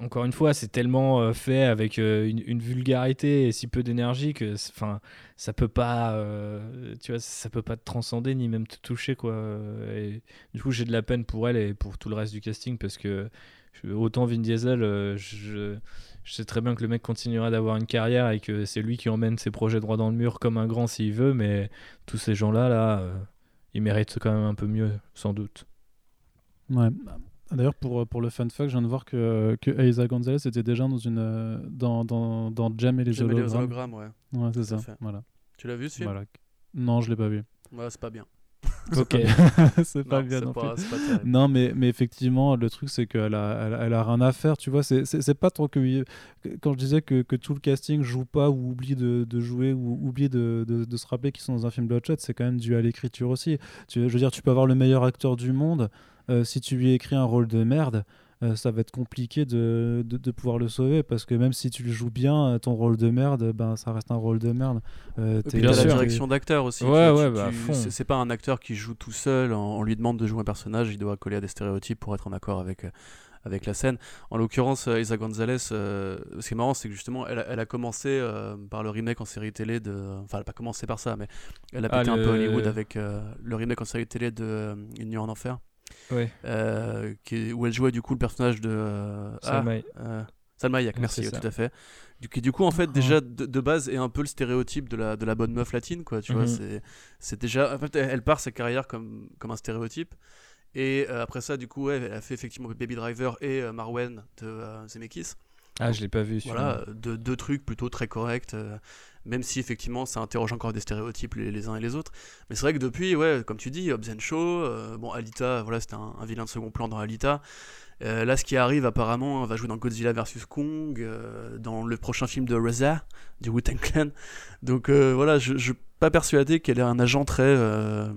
Encore une fois, c'est tellement euh, fait avec euh, une, vulgarité et si peu d'énergie que, enfin, ça peut pas, euh, tu vois, ça peut pas te transcender ni même te toucher quoi. Du coup, j'ai de la peine pour elle et pour tout le reste du casting parce que autant Vin Diesel, je, je sais très bien que le mec continuera d'avoir une carrière et que c'est lui qui emmène ses projets droit dans le mur comme un grand s'il veut, mais tous ces gens-là, là, euh, ils méritent quand même un peu mieux, sans doute. Ouais. D'ailleurs, pour, pour le fun fact, je viens de voir que, que Eiza Gonzalez était déjà dans, une, euh, dans, dans, dans Jam et les J'aime les hologrammes. hologrammes, ouais. Ouais, c'est ça. fait. Voilà. Tu l'as vu ce film voilà. Non, je l'ai pas vu. Ouais, c'est pas bien. Ok. c'est pas Non, bien non plus. pas, terrible. Non, mais, mais effectivement, le truc, c'est qu'elle a, elle, elle a rien à faire, tu vois. C'est, pas trop que. Quand je disais que, que tout le casting joue pas ou oublie de, de jouer ou oublie de, de, de se rappeler qu'ils sont dans un film Bloodshot, c'est quand même dû à l'écriture aussi. Tu, je veux dire, tu peux avoir le meilleur acteur du monde, euh, si tu lui écris un rôle de merde. euh, ça va être compliqué de, de, de pouvoir le sauver parce que même si tu le joues bien, euh, ton rôle de merde, ben, ça reste un rôle de merde. Euh, t'as la direction d'acteur aussi. Ouais, ouais, tu- bah, c'est- C'est pas un acteur qui joue tout seul. On, on lui demande de jouer un personnage, il doit coller à des stéréotypes pour être en accord avec, euh, avec la scène. En l'occurrence, euh, Isa Gonzalez, euh, ce qui est marrant, c'est que justement, elle a, elle a commencé euh, par le remake en série télé de. Enfin, elle a pas commencé par ça, mais elle a Ah, pété un le- peu Hollywood avec euh, le remake en série télé de euh, Une nuit en enfer. Ouais. euh, qui, où elle jouait du coup le personnage de. euh, ah, Salma- euh, Salma merci, euh, ça. tout à fait. Du, qui du coup, en fait, Oh. déjà de, de base est un peu le stéréotype de la, de la bonne meuf latine, quoi. Tu vois, Mhm. c'est, c'est déjà. En fait, elle, part sa carrière comme, comme un stéréotype. Et euh, après ça, du coup, ouais, elle a fait effectivement Baby Driver et Marwen de Zemeckis. Ah, je l'ai pas vu. Voilà, deux, deux trucs plutôt très corrects, euh, même si effectivement ça interroge encore des stéréotypes les, uns et les autres. Mais c'est vrai que depuis, ouais, comme tu dis, Hobbs and euh, bon, Alita, voilà, c'était un, vilain de second plan dans Alita. Euh, là, ce qui arrive apparemment, va jouer dans Godzilla vs Kong, euh, dans le prochain film de RZA, du Wu-Tang Clan. Donc euh, voilà, je ne suis pas persuadé qu'elle est un agent très, euh,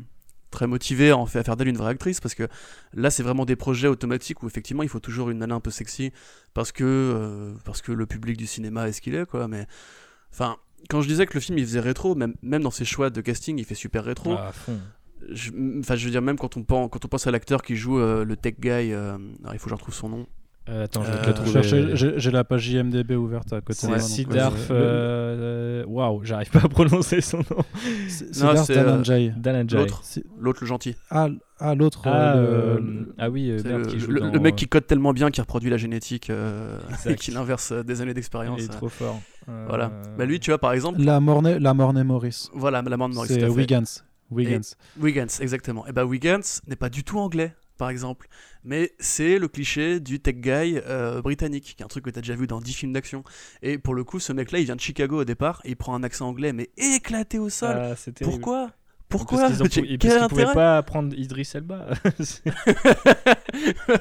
très motivé à, en fait, à faire d'elle une vraie actrice, parce que là, c'est vraiment des projets automatiques où effectivement, il faut toujours une nana un peu sexy, parce que, euh, parce que le public du cinéma est ce qu'il est, quoi. Mais enfin, quand je disais que le film il faisait rétro, même, même dans ses choix de casting, il fait super rétro. Ah, à fond. Je, enfin, je veux dire, même quand on pense, quand on pense à l'acteur qui joue euh, le tech guy, euh, il faut que je retrouve son nom. Euh, attends, je vais te Euh, le Je trouver. J'ai la page IMDB ouverte à côté C'est de moi. donc, Siddharth. euh, euh, Waouh, j'arrive pas à prononcer son nom. Siddharth euh. Dananjay. L'autre. L'autre, le gentil. Ah, ah, l'autre. Ah, euh, euh, le- ah oui, euh, merde, le, qui joue le- dans, le mec euh, qui code tellement bien qu'il reproduit la génétique euh, et Exact. qui inverse euh, des années d'expérience. Il est euh. trop fort. Euh, Voilà. Bah, lui, tu vois, par exemple, La Mornay, la Mornay Morris. voilà, la de Maurice. C'est. Wiggins. Wiggins. Wiggins, exactement. Et bah Wiggins n'est pas du tout anglais, par exemple. Mais c'est le cliché du tech guy euh, britannique, qui est un truc que tu as déjà vu dans 10 films d'action. Et pour le coup, ce mec-là, il vient de Chicago au départ, et il prend un accent anglais, mais éclaté au sol. Ah. Pourquoi? Pourquoi Parce qu'ils qu'ils pouvaient pas prendre Idris Elba.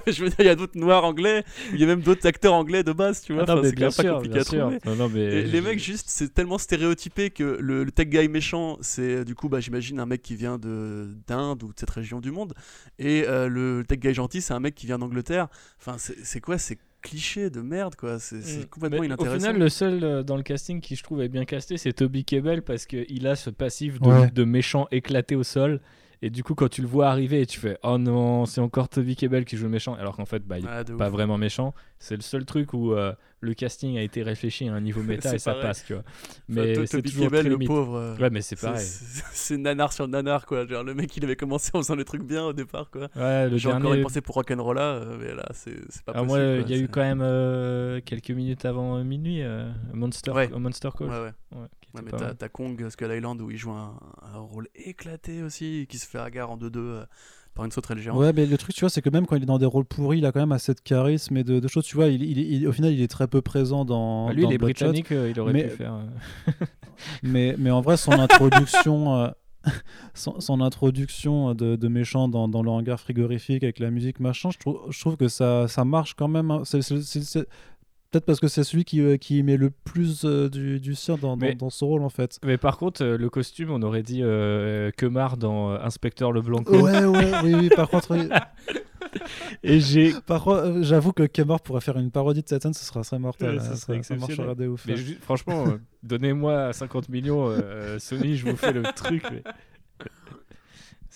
Je veux dire, il y a d'autres noirs anglais, il y a même d'autres acteurs anglais de base, tu vois. Ah non, Enfin, c'est bien pas sûr, compliqué bien à sûr. trouver. Non, non, mais Et les mecs, juste, c'est tellement stéréotypé que le, le tech guy méchant, c'est euh, du coup, bah, j'imagine un mec qui vient de d'Inde ou de cette région du monde. Et euh, le tech guy gentil, c'est un mec qui vient d'Angleterre. Enfin, c'est c'est quoi C'est cliché de merde, quoi. C'est Mm. complètement Mais inintéressant. Au final, le seul euh, dans le casting qui je trouve est bien casté, c'est Toby Kebbell parce qu'il a ce passif de, Ouais. de méchant éclaté au sol. Et du coup, quand tu le vois arriver, tu fais Oh non, c'est encore Toby Kebbell qui joue le méchant. Alors qu'en fait, bah, il est Ouais, de pas ouf. vraiment méchant. C'est le seul truc où euh, le casting a été réfléchi à un niveau méta et ça pareil. passe, tu vois. Enfin, Mais To- c'est Toby toujours Kebbell, très le limite. pauvre. euh, Ouais, mais c'est pareil. c'est nanar sur nanar, quoi. Genre, le mec, il avait commencé en faisant des trucs bien au départ, quoi. Ouais, le J'ai encore dernier. y pensé pour Rock'n'Rolla, euh, mais là, c'est pas Ah, possible. il y a eu quand même euh, quelques minutes avant minuit, euh, Monster, Ouais. Monster Call. Ouais, ouais. Ouais, mais t'as Kong Skull Island où il joue un, un rôle éclaté aussi, qui se fait hagar en 2-2 euh, par une sauterelle géante. Ouais, mais le truc, tu vois, c'est que même quand il est dans des rôles pourris, il a quand même assez de charisme et de, de choses. Tu vois, il, il- il- au final, il est très peu présent dans. Bah, lui, dans il est Bloodshot, britannique, euh, il aurait mais- pu faire. euh, Mais, mais en vrai, son introduction. euh, son, son introduction de, de méchant dans, dans le hangar frigorifique avec la musique machin, je trouve, je trouve que ça, ça marche quand même. hein. C'est- c'est- c'est- c'est- Peut-être parce que c'est celui qui, euh, qui met le plus euh, du, du sien dans, dans, Mais- dans son rôle en fait. Mais par contre, euh, le costume, on aurait dit euh, Kemar dans Inspecteur Leblanc. Ouais, ouais, oui, oui. Par contre, oui. Et j'ai. Par contre, j'avoue que Kemar pourrait faire une parodie de Satan, ce serait, serait mortel. Ouais, ça hein, serait ça, ça exceptionnel. de ouf. Mais ju- franchement, donnez-moi 50 millions, Sony, je vous fais le truc. mais- serait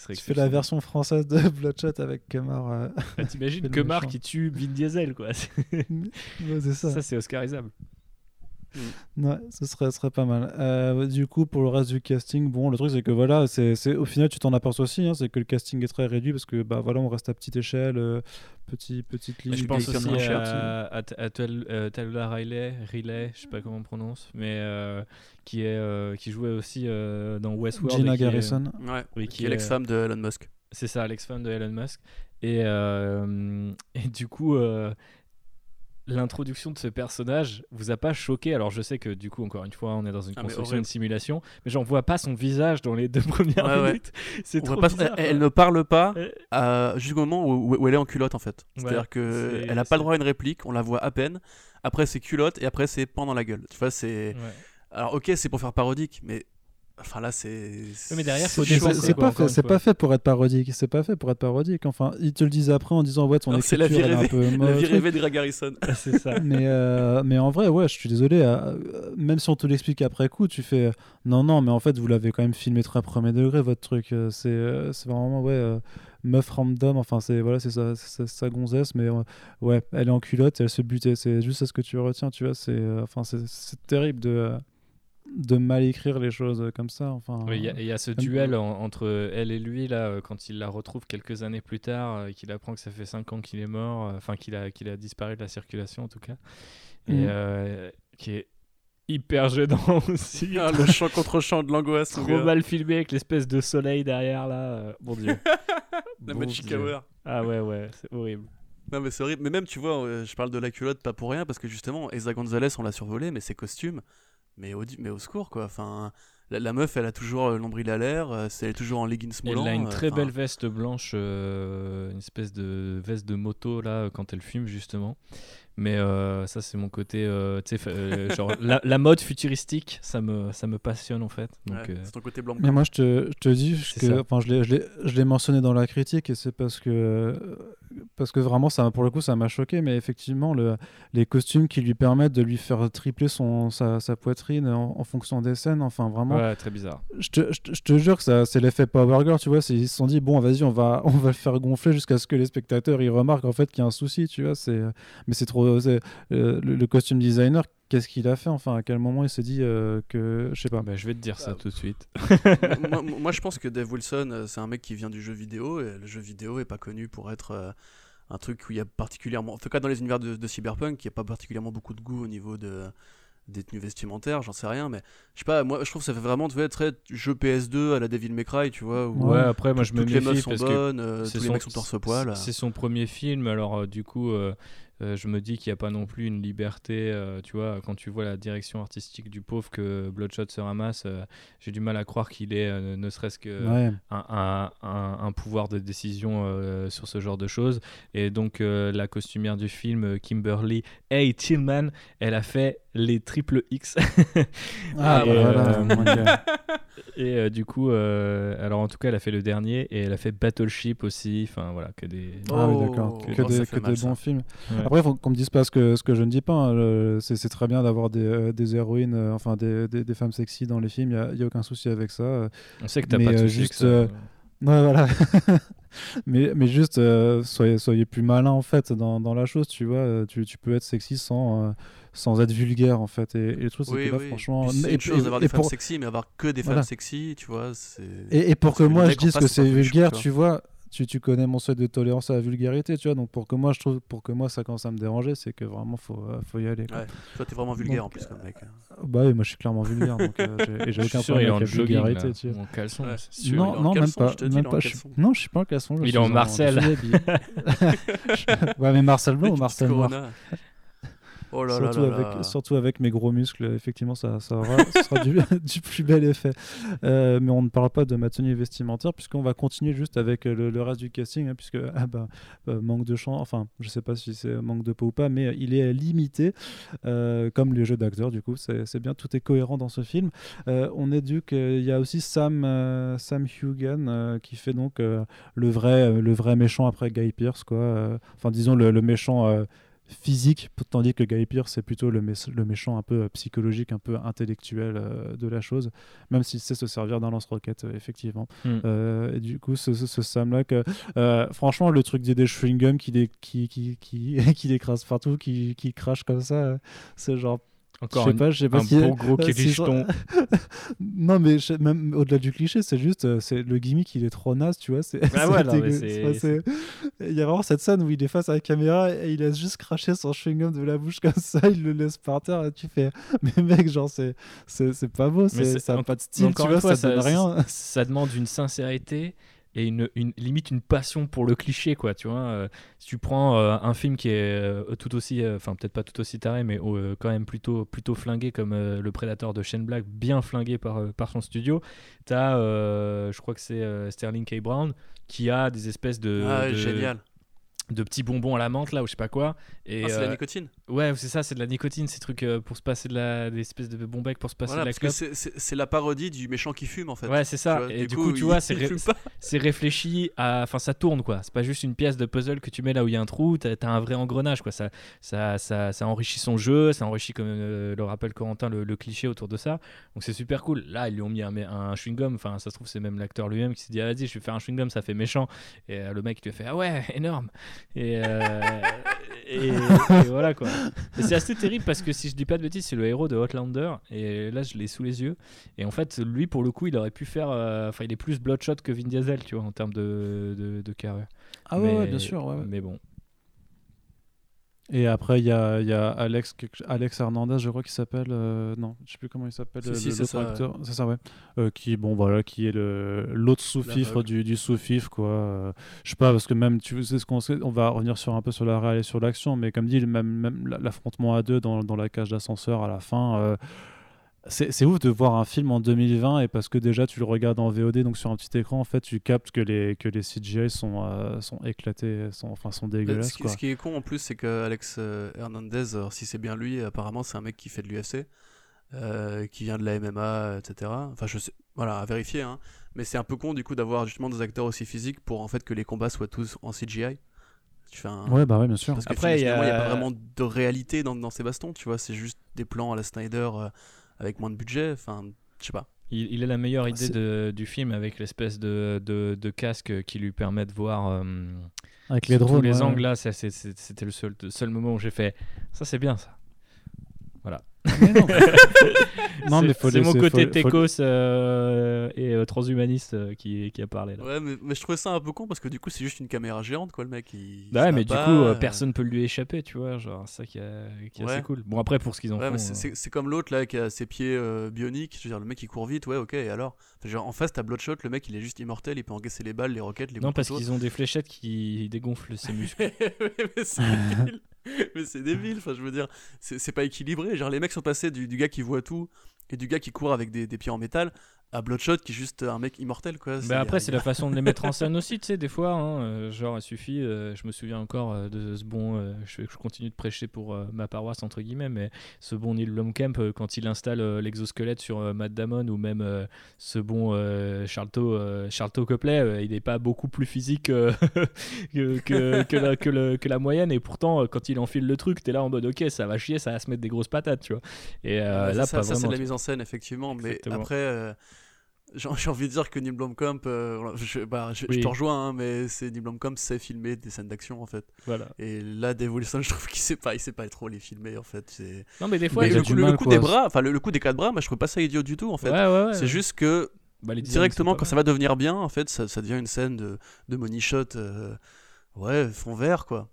Tu fais la version française de Bloodshot avec Kemar. euh, Ah, T'imagines Kemar qui tue Vin Diesel, quoi. ouais, c'est ça. Ça, c'est Oscarisable. Ouais, ce serait, serait pas mal. Euh, du coup, pour le reste du casting, bon, le truc c'est que voilà, c'est, c'est- au final tu t'en aperçois aussi, hein, c'est que le casting est très réduit parce que bah voilà, on reste à petite échelle, euh, petit, petite ligne. Je pense aussi à, à, à Tal- euh, Tallulah Riley, Riley, je sais pas comment on prononce, mais euh, qui, est, euh, qui jouait aussi euh, dans Westworld. Gina qui est- Garrison. Ouais. Oui, Qui est l'ex-femme de Elon Musk. C'est ça, l'ex-femme de Elon Musk. Et, euh, et du coup, euh, l'introduction de ce personnage vous a pas choqué? Alors, je sais que du coup, encore une fois, on est dans une Ah, construction, une simulation, mais j'en vois pas son visage dans les deux premières Ouais, ouais. minutes. C'est On trop voit pas- bizarre. elle, elle ne parle pas Euh, euh, jusqu'au moment où, où elle est en culotte en fait. Ouais, C'est-à-dire que c'est- elle a pas le droit à une réplique, on la voit à peine. Après c'est culotte et après c'est pan dans la gueule. Tu vois c'est. ouais. Alors ok c'est pour faire parodique mais enfin là c'est. Mais derrière, faut c'est pas, encore fait, pas fait pour être parodique, c'est pas fait pour être parodique. Enfin, ils te le disent après en disant ouais, ton c'est la écriture vie elle est un rêvée. peu La vie rêvée de Greg Harrison. c'est ça. mais, euh, mais en vrai, ouais, je suis désolé. euh, même si on te l'explique après coup, tu fais euh, non, non, mais en fait, vous l'avez quand même filmé très premier degré, votre truc. euh, c'est euh, c'est vraiment, ouais, euh, meuf random. Enfin, c'est voilà, c'est sa, c'est sa gonzesse, mais euh, ouais, elle est en culotte, elle se bute. C'est juste ça ce que tu retiens, tu vois. C'est euh, enfin, c'est- c'est terrible de, euh, de mal écrire les choses comme ça. Enfin, Oui, Il y, a- il y a ce Comme- duel en- entre elle et lui, là, euh, quand il la retrouve quelques années plus tard, euh, qu'il apprend que ça fait 5 ans qu'il est mort, euh, enfin qu'il a, qu'il a disparu de la circulation en tout cas, et Mhm. euh, qui est hyper gênant aussi. Ah, le chant contre chant de l'angoisse. Trop gars. mal filmé avec l'espèce de soleil derrière là. euh, mon dieu. La Bon Magic Dieu. Hour. Ah ouais, ouais, c'est horrible. Non mais c'est horrible. Mais même tu vois, je parle de la culotte pas pour rien parce que justement, Esa Gonzalez on l'a survolé, mais ses costumes, mais au, mais au secours quoi. Enfin, la, la meuf elle a toujours euh, l'ombril à l'air, euh, c'est- elle est toujours en leggings Elle moulants. a une euh, très belle veste blanche, euh, une espèce de veste de moto là quand elle fume justement. Mais euh, ça c'est mon côté, euh, tu sais, fa- euh, genre la, la mode futuristique, ça me ça me passionne en fait. Donc ouais, euh, C'est ton côté blanc. Mais moi, je te, je te dis que, enfin, je l'ai, je l'ai, je l'ai mentionné dans la critique et c'est parce que, parce que vraiment, ça, pour le coup, ça m'a choqué. Mais effectivement, le, les costumes qui lui permettent de lui faire tripler son, sa, sa poitrine en, en fonction des scènes, enfin, vraiment, ouais, très bizarre. je, te, je, te, je te jure que ça, c'est l'effet Power Girl, tu vois. Ils se sont dit, bon, vas-y, on va, on va le faire gonfler jusqu'à ce que les spectateurs ils remarquent en fait qu'il y a un souci, tu vois. C'est, mais c'est trop. C'est- euh, le, le costume designer, qu'est-ce qu'il a fait Enfin, à quel moment il s'est dit euh, que, je sais pas. Bah, je vais te dire ça tout de suite. moi, je pense que Dave Wilson euh, c'est un mec qui vient du jeu vidéo et le jeu vidéo est pas connu pour être euh, un truc où il y a particulièrement, en tout cas dans les univers de, de cyberpunk, il n'y a pas particulièrement beaucoup de goût au niveau de des tenues vestimentaires, j'en sais rien, mais je sais pas, moi je trouve que ça fait vraiment tu vois, très jeu PS2 à la Devil May Cry, tu vois, où Ouais, après moi je me les méfie meufs sont parce que bonnes, euh, tous les son- mecs sont torse-poil. C'est son premier film, alors euh, du coup, euh, euh, je me dis qu'il n'y a pas non plus une liberté. euh, tu vois, quand tu vois la direction artistique du pauvre que Bloodshot se ramasse, euh, j'ai du mal à croire qu'il ait ne serait-ce que Ouais. un, un- un- un pouvoir de décision sur ce genre de choses. Et donc, la costumière du film, Kimberly A. Tillman, elle a fait les triple X. Ah, bah, voilà, mon. Et euh, du coup, euh, alors en tout cas, elle a fait le dernier et elle a fait Battleship aussi. Enfin voilà, que des. Ah oui, Oh, d'accord. que Que, des, que mal, des bons films. Ouais. Après, il faut qu'on me dise pas ce que, ce que je ne dis pas. hein. C'est c'est très bien d'avoir des, euh, des héroïnes, euh, enfin des, des, des femmes sexy dans les films. Il n'y a, aucun souci avec ça. On sait que t'as pas de euh, soucis avec juste, ça. euh, Ouais, voilà. mais, mais juste, euh, soyez, soyez plus malin en fait dans, dans la chose. Tu vois, tu, tu peux être sexy sans, euh, sans être vulgaire en fait. Et, et le truc, c'est Oui, que là, oui. C'est et- une chose d'avoir des femmes pour- sexy, mais avoir que des Voilà. femmes sexy, tu vois, c'est. Et, et pour que moi je dise que c'est vulgaire, tu vois, tu, tu connais mon seuil de tolérance à la vulgarité, tu vois. Donc pour que moi je trouve, pour que moi ça commence à me déranger, c'est que vraiment faut, euh, faut y aller. quoi. Ouais. Toi, t'es vraiment vulgaire Donc, en plus comme mec. hein. Bah oui, moi je suis clairement vulgaire, donc euh, j'ai- aucun sûr, il est problème en avec la vulgarité, tu vois. en caleçon. Ouais. il Non, en non, même caleçon, pas. je même je. Non, je suis pas en caleçon. je Il est en Marcel. ouais, mais Marcel Blanc ou Marcel Noir. Oh là surtout, là avec, là. surtout avec mes gros muscles, effectivement, ça, ça, aura, ça sera du, du plus bel effet. Euh, mais on ne parle pas de ma tenue vestimentaire, puisqu'on va continuer juste avec euh, le, le reste du casting, hein, puisque ah bah, euh, manque de chant, enfin, je sais pas si c'est manque de peau ou pas, mais il est limité, euh, comme les jeux d'acteurs, du coup, c'est bien, tout est cohérent dans ce film. On est dû qu'il y a aussi Sam, Sam Hugan qui fait donc le, vrai, le vrai méchant après Guy Pearce, quoi. Enfin, disons le, le méchant physique, tandis que Guy Pearce, c'est plutôt le, mé- le méchant un peu euh, psychologique, un peu intellectuel euh, de la chose, même s'il sait se servir d'un lance-roquette, euh, effectivement. Mm. Euh, et du coup, ce, ce, ce Sam-là, franchement, le truc des, des chewing gum qui, qui, qui, qui, qui l'écrase partout, qui, qui crache comme ça, c'est genre Encore je sais un, pas, je sais pas un si- bon gros clicheton. non, mais je- même au-delà du cliché, c'est juste euh, c'est le gimmick, il est trop naze, tu vois. C'est, Ah ouais, Il y a vraiment cette scène où il est face à la caméra et il laisse juste cracher son chewing-gum de la bouche comme ça, il le laisse par terre et tu fais, mais mec, genre, c'est, c'est, c'est pas beau, c'est, ça a en- pas de style, tu vois, fois, ça, donne rien. ça demande une sincérité et une, une- limite une passion pour le cliché quoi tu vois euh, si tu prends euh, un film qui est euh, tout aussi enfin peut-être pas tout aussi taré mais quand même plutôt plutôt flingué comme le Predator de Shane Black bien flingué par, par son studio t'as je crois que c'est Sterling K Brown qui a des espèces de, Ah, de, génial. De petits bonbons à la menthe là ou je sais pas quoi. Et Ah, c'est la euh, nicotine. ouais c'est ça c'est de la nicotine ces trucs euh, pour se passer de la des espèces de bonbecs pour se passer Voilà, de la clope. c'est- la parodie du méchant qui fume en fait. ouais c'est ça. Vois, et du coup, tu vois c'est ré- réfléchi à enfin ça tourne quoi. C'est pas juste une pièce de puzzle que tu mets là où il y a un trou t'as as un vrai engrenage quoi. Ça ça, ça ça enrichit son jeu ça enrichit comme euh, le rappelle Corentin le, le cliché autour de ça. Donc c'est super cool. Là ils lui ont mis un, un chewing gum enfin ça se trouve c'est même l'acteur lui-même qui s'est dit ah, vas-y je vais faire un chewing gum ça fait méchant. Et euh, le mec il lui a fait ah ouais énorme et, euh, et, et voilà quoi et c'est assez terrible parce que si je dis pas de bêtises c'est le héros de Outlander et là je l'ai sous les yeux et en fait, lui, pour le coup, il aurait pu faire. euh, Enfin, il est plus bloodshot que Vin Diesel, tu vois, en termes de, de, de carrure. Ah ouais, bien sûr, ouais. Mais bon. Et après, il y a, il y a Alex, Alex Hernandez, je crois qu'il s'appelle. euh, non, je sais plus comment il s'appelle. Si, le- si, c'est l'autre ça, ouais. C'est ça, ouais. Euh, qui, bon, voilà, qui est le l'autre sous-fifre du, du sous-fifre, quoi. Euh, je sais pas, parce que même, tu sais ce qu'on sait, on va revenir sur un peu sur la et sur l'action, mais comme dit, même, même la- l'affrontement à deux dans, dans la cage d'ascenseur à la fin. C'est ouf de voir un film en 2020 et parce que déjà tu le regardes en VOD donc sur un petit écran en fait tu captes que les que les CGI sont euh, sont éclatés sont enfin sont dégueulasses Ce qui, quoi. ce qui est con en plus, c'est que Alex euh, Hernandez, alors, si c'est bien lui, apparemment c'est un mec qui fait de l'UFC, euh, qui vient de la MMA, etc. Enfin, je sais, voilà, à vérifier, hein. Mais c'est un peu con du coup d'avoir justement des acteurs aussi physiques pour en fait que les combats soient tous en CGI. Tu fais un... Ouais bah ouais bien sûr. Parce que Après, il n'y a... a- pas vraiment de réalité dans, dans ces bastons, tu vois. C'est juste des plans à la Snyder euh, avec moins de budget. Enfin, je sais pas. Il, il a la meilleure idée de- du film avec l'espèce de, de, de casque qui lui permet de voir euh, Avec les sous tous drones. les ouais. angles là. C'était le seul, le seul moment où j'ai fait ça, c'est bien ça. Mais non. Mais faut c'est mon côté faut- faut- techos euh, et euh, transhumaniste euh, qui, qui a parlé là. Ouais, mais, mais je trouvais ça un peu con parce que du coup, c'est juste une caméra géante, quoi, le mec. Il, Bah ouais, mais du coup, personne peut lui échapper, tu vois. Genre, ça qui, est assez cool. Bon, après, pour ce qu'ils en Ouais, font. mais c'est- euh, comme l'autre là qui a ses pieds euh, bioniques. Je veux dire, le mec il court vite, ouais, ok, et alors? Enfin, genre, En face, t'as Bloodshot, le mec il est juste immortel, il peut encaisser les balles, les roquettes, les Non, parce qu'ils ont des fléchettes qui dégonflent ses muscles. mais c'est. mais c'est débile, enfin je veux dire, c'est pas équilibré. Genre les mecs sont passés du, gars qui voit tout et du gars qui court avec des pieds en métal à Bloodshot qui est juste un mec immortel quoi. Bah après, c'est la façon de les mettre en scène aussi, tu sais, des fois. hein, euh, genre, il suffit. euh, je me souviens encore euh, de ce bon. euh, je, je continue de prêcher pour euh, ma paroisse, entre guillemets, mais ce bon Neil Blomkamp, quand il installe l'exosquelette sur Matt Damon ou même ce bon Charlton, euh, Charlton Copley, il n'est pas beaucoup plus physique que, que, que la, que, le- que la moyenne. Et pourtant, quand il enfile le truc, t'es là en mode ok, ça va chier, ça va se mettre des grosses patates, tu vois. Et Ouais, là, ça, pas ça, c'est de la mise en scène effectivement, mais Exactement. après. J'ai envie de dire que Neil Blomkamp, euh, je, bah, je, je Oui. te rejoins, hein, mais c'est Neil Blomkamp sait filmer des scènes d'action en fait. Voilà. Et là, Dave Wilson, je trouve qu'il sait pas, il sait pas trop les filmer en fait. Non, mais des fois, Mais Mais il a le coup, le mal, coup quoi. des bras, enfin le, le coup des quatre bras, moi je trouve pas ça idiot du tout en fait. ouais, ouais, ouais. C'est juste que Bah, directement quand ça va devenir bien, en fait, ça, ça devient une scène de, de money shot, euh, ouais, fond vert quoi.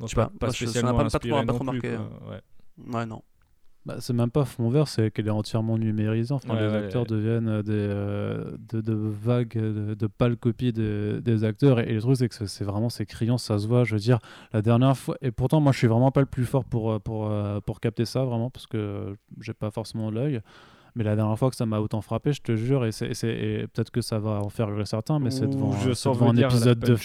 Non, Je sais pas, pas, pas je- ça spécialement m'a pas trop- inspiré pas trop non plus, marqué, quoi. Ouais, non. Bah, c'est même pas fond vert, c'est qu'elle est entièrement numérisée. Enfin, Ouais, les ouais, acteurs ouais. deviennent euh, des, euh, de, de vagues, de, de pâles copies des, des acteurs. Et, le truc, c'est que c'est- vraiment c'est criant, ça se voit. Je veux dire, la dernière fois, et pourtant, moi, je suis vraiment pas le plus fort pour, euh, pour, euh, pour capter ça, vraiment, parce que j'ai pas forcément l'œil. Mais la dernière fois que ça m'a autant frappé, je te jure, et, c'est- et et peut-être que ça va en faire rire certains, mais c'est devant, je devant un épisode de.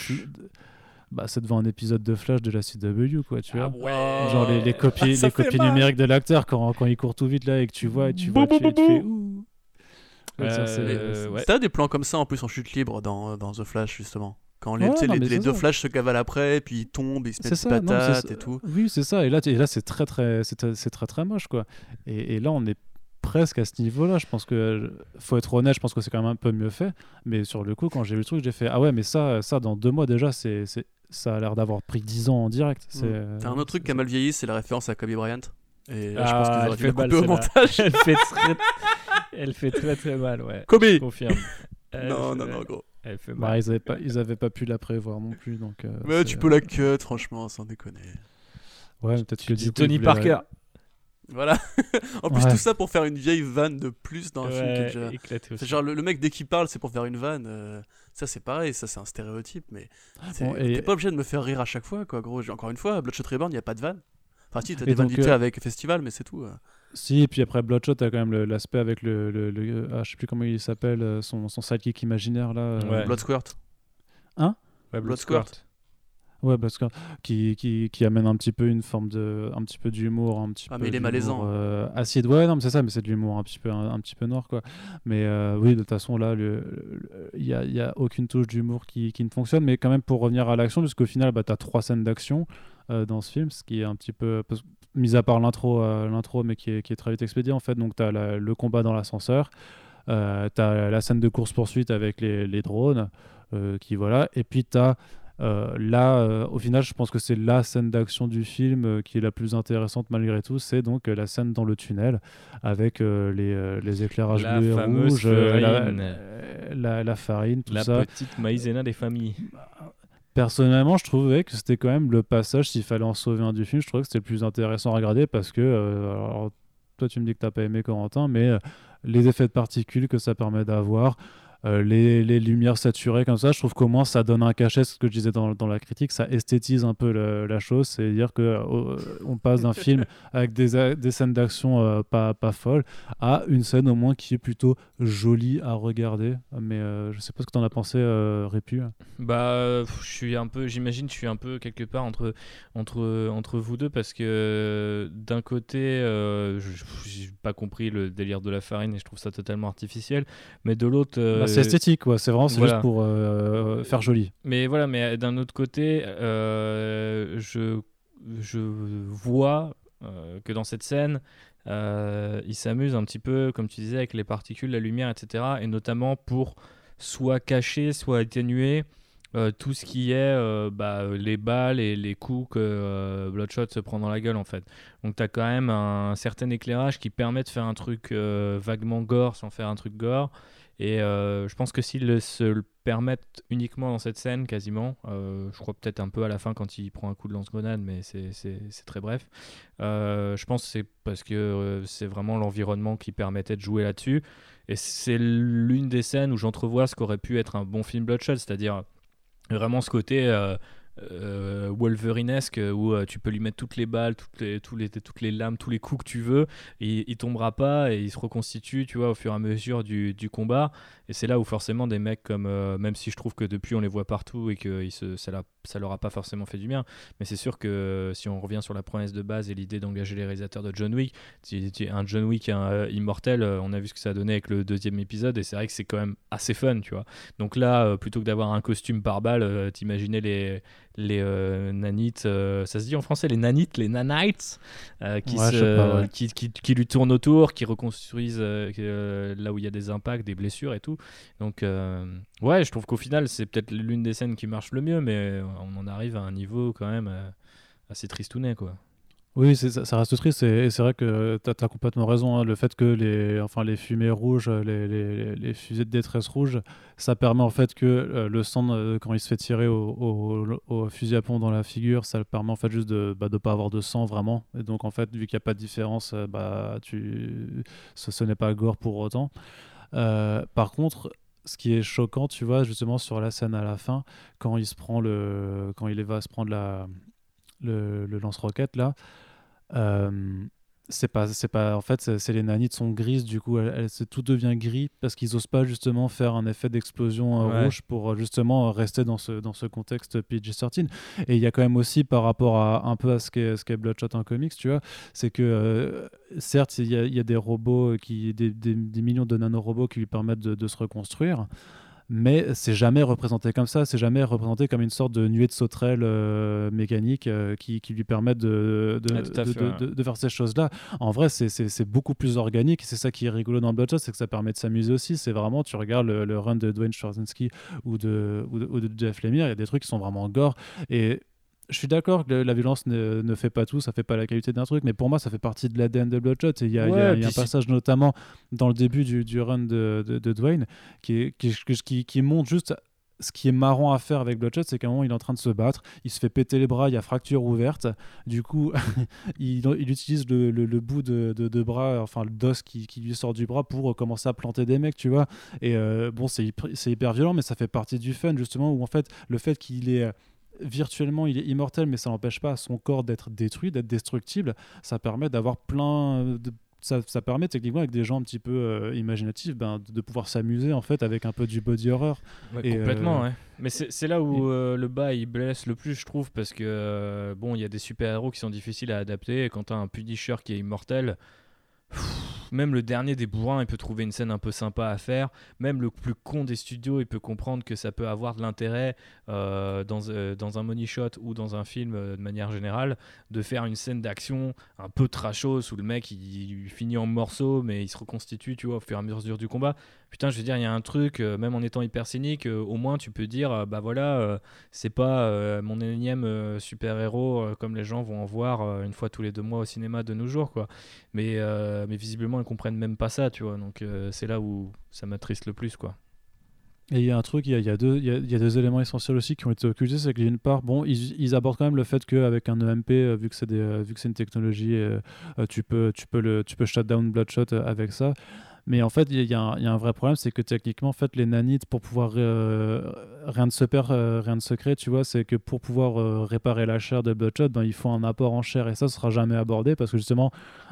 Bah, c'est devant un épisode de Flash de la CW, quoi, tu vois. ouais. Genre les, les copies, Ça les copies numériques de l'acteur quand, quand il court tout vite là et que tu vois et tu vois, Bou, tu, bou, tu bou, fais Euh, Euh, c'est- ouais. T'as des plans comme ça en plus en chute libre dans, dans The Flash justement. Quand les, Ouais, tu non, les, deux. Flash se cavalent après, puis ils tombent, ils se C'est mettent ça, des non, patates ça. et tout. Oui, c'est ça. Et là, et là c'est très très, c'est très, c'est très très moche quoi. Et, et là, on est presque à ce niveau-là. Je pense que faut être honnête. Je pense que c'est quand même un peu mieux fait. Mais sur le coup, quand j'ai vu le truc, j'ai fait ah ouais, mais ça, ça dans deux mois déjà, c'est, c'est- ça a l'air d'avoir pris 10 ans en direct. C'est, Mm. T'as un autre truc qui a mal vieilli, c'est la référence à Kobe Bryant. Et là, je Ah, pense qu'ils elle auraient dû au montage. Elle fait très, elle fait très très mal, ouais. Kobe Je confirme. Elle Non, fait- non, non, gros. Elle fait Bah, mal. ils avaient pas, ils avaient pas pu la prévoir non plus. Donc. euh, Mais c'est- tu peux la cut, franchement, sans déconner. Ouais, peut-être que Tu dis Tony Parker. Voilà. en plus, Ouais. tout ça pour faire une vieille vanne de plus dans un film qui est Ouais, déjà. éclaté C'est genre le, le mec dès qu'il parle c'est pour faire une vanne. euh, ça c'est pareil, ça c'est un stéréotype, mais Bon, et- t'es pas obligé de me faire rire à chaque fois quoi gros. Encore une fois, Bloodshot Reborn il y a pas de vanne. Enfin si t'as des vannes donc, fait euh, avec Festival mais c'est tout. euh. Si, et puis après Bloodshot, t'as quand même l'aspect avec le, le, le- ah, je sais plus comment il s'appelle, son, son sidekick imaginaire là. euh, Ouais. Blood Squirt. Ouais, Blood Squirt. Ouais, parce que qui, qui, qui amène un petit peu une forme de, un petit peu d'humour, un petit Ah, peu. mais il est malaisant. euh, acide, ouais, non, mais c'est ça, mais c'est de l'humour un petit peu, un, un petit peu noir, quoi. Mais euh, oui, de toute façon, là, il y a, y a aucune touche d'humour qui, qui ne fonctionne. Mais quand même, pour revenir à l'action, puisqu'au final, bah, t'as trois scènes d'action euh, dans ce film, ce qui est un petit peu, parce- mis à part l'intro, euh, l'intro, mais qui est, qui est très vite expédié en fait. Donc, t'as la- le combat dans l'ascenseur. Euh, t'as la scène de course-poursuite avec les, les drones, qui voilà, et puis t'as euh, là, euh, au final, je pense que c'est la scène d'action du film euh, qui est la plus intéressante malgré tout. C'est donc la scène dans le tunnel avec les, les éclairages La bleus et rouges, la, farine. la- la farine, tout La ça. petite maïzena des familles. Personnellement, je trouvais que c'était quand même le passage, s'il fallait en sauver un du film, je trouvais que c'était le plus intéressant à regarder parce que, alors, toi tu me dis que t'as pas aimé Corentin, mais les effets de particules que ça permet d'avoir, les, les lumières saturées comme ça, je trouve qu'au moins ça donne un cachet, ce que je disais dans, dans la critique, ça esthétise un peu le- la chose, c'est-à-dire que euh, on passe d'un film avec des, a- des scènes d'action euh, pas, pas folles à une scène au moins qui est plutôt jolie à regarder. Mais euh, je sais pas ce que t'en as pensé, euh, Répu. Bah, euh, je suis un peu, j'imagine, je suis un peu quelque part entre, entre, entre vous deux parce que euh, d'un côté, euh, je- j'ai pas compris le délire de la farine et je trouve ça totalement artificiel, mais de l'autre, euh, Bah, c'est esthétique, quoi. C'est vraiment c'est voilà. juste pour euh, faire joli. Mais voilà, mais d'un autre côté, euh, je, je vois euh, que dans cette scène, euh, il s'amuse un petit peu, comme tu disais, avec les particules, la lumière, etc. Et notamment pour soit cacher, soit atténuer euh, tout ce qui est euh, bah, les balles et les coups que euh, Bloodshot se prend dans la gueule, en fait. Donc tu as quand même un, certain éclairage qui permet de faire un truc euh, vaguement gore sans faire un truc gore. Et euh, je pense que s'ils se le permettent uniquement dans cette scène, quasiment, euh, je crois peut-être un peu à la fin quand il prend un coup de lance-grenade, mais c'est- très bref. Euh, je pense que c'est parce que c'est vraiment l'environnement qui permettait de jouer là-dessus. Et c'est l'une des scènes où j'entrevois ce qu'aurait pu être un bon film Bloodshot, c'est-à-dire vraiment ce côté euh, euh, Wolverinesque où euh, tu peux lui mettre toutes les balles, toutes les, tous les, toutes les lames, tous les coups que tu veux, et il tombera pas et il se reconstitue, tu vois, au fur et à mesure du, du combat. Et c'est là où forcément des mecs comme, euh, même si je trouve que depuis on les voit partout et que ça, ça leur a pas forcément fait du bien, mais c'est sûr que euh, si on revient sur la promesse de base et l'idée d'engager les réalisateurs de John Wick, un John Wick un, euh, immortel, euh, on a vu ce que ça a donné avec le deuxième épisode et c'est vrai que c'est quand même assez fun, tu vois. Donc là, euh, plutôt que d'avoir un costume par balle, euh, t'imaginais les, les euh, nanites, euh, ça se dit en français, les nanites, les nanites, euh, qui, Ouais, je se- sais pas, ouais. qui, qui, qui lui tournent autour, qui reconstruisent là où il y a des impacts, des blessures et tout. Donc, ouais, je trouve qu'au final, c'est peut-être l'une des scènes qui marche le mieux, mais on en arrive à un niveau quand même assez tristounet, quoi. Oui, ça, ça reste triste et, c'est vrai que tu as, complètement raison. hein. Le fait que les, enfin, les fumées rouges, les, les- fusées de détresse rouges, ça permet en fait que euh, le sang, euh, quand il se fait tirer au, fusil à pompe dans la figure, ça permet en fait juste de ne pas avoir de sang vraiment. Et donc en fait, vu qu'il n'y a pas de différence, euh, bah, ce, n'est pas gore pour autant. Euh, par contre, ce qui est choquant, tu vois, justement sur la scène à la fin, quand il se prend le, quand il va se prendre la, le, le lance-roquette là. Euh, c'est pas, c'est pas, en fait, c'est les nanites sont grises, du coup, c'est- tout devient gris parce qu'ils osent pas justement faire un effet d'explosion euh, Ouais. rouge pour euh, justement rester dans ce, dans ce contexte PG-13. Et il y a quand même aussi par rapport à un peu à ce qu'est, ce qu'est Bloodshot en comics, tu vois, c'est que euh, certes, il y, a, il y a des robots, qui, des, des- des millions de nanorobots qui lui permettent de, de se reconstruire mais c'est jamais représenté comme ça, c'est jamais représenté comme une sorte de nuée de sauterelles euh, mécaniques euh, qui, qui lui permettent de, de, fait, faire ces choses-là. En vrai, c'est- beaucoup plus organique, et c'est ça qui est rigolo dans Bloodshot, c'est que ça permet de s'amuser aussi. C'est vraiment, tu regardes le, le run de Dwayne ou de, ou de, ou de Jeff Lemire, il y a des trucs qui sont vraiment gore, et je suis d'accord que la violence ne, ne fait pas tout, ça fait pas la qualité d'un truc, mais pour moi, ça fait partie de l'ADN de Bloodshot. Il y a, il y a- Ouais, il y a un passage notamment dans le début du, du run de, de, de Dwayne qui, est- qui, qui, qui montre juste ce qui est marrant à faire avec Bloodshot, c'est qu'à un moment, il est en train de se battre, il se fait péter les bras, il y a fracture ouverte. Du coup, il, il utilise le, le- le bout de, de- de bras, enfin le dos qui, qui lui sort du bras pour euh, commencer à planter des mecs, tu vois. Et euh, bon, c'est hyper, c'est hyper violent, mais ça fait partie du fun, justement, où en fait, le fait qu'il est. Virtuellement, il est immortel, mais ça n'empêche pas son corps d'être détruit, d'être destructible. Ça permet d'avoir plein de ça, ça permet techniquement avec des gens un petit peu euh, imaginatifs ben, de, de pouvoir s'amuser en fait avec un peu du body horror. Ouais, Et, complètement, euh, ouais. Mais c'est là où euh, le bas il blesse le plus, je trouve, parce que bon, il y a des super-héros qui sont difficiles à adapter. Et quand t'as un Punisher qui est immortel, pff, même le dernier des bourrins, il peut trouver une scène un peu sympa à faire. Même le plus con des studios, il peut comprendre que ça peut avoir de l'intérêt euh, dans, euh, dans un money shot ou dans un film euh, de manière générale de faire une scène d'action un peu trashos où le mec finit en morceaux mais il se reconstitue, tu vois, au fur et à mesure du combat. Putain, je veux dire, il y a un truc, euh, même en étant hyper cynique, euh, au moins tu peux dire, euh, bah voilà, c'est pas mon énième super-héros comme les gens vont en voir une fois tous les deux mois au cinéma de nos jours, quoi. Mais, mais visiblement, ils comprennent même pas ça, tu vois. Donc c'est là où ça m'attriste le plus, quoi. Et il y a un truc, il y y y a, deux éléments essentiels aussi qui ont été occultés, c'est que d'une part, bon, ils, ils abordent quand même le fait qu'avec un EMP, vu que c'est vu que c'est une technologie, tu peux, tu peux le, tu peux shut down Bloodshot avec ça. Mais en fait, il y, a- il y a un- vrai problème, c'est que techniquement, en fait, les nanites, pour pouvoir euh, rien de se perd, euh, rien de secret, tu vois, c'est que pour pouvoir euh, réparer la chair de Bloodshot, ben, il faut un apport en chair et ça, ce sera jamais abordé parce que justement,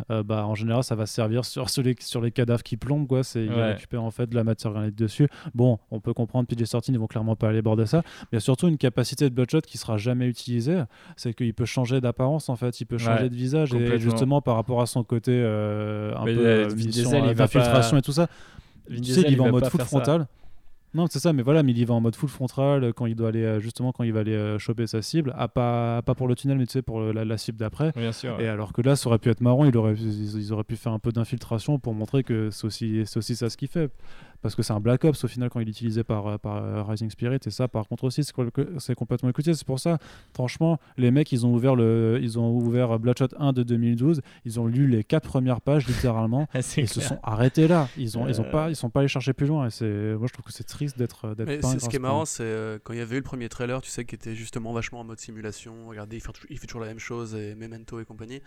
euh, bah, en général, ça va servir sur, sur, les, sur les cadavres qui plombent, quoi. C'est ils Ouais. récupèrent en fait de la matière organique dessus. Bon, on peut comprendre, PJ Sortin, ils vont clairement pas aller aborder ça. Mais il y a surtout une capacité de Bloodshot qui sera jamais utilisée, c'est qu'il peut changer d'apparence en fait, il peut changer Ouais, de visage et justement par rapport à son côté un Mais, peu mission il va et tout ça. Vin tu sais, il va en mode full ça. frontal. Non, c'est ça, mais voilà, mais il y va en mode full frontal euh, quand il doit aller euh, justement quand il va aller euh, choper sa cible, à pas, pas pour le tunnel, mais tu sais pour la, la cible d'après. Bien sûr. Et alors que là, ça aurait pu être marrant, il aurait, ils, ils auraient pu faire un peu d'infiltration pour montrer que c'est aussi, c'est aussi ça ce qu'il fait. Parce que c'est un Black Ops au final quand il est utilisé par, euh, par euh, Rising Spirit, et ça par contre aussi, c'est co- c'est complètement écouté. C'est pour ça, franchement, les mecs, ils ont ouvert, le, ils ont ouvert Bloodshot 1 de 2012, ils ont lu les quatre premières pages littéralement. C'est Ils se clair. sont arrêtés là. Ils ont, ils ont Euh. pas, ils sont pas allés chercher plus loin. Et c'est, moi, je trouve que c'est triste d'être, d'être ce qui est marrant, c'est euh, quand il y avait eu le premier trailer, tu sais, qui était justement vachement en mode simulation. Regardez, il fait, il fait toujours la même chose, et Memento et compagnie.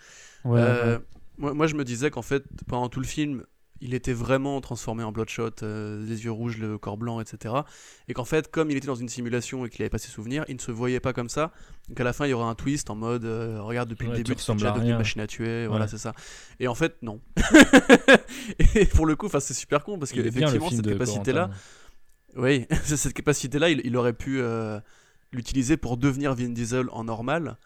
Ouais, Euh, ouais. moi, moi, je me disais qu'en fait, pendant tout le film, il était vraiment transformé en Bloodshot, euh, les yeux rouges, le corps blanc, etc. Et qu'en fait, comme il était dans une simulation et qu'il avait pas ses souvenirs, il ne se voyait pas comme ça. Donc à la fin, il y aura un twist en mode euh, regarde, depuis Ouais, le début, tu déjà devenu une machine à tuer. Voilà, c'est ça. Et en fait, non. et pour le coup, c'est super con parce qu'effectivement, film cette capacité-là, oui, cette capacité-là, il, il aurait pu euh, l'utiliser pour devenir Vin Diesel en normal.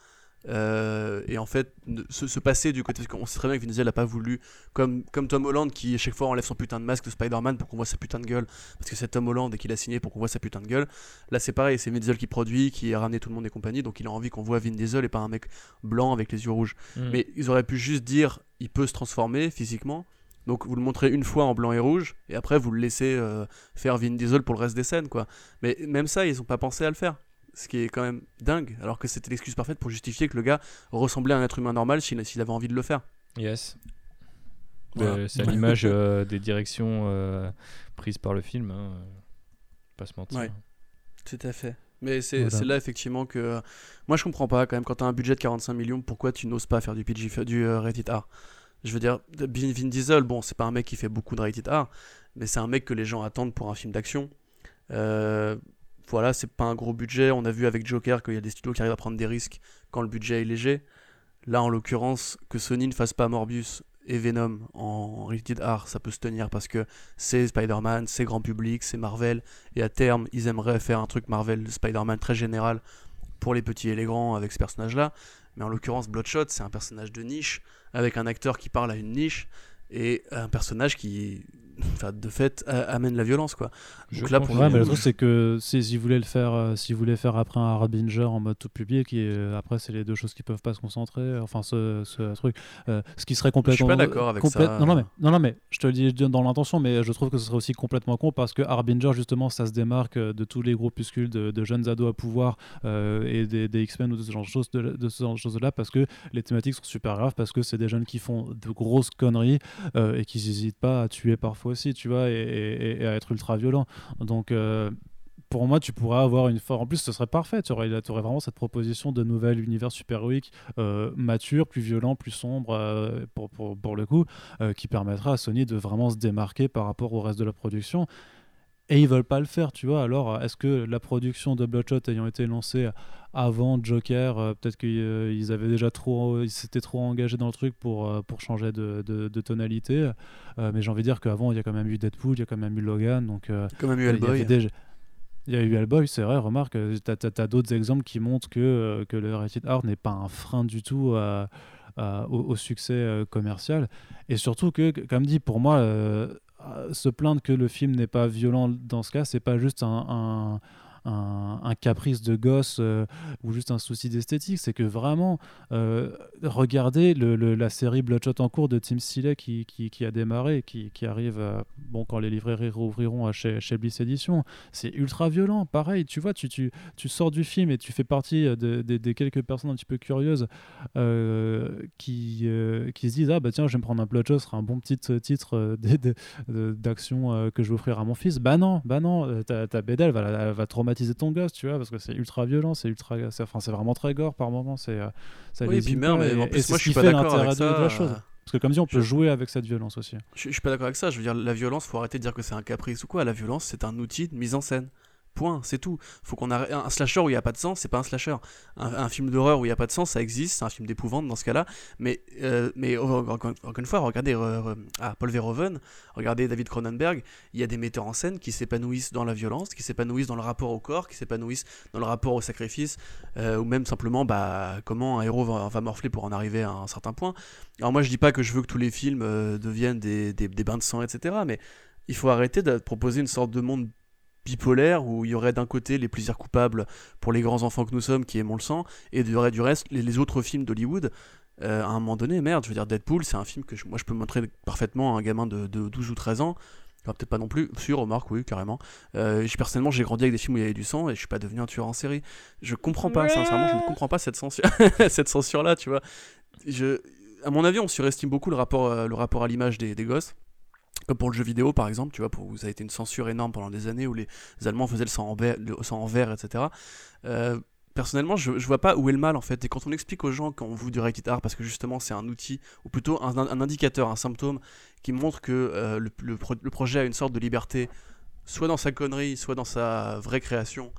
Euh, et en fait, se, se passer du côté. Parce qu'on sait très bien que Vin Diesel n'a pas voulu. Comme, comme Tom Holland qui, à chaque fois, enlève son putain de masque de Spider-Man pour qu'on voit sa putain de gueule. Parce que c'est Tom Holland et qu'il a signé pour qu'on voit sa putain de gueule. Là, c'est pareil, c'est Vin Diesel qui produit, qui a ramené tout le monde et compagnie. Donc il a envie qu'on voit Vin Diesel et pas un mec blanc avec les yeux rouges. Mm. Mais ils auraient pu juste dire il peut se transformer physiquement. Donc vous le montrez une fois en blanc et rouge, et après vous le laissez euh, faire Vin Diesel pour le reste des scènes, quoi. Mais même ça, ils ont pas pensé à le faire. Ce qui est quand même dingue, alors que c'était l'excuse parfaite pour justifier que le gars ressemblait à un être humain normal s'il s'il avait envie de le faire. Yes. Voilà. Euh, c'est à l'image euh, des directions euh, prises par le film. Hein. Pas se mentir. Ouais. Tout à fait. Mais c'est Voilà. là effectivement que moi je comprends pas quand même quand t'as un budget de 45 millions pourquoi tu n'oses pas faire du PG du euh, rated R. Je veux dire Vin, Vin Diesel bon c'est pas un mec qui fait beaucoup de rated R mais c'est un mec que les gens attendent pour un film d'action. Euh, voilà c'est pas un gros budget on a vu avec Joker qu'il y a des studios qui arrivent à prendre des risques quand le budget est léger. Là en l'occurrence que Sony ne fasse pas Morbius et Venom en rated R ça peut se tenir parce que c'est Spider-Man, c'est grand public, c'est Marvel et à terme, ils aimeraient faire un truc Marvel Spider-Man très général pour les petits et les grands avec ce personnage-là. Mais en l'occurrence, Bloodshot, c'est un personnage de niche, avec un acteur qui parle à une niche, et un personnage qui, enfin, de fait, amène la violence, quoi. Je Donc là, pour. Ouais, le mais le coup, truc, c'est que si- s'ils voulaient le faire, euh, s'ils voulaient faire après un Harbinger en mode tout public, et euh, après, c'est les deux choses qui peuvent pas se concentrer. Enfin, ce, ce truc. Euh, ce qui serait complètement. pas d'accord avec complète- ça. Non, non, mais, non, non, mais je te le dis dans l'intention, mais je trouve que ce serait aussi complètement con parce que Harbinger, justement, ça se démarque euh, de tous les groupuscules de, de jeunes ados à pouvoir euh, et des, des X-Men ou de ce genre de choses, de, de ce genre de choses-là parce que les thématiques sont super graves, parce que c'est des jeunes qui font de grosses conneries euh, et qui n'hésitent pas à tuer parfois aussi, tu vois, et, à être ultra violents. Donc, euh, pour moi, tu pourrais avoir une forme. En plus, ce serait parfait. Tu aurais, aurais vraiment cette proposition de nouvel univers super-héroïque euh, mature, plus violent, plus sombre, euh, pour, pour, le coup, qui permettra à Sony de vraiment se démarquer par rapport au reste de la production. Et ils veulent pas le faire, tu vois. Alors, est-ce que la production de Bloodshot ayant été lancée avant Joker, euh, peut-être qu'ils avaient déjà trop, ils s'étaient trop engagés dans le truc pour, euh, pour changer de, de, de tonalité. Euh, mais j'ai envie de dire qu'avant, il y a quand même eu Deadpool, il y a quand même eu Logan, donc euh, il y avait Hellboy. Il y a eu Hellboy, c'est vrai, remarque, euh, t'as as, d'autres exemples qui montrent que, euh, que le rated R n'est pas un frein du tout à- à- au, au succès euh, commercial. Et surtout que, comme dit, pour moi, euh, euh, se plaindre que le film n'est pas violent dans ce cas, c'est pas juste un, un- un- caprice de gosse euh, ou juste un souci d'esthétique, c'est que vraiment, euh, regardez la série Bloodshot en cours de Tim Seeley qui, qui, a démarré, qui, qui arrive euh, bon, quand les librairies rouvriront à chez, chez Bliss Edition. C'est ultra violent, pareil, tu vois, tu, tu, tu sors du film et tu fais partie euh, de- des quelques personnes un petit peu curieuses euh, qui, euh, qui se disent Ah bah tiens, je vais me prendre un Bloodshot, ce sera un bon petit titre d'action que je vais offrir à mon fils. Bah non, bah non, ta, ta BD, va, elle va traumatiser ton gosse, tu vois, parce que c'est ultra violent, c'est ultra, c'est, enfin, c'est vraiment très gore par moments. C'est, euh, ça Oui, et puis merde, mais et- en plus, c'est moi je suis pas d'accord avec de, ça. de la chose. Parce que comme dit, on peut je- jouer avec cette violence aussi. Je, je suis pas d'accord avec ça. Je veux dire, la violence, faut arrêter de dire que c'est un caprice ou quoi. La violence, c'est un outil de mise en scène. Point, c'est tout. Faut qu'on arrête. Un slasher où il n'y a pas de sang, c'est pas un slasher. Un, film d'horreur où il n'y a pas de sang, ça existe. C'est un film d'épouvante dans ce cas-là. Mais, euh, mais encore, une fois, regardez ah, Paul Verhoeven, regardez David Cronenberg. Il y a des metteurs en scène qui s'épanouissent dans la violence, qui s'épanouissent dans le rapport au corps, qui s'épanouissent dans le rapport au sacrifice, euh, ou même simplement bah, comment un héros va, morfler pour en arriver à un certain point. Alors moi, je dis pas que je veux que tous les films euh, deviennent des, des bains de sang, etc. Mais il faut arrêter de proposer une sorte de monde bipolaire où il y aurait d'un côté les plaisirs coupables pour les grands enfants que nous sommes qui aimons le sang et il y aurait du reste les, les autres films d'Hollywood euh, à un moment donné merde je veux dire Deadpool c'est un film que je- moi je peux montrer parfaitement à un gamin de, de 12 ou 13 ans Enfin, peut-être pas non plus, sûr, remarque, oui, carrément. Euh, je, personnellement, j'ai grandi avec des films où il y avait du sang et je suis pas devenu un tueur en série. Je comprends pas, sincèrement, je ne comprends pas cette censure, cette censure-là, tu vois. Je, à mon avis, on surestime beaucoup le rapport, euh, le rapport à l'image des, des gosses. Comme pour le jeu vidéo, par exemple, tu vois, ça a été une censure énorme pendant des années où les Allemands faisaient le sang en vert etc. Euh, personnellement, je, je vois pas où est le mal en fait. Et quand on explique aux gens qu'on vous du rated R, parce que justement c'est un outil, ou plutôt un, indicateur, un symptôme qui montre que euh, le, le pro- le projet a une sorte de liberté, soit dans sa connerie, soit dans sa vraie création,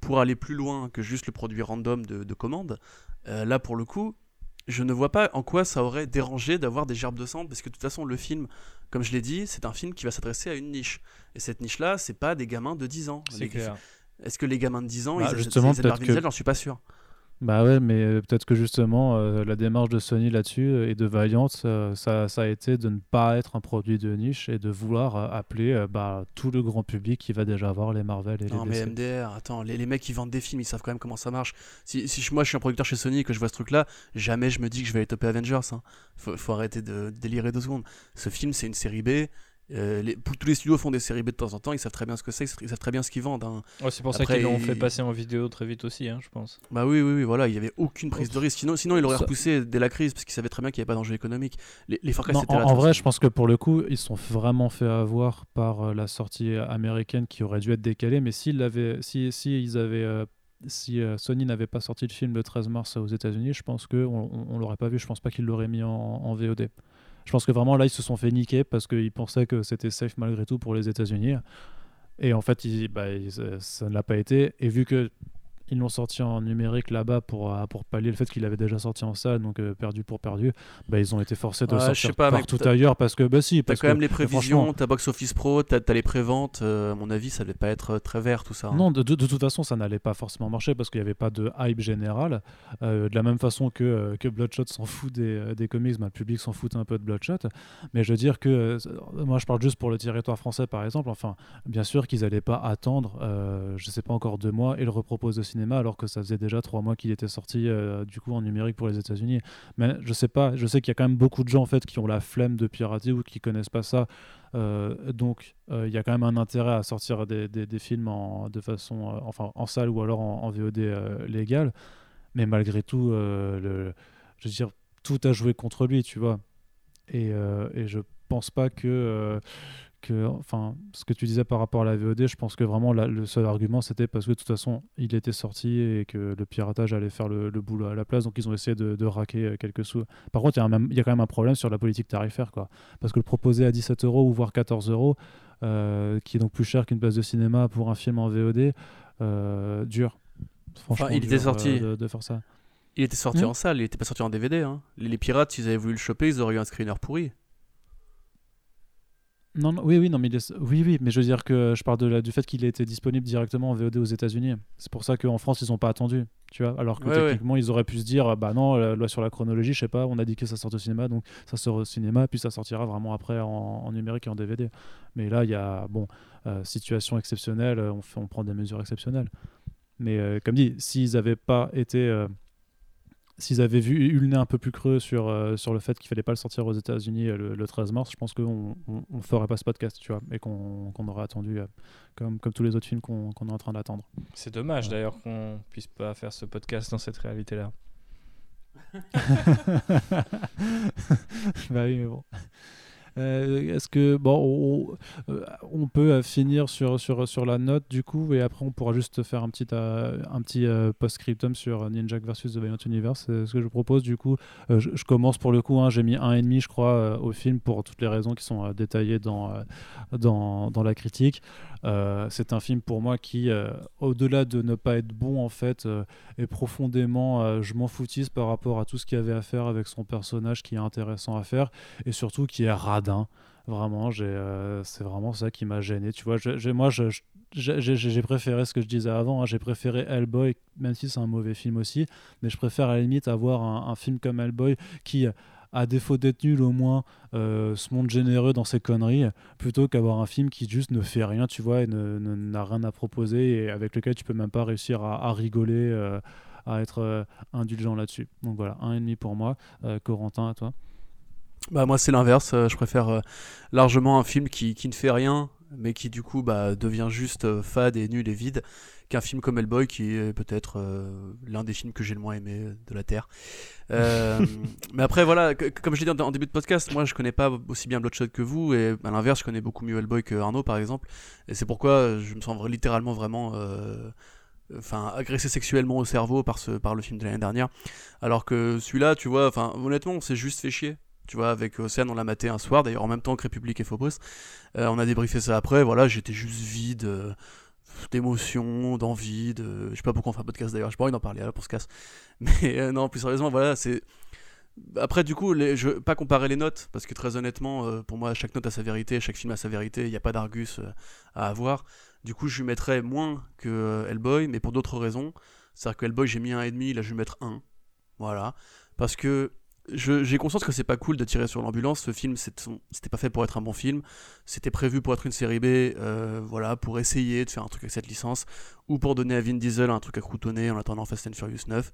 pour aller plus loin que juste le produit random de, de commande. euh, là, pour le coup, je ne vois pas en quoi ça aurait dérangé d'avoir des gerbes de sang, parce que de toute façon, le film, comme je l'ai dit, c'est un film qui va s'adresser à une niche. Et cette niche-là, c'est pas des gamins de 10 ans. C'est Les- clair. Est-ce que les gamins de 10 ans, Bah, ils justement, ils peut-être que- Diesel J'en suis pas sûr. Bah ouais, mais euh, peut-être que justement, euh, la démarche de Sony là-dessus euh, et de Valiant, euh, ça, ça a été de ne pas être un produit de niche et de vouloir euh, appeler bah, tout le grand public qui va déjà voir les Marvel et Non, les mais DC. MDR, attends, les, les mecs qui vendent des films, ils savent quand même comment ça marche. Si, si moi je suis un producteur chez Sony et que je vois ce truc-là, jamais je me dis que je vais aller toper Avengers. hein. Faut, faut arrêter de délirer deux secondes. Ce film, c'est une série B. Euh, les, tous les studios font des séries B de temps en temps, ils savent très bien ce que c'est, ils savent très bien ce qu'ils vendent. hein. Ouais, c'est pour ça qu'ils l'ont il- fait passer en vidéo très vite aussi, hein, je pense. Bah oui, oui, oui, voilà, il y avait aucune prise de risque. Sinon, sinon il aurait Ça- repoussé dès la crise parce qu'il savait très bien qu'il n'y avait pas d'enjeu économique. Les, les forecasts Non, étaient en, là. en vrai, je pense que pour le coup, ils se sont vraiment fait avoir par euh, la sortie américaine qui aurait dû être décalée. Mais s'ils si, si ils avaient, euh, si euh, Sony n'avait pas sorti le film le 13 mars aux États-Unis, je pense que on, on- l'aurait pas vu. Je pense pas qu'ils l'auraient mis en, en VOD. Je pense que vraiment là, ils se sont fait niquer parce qu'ils pensaient que c'était safe malgré tout pour les États-Unis. Et en fait, bah, ça ne l'a pas été. Et vu que ils l'ont sorti en numérique là-bas pour, euh, pour pallier le fait qu'il avait déjà sorti en salle, donc euh, perdu pour perdu, bah, ils ont été forcés de Ouais, je sortir sais pas, mec, partout t'as- ailleurs parce que, bah si, T'as quand que, même les prévisions, t'as Box Office Pro, t'as as les préventes. euh, à mon avis, ça devait pas être euh, très vert tout ça. hein. Non, de, de- de toute façon, ça n'allait pas forcément marcher parce qu'il n'y avait pas de hype général. Euh, de la même façon que, que Bloodshot s'en fout des, des comics, bah, le public s'en fout un peu de Bloodshot. Mais je veux dire que, moi je parle juste pour le territoire français par exemple, enfin, bien sûr qu'ils n'allaient pas attendre, je sais pas encore deux mois, et le reproposent au cinéma alors que ça faisait déjà trois mois qu'il était sorti euh, du coup en numérique pour les États-Unis. Mais je sais pas, je sais qu'il y a quand même beaucoup de gens en fait qui ont la flemme de pirater ou qui connaissent pas ça. Euh, donc, euh, il y a quand même un intérêt à sortir des, films en, de façon, euh, enfin, en salle ou alors en, en VOD euh, légal. Mais malgré tout, euh, le, je veux dire, tout a joué contre lui, tu vois. Et, euh, et je pense pas que, euh, que, enfin, ce que tu disais par rapport à la VOD, je pense que vraiment la- le seul argument c'était parce que de toute façon il était sorti et que le piratage allait faire le, le boulot à la place, donc ils ont essayé de, de raquer euh, quelques sous. Par contre, il y, a y quand même un problème sur la politique tarifaire, quoi. Parce que le proposer à 17 euros ou voire 14 euros, euh, qui est donc plus cher qu'une place de cinéma pour un film en VOD, euh, dur. Franchement, il était dur, sorti. euh, de, de faire ça. Il était sorti Hmm. en salle, il était pas sorti en DVD. Hein. Les, les pirates, s'ils avaient voulu le choper, ils auraient eu un screener pourri. Non, non, oui, oui, non, mais il est- oui, oui, mais je veux dire que je parle de la- du fait qu'il était disponible directement en VOD aux États-Unis. C'est pour ça qu'en France, ils n'ont pas attendu, tu vois. Alors que Ouais, ouais. techniquement, ils auraient pu se dire, bah non, la loi sur la chronologie, je sais pas, on a dit que ça sortait au cinéma, donc ça sort au cinéma, puis ça sortira vraiment après en, en numérique et en DVD. Mais là, il y a, bon, euh, situation exceptionnelle, on, fait, on prend des mesures exceptionnelles. Mais euh, comme dit, s'ils n'avaient pas été. euh, S'ils avaient vu, eu le nez un peu plus creux sur, euh, sur le fait qu'il fallait pas le sortir aux États-Unis euh, le, le 13 mars, je pense qu'on on, on ferait pas ce podcast, tu vois, et qu'on aurait attendu euh, comme, comme tous les autres films qu'on est en train d'attendre. C'est dommage Ouais. d'ailleurs qu'on puisse pas faire ce podcast dans cette réalité-là. bah oui, mais bon. Euh, Est-ce que bon, on, euh, on peut euh, finir sur, sur, sur la note du coup et après on pourra juste faire un petit post-scriptum sur Ninja versus The Valiant Universe. C'est ce que je propose du coup. Je, commence pour le coup. hein, J'ai mis un et demi, je crois, au film pour toutes les raisons qui sont détaillées dans la critique. Euh, C'est un film pour moi qui, euh, au-delà de ne pas être bon en fait, euh, est profondément, je m'en foutise par rapport à tout ce qu'il y avait à faire avec son personnage qui est intéressant à faire et surtout qui est radin. Vraiment, c'est vraiment ça qui m'a gêné. Tu vois, moi, j'ai préféré ce que je disais avant. hein, j'ai préféré Hellboy, même si c'est un mauvais film aussi, mais je préfère à la limite avoir un, un film comme Hellboy qui, à défaut d'être nul, au moins euh, se montre généreux dans ses conneries, plutôt qu'avoir un film qui juste ne fait rien, tu vois, et n'a rien à proposer et avec lequel tu peux même pas réussir à, rigoler. euh, à être euh, indulgent là-dessus. Donc voilà, un et demi pour moi. Euh, Corentin, à toi. Bah moi c'est l'inverse, je préfère largement un film qui, qui ne fait rien, mais qui du coup bah, devient juste euh, fade et nul et vide, qu'un film comme Hellboy qui est peut-être euh, l'un des films que j'ai le moins aimé euh, de la Terre. Euh, mais après voilà, que- comme je l'ai dit en, en début de podcast, moi je connais pas aussi bien Bloodshot que vous, et à l'inverse je connais beaucoup mieux Hellboy que Arnaud par exemple, et c'est pourquoi je me sens littéralement vraiment... euh, Enfin, agressé sexuellement au cerveau par, ce, par le film de l'année dernière. Alors que celui-là, tu vois, enfin, honnêtement, on s'est juste fait chier. Tu vois, avec Océane, on l'a maté un soir, d'ailleurs en même temps que République et Phobos. Euh, on a débriefé ça après, voilà, j'étais juste vide euh, d'émotion, d'envie, de... Je sais pas pourquoi on fait un podcast d'ailleurs, j'ai pas envie d'en parler, là, pour ce casse. Mais euh, non, plus sérieusement, voilà, c'est... Après, du coup, les... je pas comparer les notes, parce que très honnêtement, pour moi, chaque note a sa vérité, chaque film a sa vérité, il n'y a pas d'argus à avoir. Du coup, je lui mettrais moins que Hellboy, mais pour d'autres raisons. C'est-à-dire que Hellboy, j'ai mis un et demi, là, je vais mettre un. Voilà. Parce que j'ai conscience que c'est pas cool de tirer sur l'ambulance. Ce film, c'était pas fait pour être un bon film. C'était prévu pour être une série B, euh, voilà, pour essayer de faire un truc avec cette licence, ou pour donner à Vin Diesel un truc à croutonner en attendant Fast and Furious 9.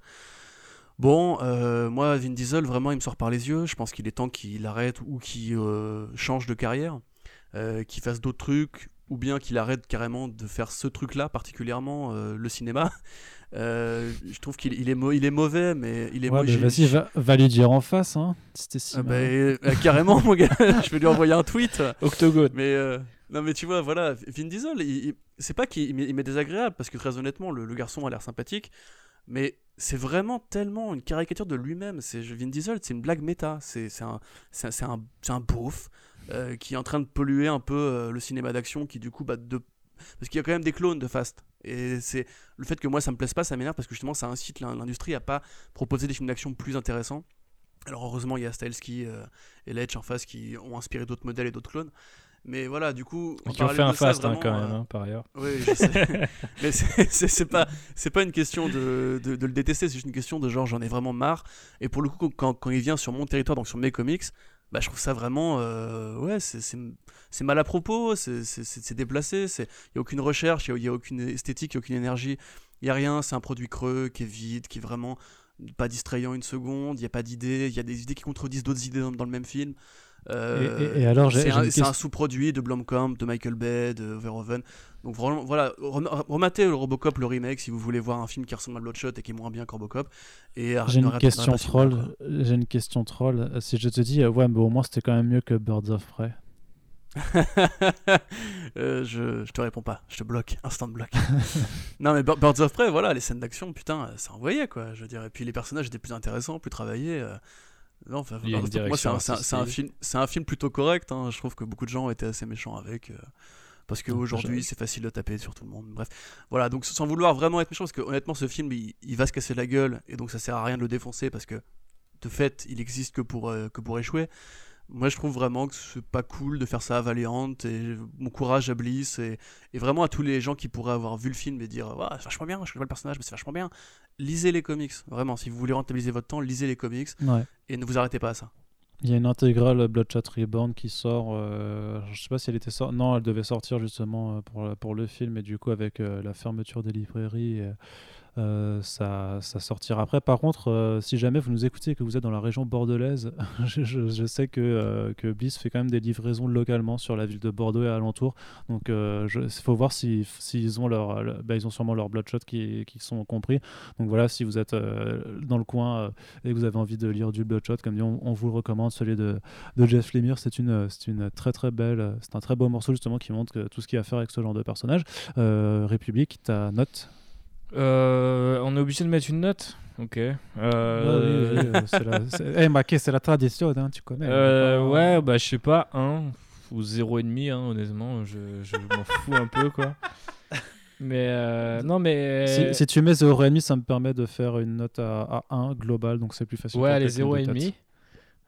Bon, euh, moi, Vin Diesel, vraiment, il me sort par les yeux. Je pense qu'il est temps qu'il arrête ou qu'il euh, change de carrière. qu'il fasse d'autres trucs, ou bien qu'il arrête carrément de faire ce truc-là, particulièrement le cinéma. Euh, je trouve qu'il il est, mau- il est mauvais, mais il est Ouais, mauvais. vas-y, va, va lui dire en face, hein. Si Ah bah, euh, carrément, mon gars, je vais lui envoyer un tweet. Octogone. Mais euh, non, mais tu vois, voilà, Vin Diesel, il- c'est pas qu'il m'est désagréable parce que très honnêtement, le, le garçon a l'air sympathique, mais c'est vraiment tellement une caricature de lui-même. C'est Vin Diesel, c'est une blague méta. C'est un, un, beauf euh, qui est en train de polluer un peu euh, le cinéma d'action, qui du coup, bah, de... parce qu'il y a quand même des clones de Fast. Et c'est le fait que moi ça me plaise pas, ça m'énerve parce que justement ça incite l'in- l'industrie à pas proposer des films d'action plus intéressants. Alors heureusement il y a Stahelski euh, et Letch en face qui ont inspiré d'autres modèles et d'autres clones. Mais voilà, du coup, Qui ont fait un ça, fast hein, quand même, euh, hein, par ailleurs. oui, je sais. mais c'est- pas, c'est pas une question de, de, de le détester, c'est juste une question de genre j'en ai vraiment marre. Et pour le coup, quand, quand il vient sur mon territoire, donc sur mes comics, bah, je trouve ça vraiment. euh, ouais, c'est- mal à propos, c'est déplacé, il n'y a aucune recherche, il n'y a, aucune esthétique, il a aucune énergie, il n'y a rien, c'est un produit creux qui est vide, qui est vraiment pas distrayant une seconde, il n'y a pas d'idées, il y a des idées qui contredisent d'autres idées dans le même film. Euh, Et- et- et alors, c'est un, sous-produit de Blomkamp, de Michael Bay, de Verhoeven. Donc vraiment, voilà, rem- rematez le Robocop, le remake, si vous voulez voir un film qui ressemble à Bloodshot et qui est moins bien que Robocop. J'ai ne une question troll. J'ai une question troll. Si je te dis, euh, ouais, mais au moins c'était quand même mieux que Birds of Prey. Euh, je, je te réponds pas, je te bloque, instant bloc. non mais Bir- Birds of Prey, voilà, les scènes d'action, putain, ça envoyait quoi, je veux dire. Et puis les personnages étaient plus intéressants, plus travaillés. euh. Non, enfin, Il y a Birds une of Prey, moi c'est un, un- film, c'est un film plutôt correct. hein. Je trouve que beaucoup de gens ont été assez méchants avec. euh, parce qu'aujourd'hui, c'est facile de taper sur tout le monde. Bref, voilà, donc sans vouloir vraiment être méchant, parce que honnêtement, ce film, il, il va se casser la gueule, et donc ça sert à rien de le défoncer, parce que de fait, il existe que pour, euh, que pour échouer. Moi, je trouve vraiment que c'est pas cool de faire ça à Valiant, et mon courage à Bliss, et, et vraiment à tous les gens qui pourraient avoir vu le film et dire Ouais, c'est vachement bien, je connais pas le personnage, mais c'est vachement bien. Lisez les comics, vraiment, si vous voulez rentabiliser votre temps, lisez les comics, Ouais. et ne vous arrêtez pas à ça. Il y a une intégrale Bloodshot Reborn qui sort. euh, je sais pas si elle était sortie. Non, elle devait sortir justement euh, pour, pour le film, et du coup, avec euh, la fermeture des librairies, euh, euh, ça, ça sortira après. Par contre, euh, si jamais vous nous écoutez et que vous êtes dans la région bordelaise, je, sais que, euh, que Bliss fait quand même des livraisons localement sur la ville de Bordeaux et alentour. Donc, il faut voir si- s'ils ont leur, le- bah, ils ont sûrement leur Bloodshot qui, qui sont compris. Donc voilà, si vous êtes euh, dans le coin euh, et que vous avez envie de lire du Bloodshot, comme dit, on, vous le recommande. Celui de, Jeff Lemire, c'est une, une très très belle, c'est un très beau morceau justement qui montre tout ce qu'il y a à faire avec ce genre de personnage. Euh, République, ta note Euh, on est obligé de mettre une note Ok. Ouais, Euh, oui, oui, euh, c'est la, c'est- Eh, c'est la tradition, hein, tu connais. euh, on va pas- ouais, bah je sais pas, 1 ou 0,5, hein, honnêtement, je, je m'en fous un peu quoi. Mais euh, non, mais. Si, si tu mets 0,5, ça me permet de faire une note à, à 1 global, donc c'est plus facile. ouais, allez, calculer de 0,5.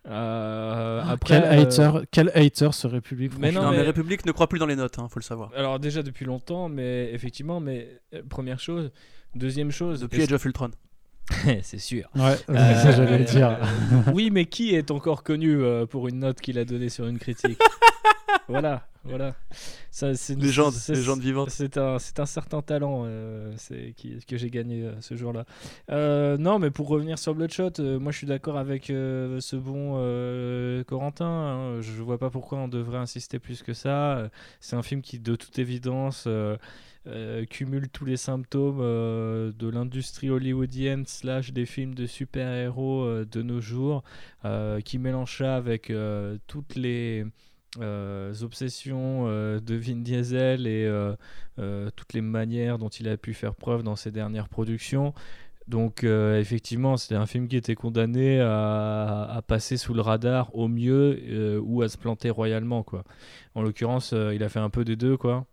Euh, après, quel, euh, hater, quel hater ce République Mais. Non, Non, mais mais- République ne croit plus dans les notes, hein, faut le savoir. Alors déjà depuis longtemps, mais effectivement, mais euh, première chose, deuxième chose, Depuis Age of Ultron. c'est sûr. Ouais, Euh, ça j'allais le dire. oui, mais qui est encore connu euh, pour une note qu'il a donnée sur une critique? Voilà, voilà. Ça, c'est une- Légende, c'est- légende vivante. C'est un, c'est un certain talent euh, c'est, qui, que j'ai gagné euh, ce jour-là. Euh, non, mais pour revenir sur Bloodshot, moi je suis d'accord avec ce bon Corentin. hein. Je vois pas pourquoi on devrait insister plus que ça. C'est un film qui, de toute évidence, cumule tous les symptômes de l'industrie hollywoodienne slash des films de super-héros de nos jours, qui mélange ça avec toutes les euh, obsessions euh, de Vin Diesel et euh, toutes les manières dont il a pu faire preuve dans ses dernières productions. Donc effectivement, c'était un film qui était condamné à, passer sous le radar au mieux ou à se planter royalement. En l'occurrence, il a fait un peu des deux quoi.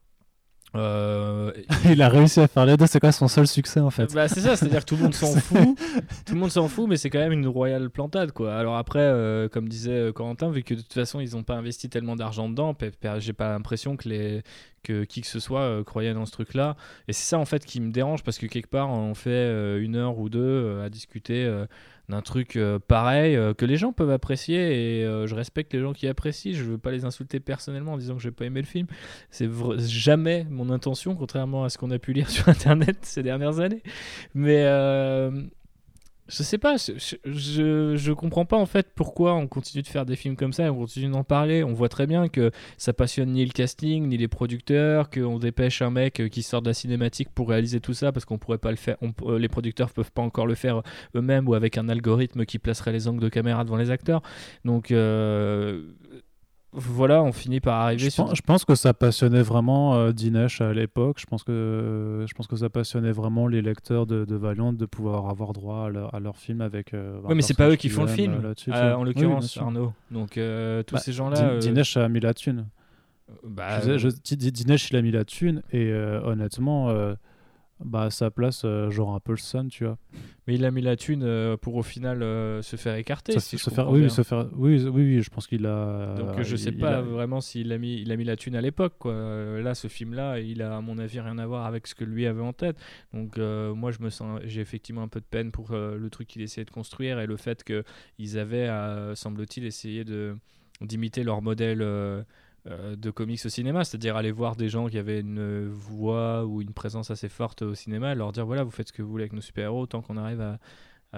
Euh, Il a réussi à faire les deux, c'est quoi son seul succès en fait bah, c'est ça, c'est-à-dire que tout le monde s'en fout. Tout le monde s'en fout, mais c'est quand même une royale plantade, quoi. Alors après, euh, comme disait euh, Corentin, vu que de toute façon ils n'ont pas investi tellement d'argent dedans, j'ai pas l'impression que les que qui que ce soit euh, croyait dans ce truc-là. Et c'est ça en fait qui me dérange parce que quelque part on fait une heure ou deux à discuter d'un truc euh, pareil euh, que les gens peuvent apprécier et euh, je respecte les gens qui apprécient. Je veux pas les insulter personnellement en disant que j'ai pas aimé le film. C'est jamais mon intention, contrairement à ce qu'on a pu lire sur internet ces dernières années. Mais Je sais pas, je, je, comprends pas en fait pourquoi on continue de faire des films comme ça et on continue d'en parler. On voit très bien que ça passionne ni le casting, ni les producteurs, qu'on dépêche un mec qui sort de la cinématique pour réaliser tout ça parce qu'on pourrait pas le faire, on, les producteurs peuvent pas encore le faire eux-mêmes ou avec un algorithme qui placerait les angles de caméra devant les acteurs. Donc euh, voilà, on finit par arriver je sur. Pense, je pense que ça passionnait vraiment euh, Dinesh à l'époque. Je pense que je pense que ça passionnait vraiment les lecteurs de, de Valiant de pouvoir avoir droit à leur, à leur film avec. Euh, oui, mais c'est pas eux qui font le film, euh, en l'occurrence Arnaud. Donc tous bah, ces gens-là. Dinesh a mis la thune. Bah, je, Dinesh il a mis la thune et honnêtement bah, à sa place, euh, genre un peu le Sun, tu vois. Mais il a mis la thune euh, pour au final euh, se faire écarter. se faire, oui, se faire, oui, oui, oui, je pense qu'il a. Donc je sais pas vraiment s'il a mis, il a mis la thune à l'époque, quoi. là, ce film-là, il a à mon avis rien à voir avec ce que lui avait en tête. Donc moi, je me sens, j'ai effectivement un peu de peine pour le truc qu'il essayait de construire et le fait qu'ils avaient, semble-t-il, essayé de d'imiter leur modèle de comics au cinéma, c'est-à-dire aller voir des gens qui avaient une voix ou une présence assez forte au cinéma, leur dire voilà, vous faites ce que vous voulez avec nos super-héros tant qu'on arrive à,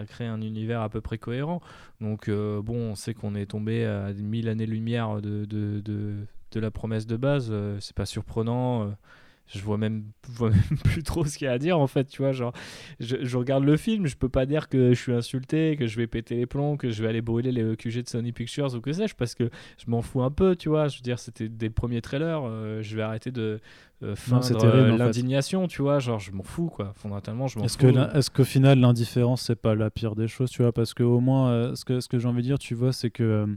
créer un univers à peu près cohérent. Donc euh, bon, on sait qu'on est tombé à mille années-lumière de, de, de, la promesse de base, euh, c'est pas surprenant je vois même, vois même plus trop ce qu'il y a à dire en fait, tu vois. Genre, je, je, regarde le film, je peux pas dire que je suis insulté, que je vais péter les plombs, que je vais aller brûler les QG de Sony Pictures ou que sais-je, parce que je m'en fous un peu, tu vois. Je veux dire, c'était des premiers trailers, euh, je vais arrêter de euh, feindre euh, l'indignation, tu vois. Genre, je m'en fous, quoi. Fondamentalement, je m'en est-ce fous. Que est-ce qu'au final, l'indifférence, c'est pas la pire des choses, tu vois Parce que au moins, ce que, ce que j'ai envie de dire, tu vois, c'est que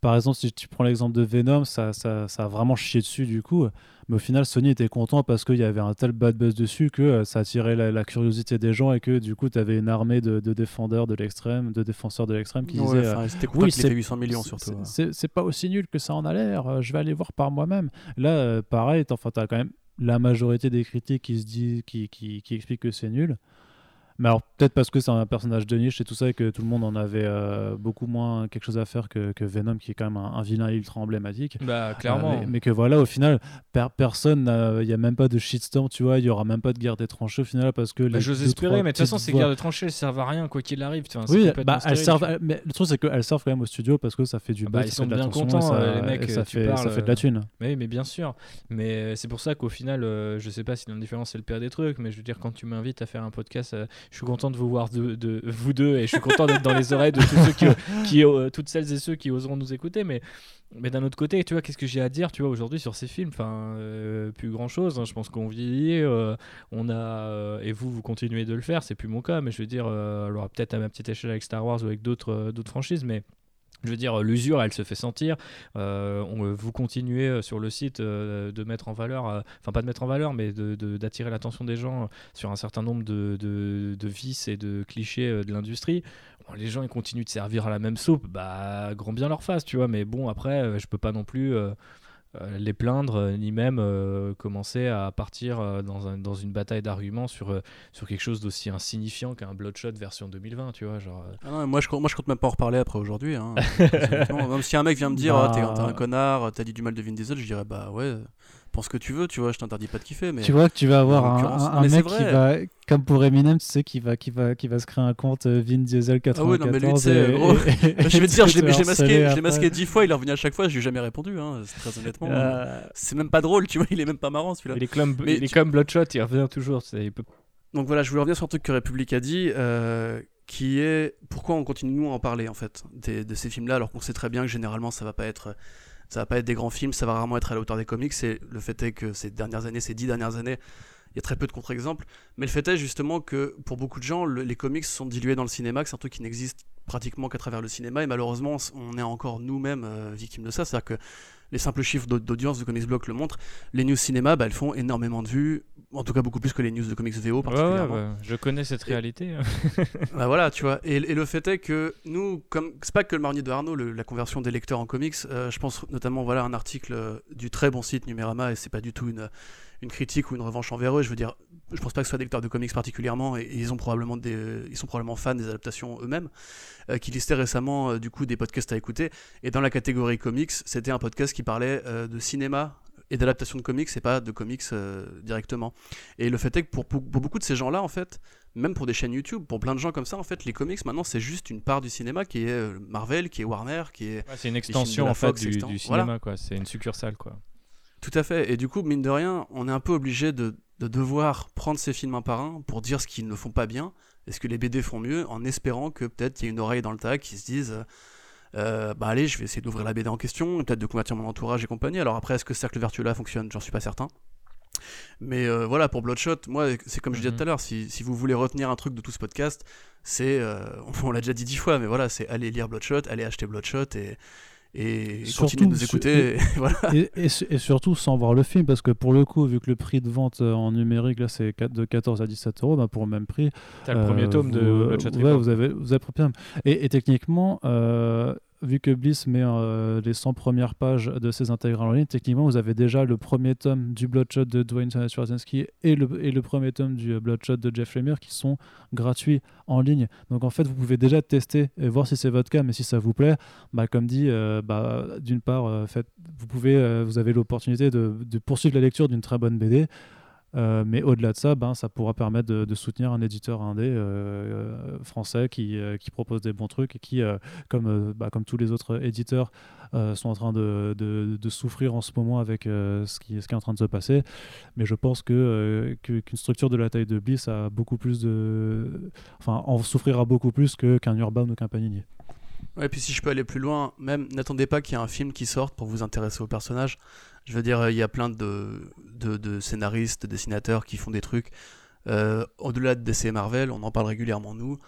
par exemple, si tu prends l'exemple de Venom, ça, ça, ça, a vraiment chié dessus du coup. Mais au final, Sony était content parce qu'il y avait un tel bad buzz dessus que euh, ça attirait la, curiosité des gens et que du coup, tu avais une armée de, défendeurs de l'extrême, de défenseurs de l'extrême qui disaient euh, Oui, c'est 800 millions surtout. C'est pas aussi nul que ça en a l'air, euh, je vais aller voir par moi-même. Là, pareil, tu as quand même la majorité des critiques qui, se disent, qui, qui, qui expliquent que c'est nul. Mais alors, peut-être parce que c'est un personnage de niche et tout ça, et que tout le monde en avait euh, beaucoup moins quelque chose à faire que, que, Venom, qui est quand même un, vilain ultra emblématique. Bah, clairement. Euh, mais, que voilà, au final, personne, il n'y a même pas de shitstorm, tu vois, il n'y aura même pas de guerre des tranchées au final, parce que. Bah, J'ose espérer, mais de toute façon, ces guerres de tranchées, elles servent à rien, quoi qu'il arrive. oui, bah, elles servent, mais le truc, c'est qu'elles servent quand même au studio parce que ça fait du ah bah, Ils sont bien contents, ça, euh, les mecs, ça, fait, ça fait de la thune. Oui, mais bien sûr. Mais c'est pour ça qu'au final, je sais pas si l'indifférence c'est le pire des trucs, mais je veux dire, quand tu m'invites à faire un podcast, je suis content de vous voir de, vous deux et je suis content d'être dans les oreilles de tous ceux qui, euh, toutes celles et ceux qui oseront nous écouter. Mais, d'un autre côté, tu vois, qu'est-ce que j'ai à dire, tu vois, aujourd'hui sur ces films? Enfin, euh, plus grand chose. Hein. je pense qu'on vieillit, euh, on a et vous, vous continuez de le faire. C'est plus mon cas, mais je veux dire, alors peut-être à ma petite échelle avec Star Wars ou avec d'autres d'autres franchises, mais je veux dire, l'usure, elle se fait sentir. Euh, on, vous continuez euh, sur le site euh, de mettre en valeur, enfin pas de mettre en valeur, mais d'attirer l'attention des gens sur un certain nombre de, de vices et de clichés de l'industrie. les gens, ils continuent de servir à la même soupe, bah, grand bien leur face, tu vois. Mais bon, après, je peux pas non plus euh, les plaindre, euh, ni même euh, commencer à partir dans, dans, une bataille d'arguments sur, sur quelque chose d'aussi insignifiant qu'un Bloodshot version 2020, tu vois. Genre, ah moi, je, moi, je compte même pas en reparler après aujourd'hui. Hein. même si un mec vient me dire, ah, t'es un bah. connard, t'as dit du mal de Vin Diesel, je dirais, bah ouais, pense ce que tu veux, tu vois, je t'interdis pas de kiffer. Mais tu vois que tu vas avoir un, mec qui va, comme pour Eminem, tu sais, qui va, qui va, qui va se créer un compte euh, Vin Diesel 94. Ah ouais, non, mais lui, tu sais, gros, je vais te dire, je l'ai masqué, je masqué dix fois, il est revenu à chaque fois, je lui ai jamais répondu, hein, très honnêtement. Euh. C'est même pas drôle, tu vois, il est même pas marrant celui-là. Il est comme, il est comme Bloodshot, il revient toujours. Il peut... Donc voilà, je voulais revenir sur un truc que République a dit. Euh, qui est pourquoi on continue nous à en parler en fait de ces films là alors qu'on sait très bien que généralement ça va pas être ça va pas être des grands films, ça va rarement être à la hauteur des comics. Et le fait est que ces dernières années, ces dix dernières années, il y a très peu de contre-exemples. Mais le fait est justement que pour beaucoup de gens, les comics sont dilués dans le cinéma, que c'est un truc qui n'existe pratiquement qu'à travers le cinéma. Et malheureusement, on est encore nous-mêmes euh, victimes de ça. C'est-à-dire que les simples chiffres d'audience de Comics Block le montrent. Les news cinéma, bah, elles font énormément de vues, en tout cas beaucoup plus que les news de Comics VO particulièrement. Ouais, je connais cette réalité. Hein. bah voilà, tu vois. Et, le fait est que nous, comme c'est pas que le marnier de Arnaud, la conversion des lecteurs en comics. Euh, je pense notamment voilà un article euh, du très bon site Numérama et c'est pas du tout une une critique ou une revanche envers eux. Je veux dire, je pense pas que ce soit des lecteurs de comics particulièrement, et, ils ont probablement des, ils sont probablement fans des adaptations eux-mêmes, euh, qui listaient récemment euh, du coup des podcasts à écouter. Et dans la catégorie comics, c'était un podcast qui parlait euh, de cinéma et d'adaptation de comics et pas de comics directement. Et le fait est que pour, pour beaucoup de ces gens-là, en fait, même pour des chaînes YouTube, pour plein de gens comme ça, en fait, les comics maintenant c'est juste une part du cinéma qui est Marvel, qui est Warner, qui est. c'est une extension en fait du, cinéma, quoi. C'est une succursale, quoi. Tout à fait. Et du coup, mine de rien, on est un peu obligé de, devoir prendre ces films un par un pour dire ce qu'ils ne font pas bien et ce que les BD font mieux, en espérant que peut-être il y a une oreille dans le tas qui se dise. Euh, bah allez, je vais essayer d'ouvrir la BD en question, peut-être de convertir mon entourage et compagnie. Alors après, est-ce que ce cercle vertueux là fonctionne? J'en suis pas certain. Mais euh, voilà, pour Bloodshot, moi, c'est comme je disais mhm. tout à l'heure, si, si, vous voulez retenir un truc de tout ce podcast, c'est, euh, on l'a déjà dit dix fois, mais voilà, c'est aller lire Bloodshot, aller acheter Bloodshot et, et de nous écouter. Et, voilà. et, surtout sans voir le film, parce que pour le coup, vu que le prix de vente euh, en numérique, là, c'est de 14 à 17 euros, bah, pour le même prix. T'as le premier tome de Bloodshot ouais, vous avez, vous avez et, et techniquement, vu que Bliss met euh, les 100 premières pages de ses intégrales en ligne, techniquement, vous avez déjà le premier tome du Bloodshot de Dwayne Schwarzenegger et le, et le premier tome du euh, Bloodshot de Jeff Lemire qui sont gratuits en ligne. Donc en fait, vous pouvez déjà tester et voir si c'est votre cas, mais si ça vous plaît, bah, comme dit, euh, bah, d'une part, fait, vous, pouvez, vous avez l'opportunité de poursuivre la lecture d'une très bonne BD. Euh, mais au-delà de ça, ben, ça pourra permettre de, soutenir un éditeur indé euh, euh, français qui, propose des bons trucs et qui, comme, bah, comme tous les autres éditeurs, sont en train de, de, souffrir en ce moment avec ce, qui, ce qui est en train de se passer. Mais je pense que, qu'une structure de la taille de Bliss a beaucoup plus de. Enfin, en souffrira beaucoup plus que, qu'un Urban ou qu'un Panini. Ouais, puis si je peux aller plus loin, même n'attendez pas qu'il y ait un film qui sorte pour vous intéresser au personnage. Je veux dire, il y a plein de, de, scénaristes, de dessinateurs qui font des trucs. Euh, au-delà de DC et Marvel, on en parle régulièrement nous.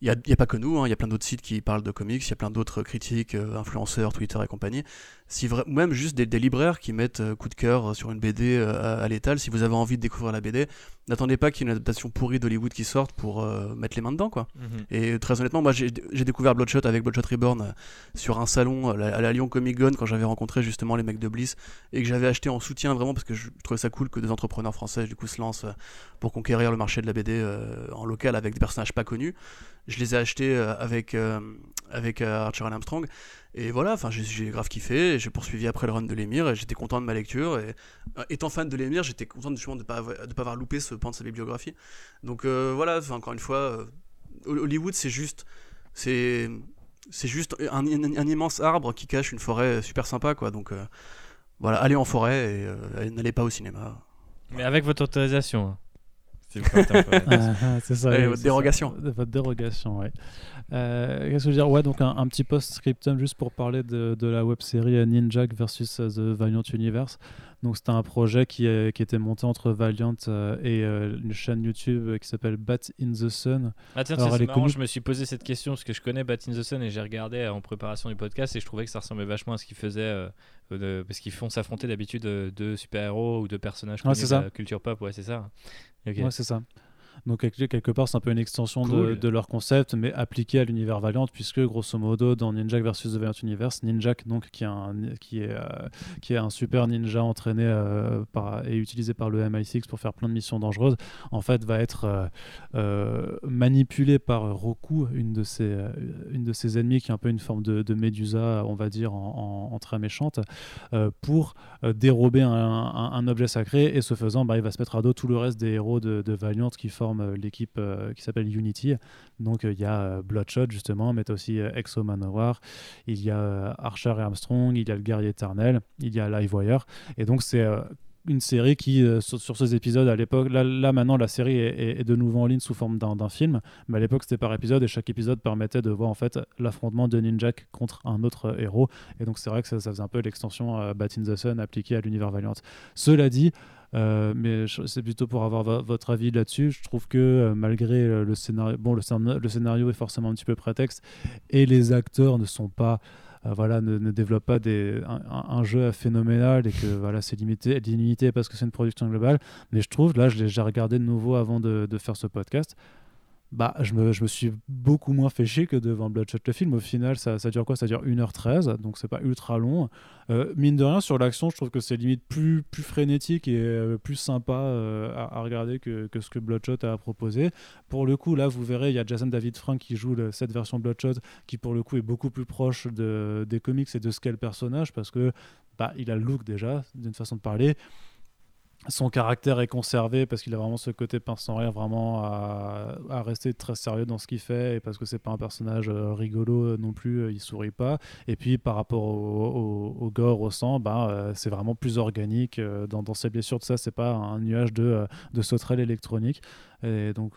Il n'y a, pas que nous, hein, il y a plein d'autres sites qui parlent de comics, il y a plein d'autres critiques, euh, influenceurs, Twitter et compagnie. Si même juste des, libraires qui mettent euh, coup de cœur sur une BD à, l'étal, si vous avez envie de découvrir la BD, n'attendez pas qu'il y ait une adaptation pourrie d'Hollywood qui sorte pour mettre les mains dedans. quoi. Mhm. Et très honnêtement, moi j'ai découvert Bloodshot avec Bloodshot Reborn sur un salon à la, Lyon Comic Con quand j'avais rencontré justement les mecs de Bliss et que j'avais acheté en soutien vraiment parce que je trouvais ça cool que des entrepreneurs français du coup se lancent pour conquérir le marché de la BD en local avec des personnages pas connus je les ai achetés euh, avec, euh, avec euh, Archer and Armstrong. Et voilà, enfin, j'ai grave kiffé. J'ai poursuivi après le run de l'émir et j'étais content de ma lecture. Et étant fan de l'émir, j'étais content justement de ne pas, de avoir loupé ce pan de sa bibliographie. Donc voilà, encore une fois, Hollywood, c'est juste. C'est. C'est juste un, immense arbre qui cache une forêt super sympa, quoi. Donc voilà, allez en forêt et n'allez pas au cinéma. Mais avec votre autorisation. Hein. Ah, ah, c'est ça. votre dérogation. votre dérogation, ouais. Euh, qu'est-ce que je veux dire? Ouais, donc un, petit post-scriptum juste pour parler de, de la web série Ninjak versus The Valiant Universe. Donc c'était un projet qui, qui, était monté entre Valiant euh, et euh, une chaîne YouTube qui s'appelle Bat in the Sun. Ah tiens, c'est marrant, je me suis posé cette question parce que je connais Bat in the Sun et j'ai regardé en préparation du podcast et je trouvais que ça ressemblait vachement à ce qu'ils faisaient parce qu'ils font s'affronter d'habitude de super-héros ou de personnages connus de la culture pop, ouais c'est ça. Ouais, c'est ça. Donc quelque part, c'est un peu une extension de, leur concept, mais appliqué à l'univers Valiant, puisque grosso modo, dans Ninjak versus The Valiant Universe, Ninjak, donc, qui, est un, qui, est, euh, qui est un super ninja entraîné euh, par, et utilisé par le MI6 pour faire plein de missions dangereuses, en fait, va être euh, manipulé par Roku, une de, ses, une de ses ennemis, qui est un peu une forme de, de Médusa, on va dire, en, très méchante, pour dérober un, objet sacré, et ce faisant, bah, il va se mettre à dos tout le reste des héros de, de Valiant qui forment euh, l'équipe euh, qui s'appelle Unity. Donc euh, il y a Bloodshot justement, mais aussi Exo Manowar, il y a Archer et Armstrong, il y a le guerrier éternel, il y a Livewire. Et donc c'est une série qui, sur, ces épisodes à l'époque, là, maintenant la série est, de nouveau en ligne sous forme d'un film, mais à l'époque c'était par épisode et chaque épisode permettait de voir en fait l'affrontement de Ninjak contre un autre héros. Et donc c'est vrai que ça, ça, faisait un peu l'extension Bat in the Sun appliquée à l'univers Valiant. Cela dit, euh, mais c'est plutôt pour avoir votre avis là-dessus. Je trouve que euh, malgré euh, le scénario, bon, le, scénario est forcément un petit peu prétexte et les acteurs ne sont pas. voilà, ne, ne, pas des, un, jeu phénoménal et que voilà, c'est limité, limité parce que c'est une production globale. Mais je trouve, là, j'ai regardé de nouveau avant de faire ce podcast bah, je me, je me suis beaucoup moins fait chier que devant Bloodshot le film. Au final, ça, ça dure quoi? Ça dure 1h13, donc c'est pas ultra long. Euh, mine de rien, sur l'action, je trouve que c'est limite plus, plus frénétique et euh, plus sympa euh, à, regarder que, que ce que Bloodshot a proposé. Pour le coup, là, vous verrez, il y a Jason David Frank qui joue cette version Bloodshot qui, pour le coup, est beaucoup plus proche de, des comics et de ce qu'est le personnage parce que bah, il a le look déjà, d'une façon de parler. Son caractère est conservé parce qu'il a vraiment ce côté pince sans rire, vraiment à, rester très sérieux dans ce qu'il fait et parce que c'est pas un personnage euh, rigolo euh, non plus, euh, il sourit pas. Et puis par rapport au, gore, au sang, ben, euh, c'est vraiment plus organique dans, dans ses blessures. Ça, c'est pas un nuage de, de sauterelles électroniques. Et donc,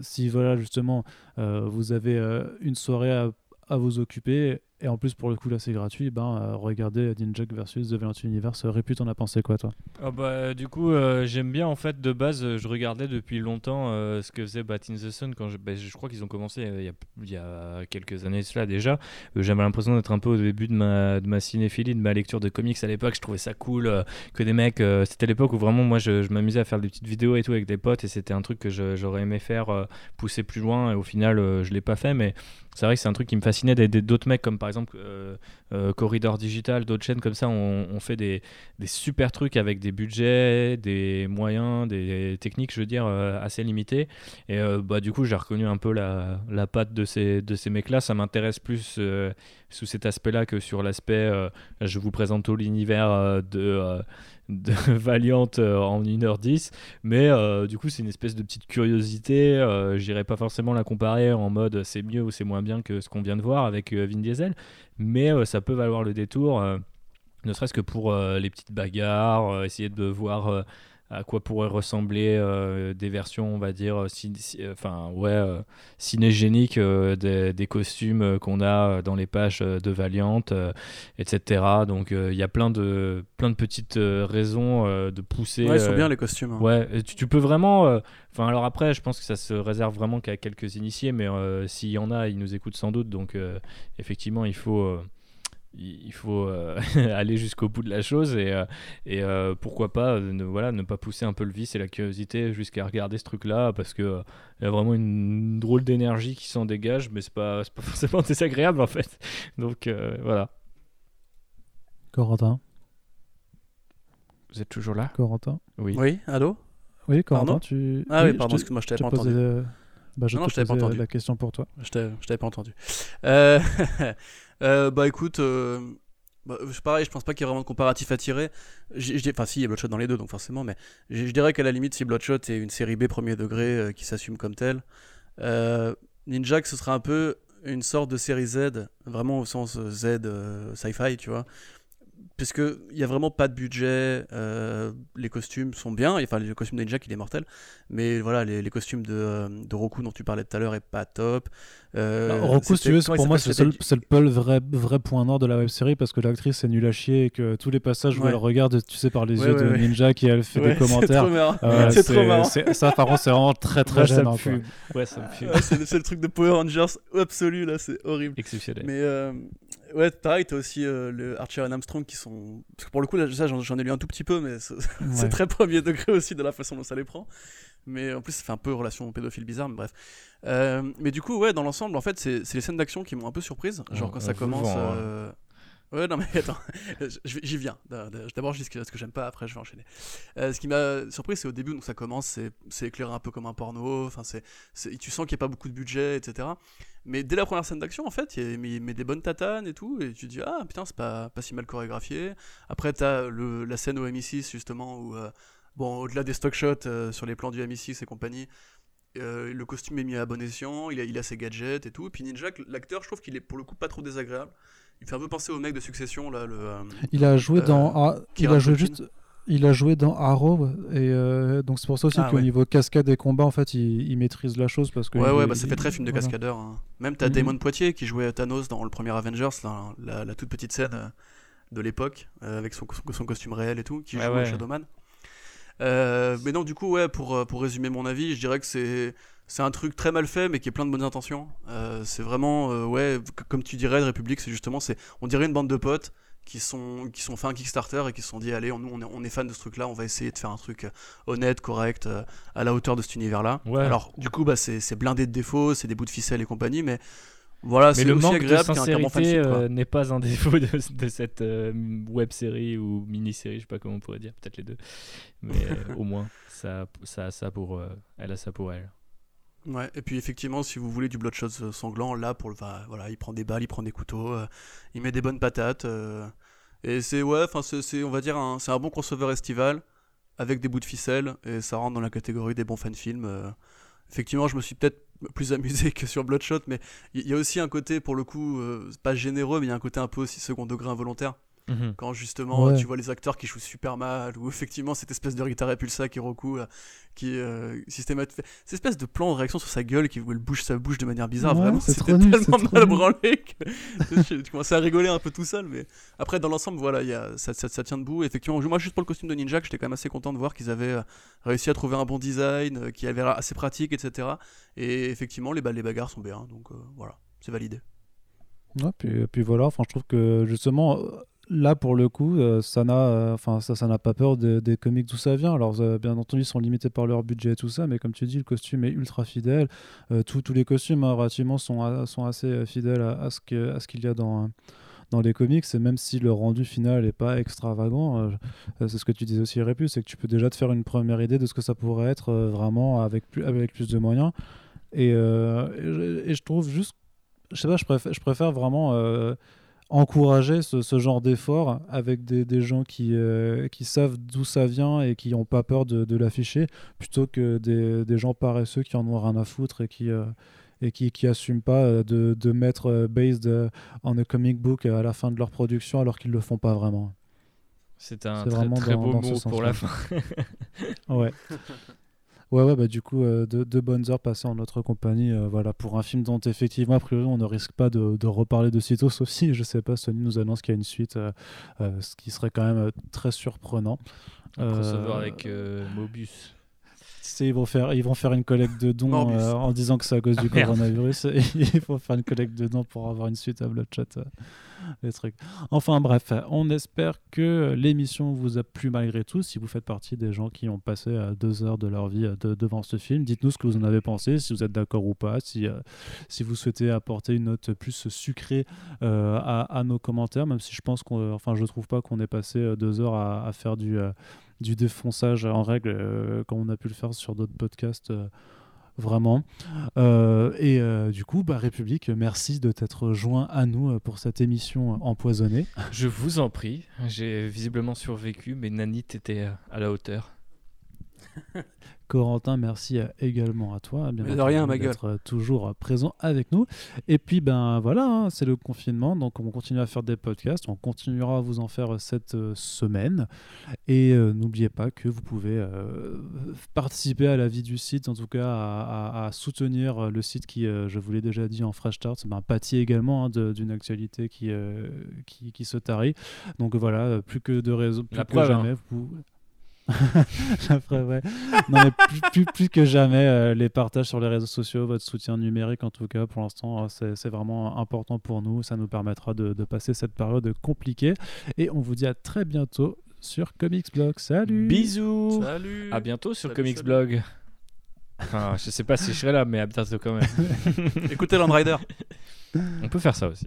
si voilà, justement, vous avez une soirée à, à vous occuper, et en plus, pour le coup, là, c'est gratuit, ben, euh, regardez Ninjak versus The Valiant Universe. Répute, on a pensé quoi, toi? Ah bah, du coup, euh, j'aime bien en fait de base. euh, Je regardais depuis longtemps euh, ce que faisait Bat in the Sun quand je, bah, je crois qu'ils ont commencé euh, il y, a, y a quelques années cela déjà. Euh, J'avais l'impression d'être un peu au début de ma, de ma cinéphilie, de ma lecture de comics à l'époque. Je trouvais ça cool euh, que des mecs. euh, c'était l'époque où vraiment moi je, je m'amusais à faire des petites vidéos et tout avec des potes et c'était un truc que j'aurais aimé faire euh, pousser plus loin et au final euh, je l'ai pas fait mais c'est vrai que c'est un truc qui me fascinait d'aider d'autres mecs comme par exemple euh, euh, Corridor Digital, d'autres chaînes comme ça on, fait des, super trucs avec des budgets, des moyens, des techniques, je veux dire, euh, assez limités. Et bah, du coup, j'ai reconnu un peu la, la patte de ces, de ces mecs-là. Ça m'intéresse plus sous cet aspect-là que sur l'aspect je vous présente tout l'univers de. de Valiant en 1h10 mais du coup c'est une espèce de petite curiosité euh, j'irai pas forcément la comparer en mode c'est mieux ou c'est moins que ce qu'on vient de voir avec euh, Vin Diesel mais euh, ça peut valoir le détour euh, ne serait-ce que pour les petites bagarres, essayer de voir à quoi pourraient ressembler euh, des versions, on va dire, euh, ci- euh, enfin ouais, euh, cinégéniques euh, des, des costumes qu'on a dans les pages de Valiant, etc. Donc il y a plein de plein de petites raisons de pousser. Ouais, ils sont bien les costumes. hein. Ouais, tu, tu peux vraiment. Enfin, alors après, je pense que ça se réserve vraiment qu'à quelques initiés, mais s'il y en a, ils nous écoutent sans doute. Donc, effectivement, il faut. Il faut euh, aller jusqu'au bout de la chose et, euh, et euh, pourquoi pas ne, voilà, ne pas pousser un peu le vice et la curiosité jusqu'à regarder ce truc là parce que euh, il y a vraiment une drôle d'énergie qui s'en dégage mais c'est pas, c'est pas forcément désagréable en fait. Donc euh, voilà. Corentin. Vous êtes toujours là? Corentin. Oui, Oui, allô? Oui, Corentin, Pardon? tu. Ah oui, je pardon, excuse-moi, je je t'avais pas entendu. euh, bah, je Non, je t'avais pas entendu. la question pour toi. Je t'avais pas entendu. Euh, euh, bah écoute, euh, bah, pareil, je pense pas qu'il y ait vraiment de comparatif à tirer. Enfin, si, il y a Bloodshot dans les deux, donc forcément, mais je dirais qu'à la limite, si Bloodshot est une série B premier degré qui s'assume comme telle, Ninja, ce sera un peu une sorte de série Z, vraiment au sens Z sci-fi, tu vois. Puisque il y a vraiment pas de budget, euh, les costumes sont bien, enfin le costume de Ninja il est mortel, mais voilà les, les costumes de, euh, de Roku dont tu parlais tout à l'heure est pas top. Euh, Alors, Roku, si tu veux, pour moi, c'est le, seul- vrai, vrai point noir de la web série parce que l'actrice est nulle à chier et que tous les passages où Ouais. elle regarde, tu sais, par les Ouais, yeux ouais, de ouais. Ninja qui elle fait Ouais, des commentaires. C'est trop marrant. euh, c'est Ça, par contre, c'est vraiment très très ça gênant. me fume. ouais ça me fume Ouais, c'est le seul truc de Power Rangers absolu là, c'est horrible. exceptionnel Mais euh, ouais, pareil, t'as aussi euh, le Archer et Armstrong qui sont. Parce que pour le coup, là, ça, j'en ai lu un tout petit peu, mais c'est Ouais. très premier degré aussi de la façon dont ça les prend. Mais en plus, ça fait un peu relation pédophile bizarre, mais bref. Euh, mais du coup, ouais, dans l'ensemble, en fait, c'est c'est les scènes d'action qui m'ont un peu surprise. Genre quand ça commence. hein. Ouais, non, mais attends, j'y viens. D'abord, je dis ce que, j'aime pas, après, je vais enchaîner. Euh, ce qui m'a surpris, c'est au début, donc ça commence, c'est éclairé un peu comme un porno, enfin, c'est tu sens qu'il n'y a pas beaucoup de budget, etc. Mais dès la première scène d'action, en fait, il met des bonnes tatanes et tout, et tu te dis, ah putain, c'est pas, pas si mal chorégraphié. Après, t'as le- la scène au MI6, justement, où, euh, bon, au-delà des stock shots euh, sur les plans du MI6 et compagnie, le costume est mis à bon escient, il a, ses gadgets et tout. Puis Ninja, l'acteur, je trouve qu'il est pour le coup pas trop désagréable. Il fait un peu penser au mec de Succession, là, le. euh, Il a joué Euh, dans. ah, il a joué juste. Il a joué dans Arrow et euh, donc c'est pour ça aussi Ah, qu'au ouais. niveau cascade et combat en fait il, il maîtrise la chose parce que Ouais, il ouais, bah ça fait très film de voilà. cascadeur. hein. Même t'as Mhm. Damon Poitier qui jouait Thanos dans le premier Avengers, là, la, la toute petite scène euh, de l'époque, euh, avec son, son costume réel et tout, qui Ouais, joue ouais. Shadowman. Euh, mais non, du coup, ouais, pour, euh, pour résumer mon avis, je dirais que c'est. C'est un truc très mal fait, mais qui est plein de bonnes intentions. Euh, c'est vraiment, euh, ouais, comme tu dirais, de République, c'est justement, c'est, on dirait une bande de potes qui sont qui sont fait un Kickstarter et qui se sont dit allez, nous on est, on est fan de ce truc-là, on va essayer de faire un truc honnête, correct, euh, à la hauteur de cet univers-là. Ouais. Alors du coup, bah, c'est blindé de défauts, c'est des bouts de ficelle et compagnie, mais voilà, Mais c'est le manque de sincérité euh, n'est pas un défaut de, de cette euh, web série ou mini série, je sais pas comment on pourrait dire, peut-être les deux. Mais euh, au moins, ça, ça, a ça pour, euh, elle a ça pour elle. Ouais, et puis effectivement, si vous voulez du Bloodshot sanglant, là, pour le, voilà, il prend des balles, il prend des couteaux, euh, il met des bonnes patates. euh, et c'est, ouais, enfin, c'est, on va dire, un, c'est un bon crossover estival avec des bouts de ficelle, et ça rentre dans la catégorie des bons fan-films. euh. effectivement, je me suis peut-être plus amusé que sur Bloodshot, mais il y, a aussi un côté, pour le coup, euh, pas généreux, mais il y a un côté un peu aussi second degré involontaire. Quand justement Ouais. tu vois les acteurs qui jouent super mal, ou effectivement cette espèce de Rita Repulsa qui Roku, là, qui euh, systématiquement. Cette espèce de plan de réaction sur sa gueule qui où elle bouge sa bouche de manière bizarre, Ouais, vraiment, c'était tellement mal branlé que je- tu commençais à rigoler un peu tout seul, mais après dans l'ensemble, voilà, il y a, ça, ça, ça tient debout. Effectivement, moi juste pour le costume de Ninja, j'étais quand même assez content de voir qu'ils avaient euh, réussi à trouver un bon design, euh, qui avait l'air assez pratique, etc. Et effectivement, les, ba- les bagarres sont bien, donc euh, voilà, c'est validé. Ouais, puis, puis voilà, enfin, je trouve que justement, euh, là pour le coup, euh, ça n'a euh, enfin, ça, ça n'a pas peur de- des comics d'où ça vient. Alors, euh, bien entendu, ils sont limités par leur budget et tout ça, mais comme tu dis, le costume est ultra fidèle. Euh, tous- les costumes, hein, relativement, sont, sont assez fidèles à, ce que- ce qu'il y a dans. dans les comics, et même si le rendu final n'est pas extravagant, c'est ce que tu disais aussi, Répus, c'est que tu peux déjà te faire une première idée de ce que ça pourrait être vraiment avec plus, avec plus de moyens. Et, et et je trouve juste je sais pas, je préfère, je préfère vraiment encourager ce, ce genre d'effort avec des, des gens qui, euh, qui savent d'où ça vient et qui n'ont pas peur de, de l'afficher, plutôt que des, des gens paresseux qui en ont rien à foutre et qui, euh, et qui, qui assument pas euh, de, de mettre euh, based on a comic book à la fin de leur production alors qu'ils le font pas vraiment. C'est un très, très beau dans mot pour la fin. Ouais. Ouais, ouais, bah du coup, euh, deux, bonnes heures passées en notre compagnie, euh, voilà, pour un film dont effectivement, a priori, on ne risque pas de, de reparler de sitôt, sauf si, je sais pas, Sony nous annonce qu'il y a une suite, euh, ce qui serait quand même très surprenant. Un crossover avec euh, Mobius. Ils vont faire, ils vont faire une collecte de dons euh, en disant que c'est à cause du Ah, merde. coronavirus. ils vont faire une collecte de dons pour avoir une suite à Bloodshot. euh, les trucs. Enfin bref, on espère que l'émission vous a plu malgré tout. Si vous faites partie des gens qui ont passé euh, deux heures de leur vie euh, de- devant ce film, dites-nous ce que vous en avez pensé, si vous êtes d'accord ou pas, si, si vous souhaitez apporter une note plus sucrée à, à nos commentaires, même si je pense qu'on, enfin je trouve pas qu'on ait passé deux heures à, à faire du du défonçage en règle euh, comme on a pu le faire sur d'autres podcasts euh, vraiment. Euh, et euh, du coup bah, République merci de t'être joint à nous pour cette émission empoisonnée. Je vous en prie, j'ai visiblement survécu, mais Nanit était à la hauteur. Corentin merci euh, également à toi bien de rien, ma gueule. d'être euh, toujours euh, présent avec nous et puis ben voilà hein, c'est le confinement donc on continue à faire des podcasts on continuera à vous en faire cette semaine et euh, n'oubliez pas que vous pouvez euh, participer à la vie du site en tout cas à, à- à soutenir le site qui euh, je vous l'ai déjà dit en fresh start ben, pâtit également hein, d'une actualité qui, qui, qui se tarit donc voilà plus que de raison plus La que preuve, hein. jamais vous Ouais. Non, mais plus, plus, plus que jamais, euh, les partages sur les réseaux sociaux, votre soutien numérique en tout cas, pour l'instant, euh, c'est c'est vraiment important pour nous. Ça nous permettra de, de passer cette période compliquée. Et on vous dit à très bientôt sur Comics Blog. Salut Bisous Salut À bientôt sur Salut, Comics salut. Blog. Enfin, je sais pas si je serai là, mais à bientôt quand même. Écoutez Land Rider On peut faire ça aussi.